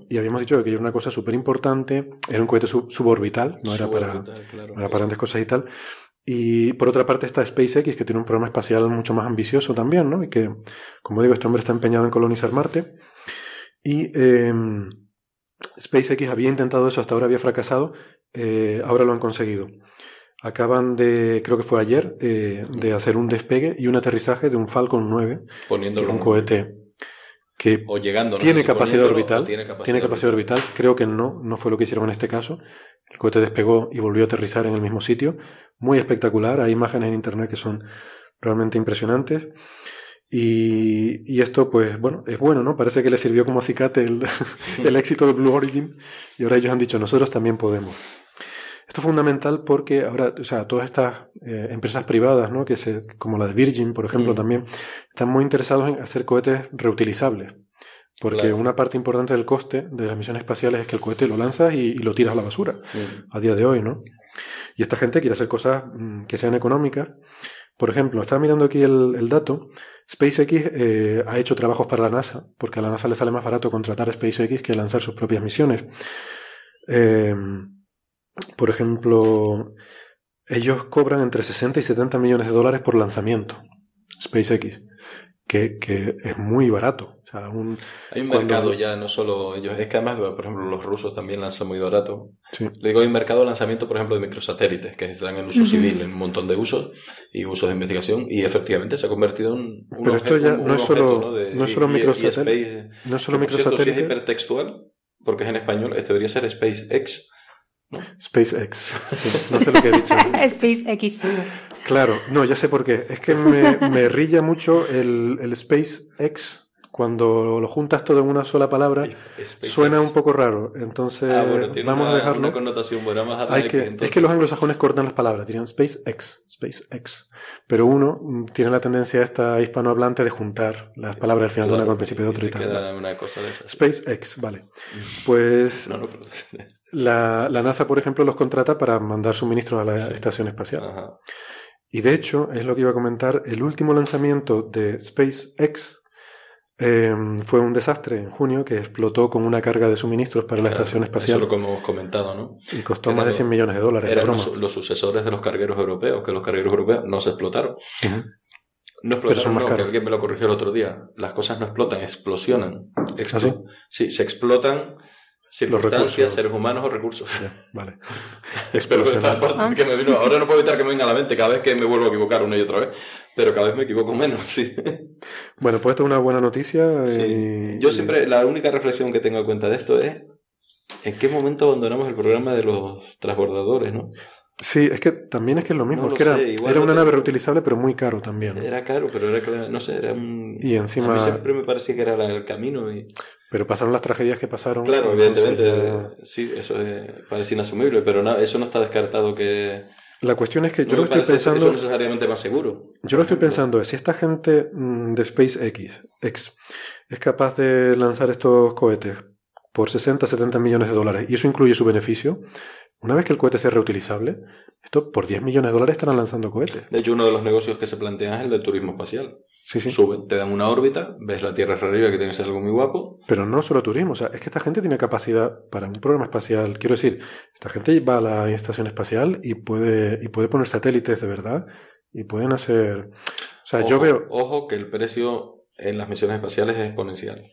y habíamos dicho que era una cosa súper importante, era un cohete sub- suborbital, no era para, claro. no era para grandes cosas y tal. Y por otra parte está SpaceX, que tiene un programa espacial mucho más ambicioso también, ¿no? Y que, como digo, este hombre está empeñado en colonizar Marte. Y eh, SpaceX había intentado eso, hasta ahora había fracasado, eh, ahora lo han conseguido. Acaban de, creo que fue ayer, eh, de hacer un despegue y un aterrizaje de un Falcon 9, que es Poniéndolo un cohete que o llegando. no tiene capacidad orbital. o Tiene capacidad, tiene capacidad orbital. Creo que no, no fue lo que hicieron en este caso. El cohete despegó y volvió a aterrizar en el mismo sitio. Muy espectacular. Hay imágenes en internet que son realmente impresionantes. Y, y esto, pues, bueno, es bueno, ¿no? Parece que le sirvió como acicate el, el éxito de Blue Origin. Y ahora ellos han dicho, nosotros también podemos. Esto es fundamental porque ahora, o sea, todas estas eh, empresas privadas, ¿no? Que se, como la de Virgin, por ejemplo, Mm. también, están muy interesados en hacer cohetes reutilizables. Porque Claro. una parte importante del coste de las misiones espaciales es que el cohete lo lanzas y, y lo tiras a la basura, Mm. a día de hoy, ¿no? Y esta gente quiere hacer cosas mm, que sean económicas. Por ejemplo, estaba mirando aquí el, dato. SpaceX eh, ha hecho trabajos para la NASA, porque a la NASA le sale más barato contratar a SpaceX que lanzar sus propias misiones. Eh, por ejemplo, ellos cobran entre 60 y 70 millones de dólares por lanzamiento, SpaceX, que es muy barato. O sea, un, Hay un Cuando- mercado ya, no solo ellos. Es que además, por ejemplo, los rusos también lanzan muy barato. sí. Le digo, hay un mercado de lanzamiento, por ejemplo, de microsatélites, que están en uso civil, en un montón de usos y usos de investigación, y efectivamente se ha convertido en un Pero esto objeto- ya un- no es solo- objeto, De- no es solo y- y microsatélite, Space- No es solo cierto, si es hipertextual, porque es en español, este debería ser SpaceX. SpaceX. Sí, no sé lo que he dicho. SpaceX. Claro, no, ya sé por qué. Es que me, me rilla mucho el, el SpaceX. Cuando lo juntas todo en una sola palabra, suena un poco raro. Entonces, Ah, bueno, vamos una, a dejarlo. una connotación Hay que, entonces. es que los anglosajones cortan las palabras, dirían SpaceX, SpaceX. Pero uno mm, tiene la tendencia esta hispanohablante de juntar las palabras al final de una con el principio de otra y tal. queda una cosa de esas. SpaceX, vale. Pues No, no, pero- la, la NASA, por ejemplo, los contrata para mandar suministros a la Sí. estación espacial. Ajá. Y de hecho, es lo que iba a comentar, el último lanzamiento de SpaceX eh, fue un desastre en junio que explotó con una carga de suministros para la estación Eso espacial es lo que hemos comentado, ¿no? y costó Era más de lo- 100 millones de dólares. Eran los, los sucesores de los cargueros europeos, que los cargueros europeos no se explotaron. No explotaron, más no, que alguien me lo corrigió el otro día. Las cosas no explotan, explosionan. Explo- ¿Ah, sí? Sí, se explotan Circunstancias, seres humanos o recursos. vale. Parte que me vino, ahora no puedo evitar que me venga a la mente cada vez que me vuelvo a equivocar una y otra vez, pero cada vez me equivoco menos, sí. Bueno, pues esto es una buena noticia. Sí. Yo siempre, la única reflexión que tengo en cuenta de esto es en qué momento abandonamos el programa de los transbordadores, ¿no? Sí, es que también es que es lo mismo, es que era, era una nave reutilizable pero muy caro también. Era caro, pero era, no sé, era un... Y encima... A mí siempre me parecía que era el camino y... Pero pasaron las tragedias que pasaron. Claro, evidentemente, sí, eso parece inasumible, pero no, eso no está descartado que... La cuestión es que yo lo estoy pensando... Eso necesariamente más seguro. Yo lo estoy pensando, es si esta gente mm, de SpaceX X, es capaz de lanzar estos cohetes por 60, 70 millones de dólares, y eso incluye su beneficio, una vez que el cohete sea reutilizable, esto por 10 millones de dólares estarán lanzando cohetes. De hecho, uno de los negocios que se plantean es el del turismo espacial. Sí, sí. Suben, te dan una órbita, ves la Tierra arriba que tiene que ser algo muy guapo. Pero no solo turismo, o sea, es que esta gente tiene capacidad para un programa espacial. Quiero decir, esta gente va a la estación espacial y puede, y puede poner satélites de verdad y pueden hacer. O sea, yo veo. Ojo que el precio en las misiones espaciales es exponencial.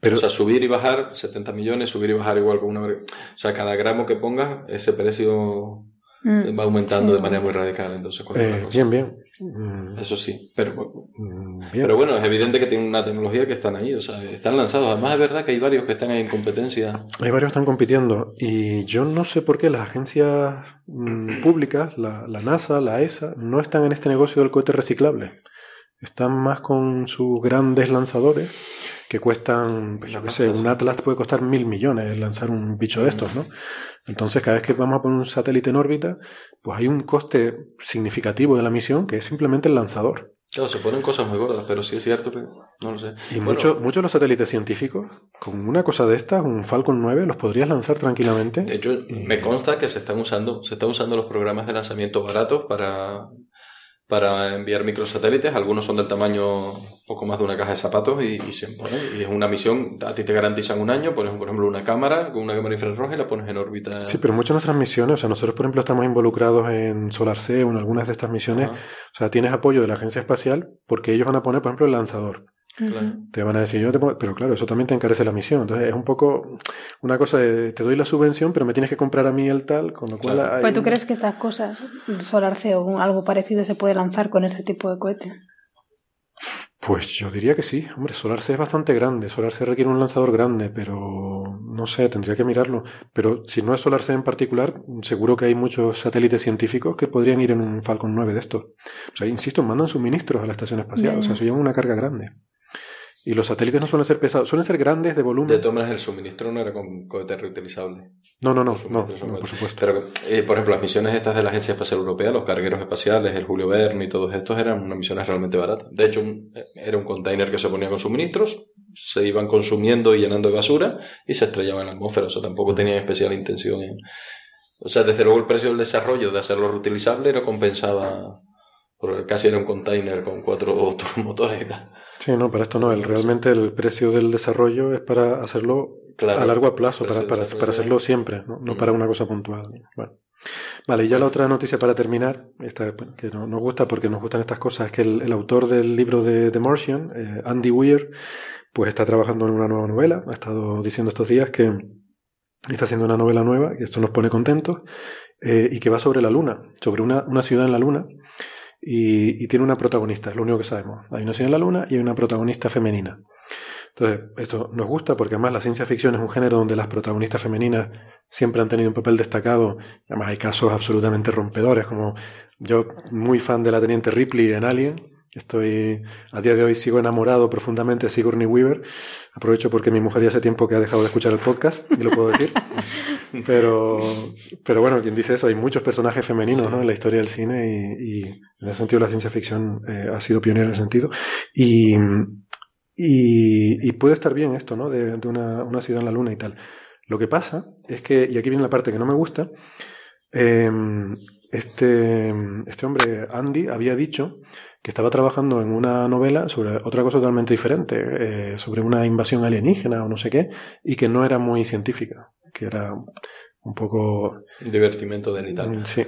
Pero, o sea, subir y bajar 70 millones, subir y bajar igual con una. O sea, cada gramo que pongas, ese precio mm, va aumentando de manera muy radical. Entonces, eh, bien, bien. Mm. Eso sí, pero, mm, pero bueno, es evidente que tienen una tecnología que están ahí, o sea, están lanzados. Además, es verdad que hay varios que están en competencia. Hay varios que están compitiendo y yo no sé por qué las agencias públicas, la, la NASA, la ESA, no están en este negocio del cohete reciclable. Están más con sus grandes lanzadores que cuestan, pues yo qué sé, un Atlas puede costar mil millones lanzar un bicho de estos, ¿no? Entonces, cada vez que vamos a poner un satélite en órbita, pues hay un coste significativo de la misión que es simplemente el lanzador. Claro, se ponen cosas muy gordas, pero sí es cierto que no lo sé. Y muchos muchos de los satélites científicos, con una cosa de estas, un Falcon 9, los podrías lanzar tranquilamente. De hecho, me consta que se están usando, se están usando los programas de lanzamiento baratos para para enviar microsatélites. Algunos son del tamaño poco más de una caja de zapatos y, se ponen. Y es una misión, a ti te garantizan un año, pones por ejemplo una cámara con una cámara infrarroja y la pones en órbita. Sí, pero muchas de nuestras misiones, o sea, nosotros por ejemplo estamos involucrados en SolarC o en algunas de estas misiones, o sea, tienes apoyo de la agencia espacial porque ellos van a poner por ejemplo el lanzador. Te van a decir, yo te pero claro, eso también te encarece la misión. Entonces es un poco una cosa de, te doy la subvención, pero me tienes que comprar a mí el tal, con lo cual... Hay... Pues tú crees que estas cosas, Solar C o algo parecido, se puede lanzar con este tipo de cohete? Pues yo diría que sí. Hombre, Solar C es bastante grande. Solar C requiere un lanzador grande, pero no sé, tendría que mirarlo. Pero si no es Solar C en particular, seguro que hay muchos satélites científicos que podrían ir en un Falcon 9 de estos. O sea, insisto, mandan suministros a la estación espacial. O sea, se lleva una carga grande. Y los satélites no suelen ser pesados, suelen ser grandes de volumen. De todas maneras, el suministro no era con cohete reutilizable. No, no, no, no, por supuesto. Pero, eh, por ejemplo, las misiones estas de la Agencia Espacial Europea, los cargueros espaciales, el Julio Verne y todos estos eran unas misiones realmente baratas. De hecho, era un container que se ponía con suministros, se iban consumiendo y llenando de basura y se estrellaban en la atmósfera. O sea, tampoco tenían especial intención en... O sea, desde luego el precio del desarrollo de hacerlo reutilizable no compensaba, porque casi era un container con cuatro motores y tal. Sí, no, para esto no. El, realmente el precio del desarrollo es para hacerlo a largo plazo, para, para, para, hacerlo siempre, no, no para una cosa puntual. Bueno. Vale, y ya la otra noticia para terminar, esta, que no, nos gusta porque nos gustan estas cosas, es que el, autor del libro de The Martian, eh, Andy Weir, pues está trabajando en una nueva novela. Ha estado diciendo estos días que está haciendo una novela nueva, y esto nos pone contentos, eh, y que va sobre la Luna, sobre una, una ciudad en la Luna, y, tiene una protagonista, es lo único que sabemos. Hay una ciudad en la Luna y hay una protagonista femenina. Entonces, esto nos gusta porque además la ciencia ficción es un género donde las protagonistas femeninas siempre han tenido un papel destacado. Además hay casos absolutamente rompedores, como yo muy fan de la teniente Ripley en Alien, Estoy, a día de hoy sigo enamorado profundamente de Sigourney Weaver. Aprovecho porque mi mujer ya hace tiempo que ha dejado de escuchar el podcast, y lo puedo decir. Pero, pero bueno, quien dice eso, hay muchos personajes femeninos ¿no? en la historia del cine y, en ese sentido la ciencia ficción eh, ha sido pionera en ese sentido. Y, y, puede estar bien esto, ¿no? De, una, una, ciudad en la luna y tal. Lo que pasa es que, y aquí viene la parte que no me gusta, eh, este, este hombre, Andy, había dicho que estaba trabajando en una novela sobre otra cosa totalmente diferente, eh, sobre una invasión alienígena o no sé qué, y que no era muy científica, que era un poco... Divertimento de. Sí.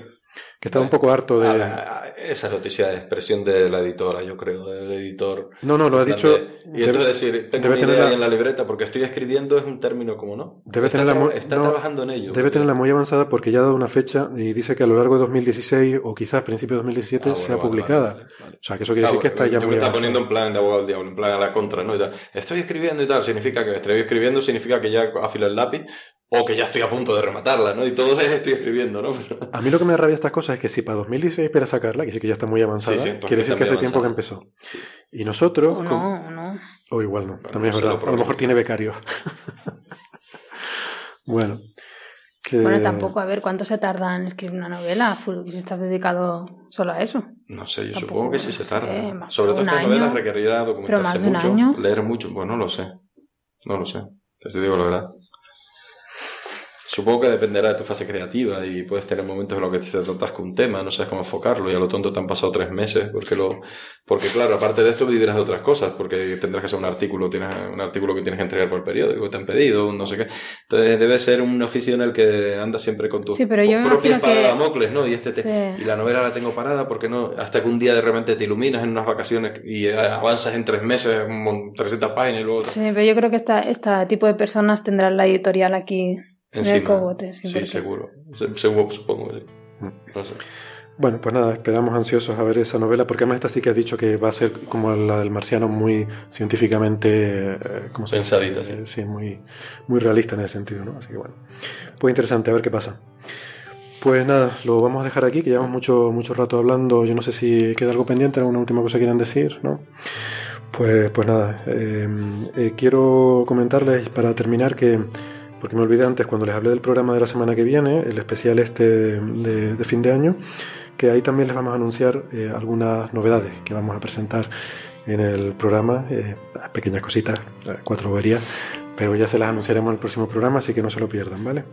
Que estaba un poco harto de... Ah, esa noticia de expresión de la editora, yo creo, del editor. No, no, lo ha dicho... y entonces decir, tengo debe una tener idea la- en la libreta porque estoy escribiendo es un término como no. Debe está tenerla muy- está no, trabajando en ello. Debe tenerla muy avanzada porque ya ha dado una fecha y dice que a lo largo de 2016 o quizás principios de 2017 Ah, sea bueno, vale, publicada. vale, vale. O sea, que eso quiere Ah, decir que está ya muy me está avanzada. poniendo en plan de abogado del diablo, en plan a la contra, ¿no? Y tal. Estoy escribiendo y tal, significa que estoy escribiendo, significa que ya afilo el lápiz o que ya estoy a punto de rematarla, ¿no? Y todo es estoy escribiendo, ¿no? A mí lo que me da rabia estas cosas es que si para 2016 espera sacarla, que sí que ya está muy avanzada, Sí, quiere decir que hace tiempo que empezó. Y nosotros... O con- no, o no. O igual no, también no es verdad. A lo mejor tiene becario. bueno. Que... Bueno, tampoco, a ver, ¿cuánto se tarda en escribir una novela? Fu- Si estás dedicado solo a eso. No sé, yo Tampoco, supongo que sí se sé, tarda. más Sobre todo estas novelas requerirá documentarse más de un mucho, año. leer mucho. Pues no lo sé. No lo sé. Te digo la verdad. Supongo que dependerá de tu fase creativa y puedes tener momentos en los que te tratas con un tema, no sabes cómo enfocarlo y a lo tonto te han pasado tres meses porque lo, porque claro, aparte de esto vivirás de otras cosas porque tendrás que hacer un artículo, tienes un artículo que tienes que entregar por el periódico, que te han pedido, un no sé qué. Entonces debe ser un oficio en el que andas siempre con tu Sí, pero yo que- ¿no? Y este te- Sí. y la novela la tengo parada porque no, hasta que un día de repente te iluminas en unas vacaciones y eh, avanzas en tres meses, un mon- 300 páginas y luego Sí, pero yo creo que esta, este tipo de personas tendrán la editorial aquí en el encima. cogote. Sí, Sí, seguro. Se- seguro, supongo. sí. No sé. Bueno, pues nada, esperamos ansiosos a ver esa novela, porque además esta sí que has dicho que va a ser como la del marciano, muy científicamente, eh, ¿cómo se dice? Pensadita, sí. Sí, muy, muy realista en ese sentido, ¿no? Así que bueno, pues interesante, a ver qué pasa. Pues nada, lo vamos a dejar aquí, que llevamos mucho, mucho rato hablando. Yo no sé si queda algo pendiente, alguna última cosa que quieran decir, ¿no? Pues, pues nada, eh, eh, quiero comentarles para terminar que, porque me olvidé antes cuando les hablé del programa de la semana que viene, el especial este de, fin de año, que ahí también les vamos a anunciar eh, algunas novedades que vamos a presentar en el programa, eh, pequeñas cositas, eh, cuatro boberías, pero ya se las anunciaremos en el próximo programa, así que no se lo pierdan, ¿vale?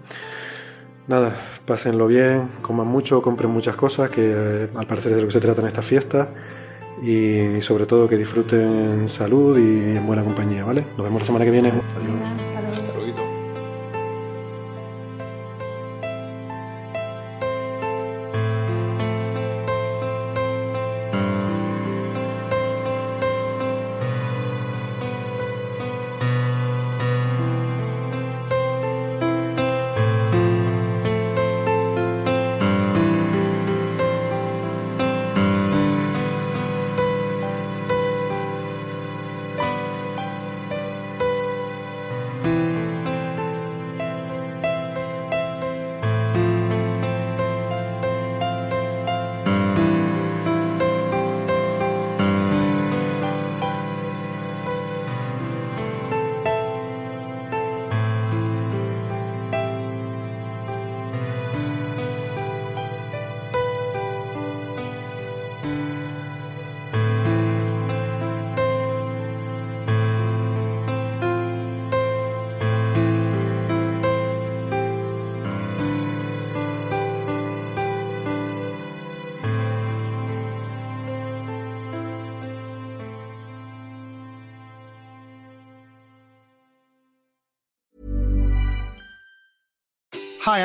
Nada, pásenlo bien, coman mucho, compren muchas cosas, que al parecer es de lo que se trata en estas fiestas, y sobre todo que disfruten en salud y en buena compañía, ¿vale? Nos vemos la semana que viene. Adiós.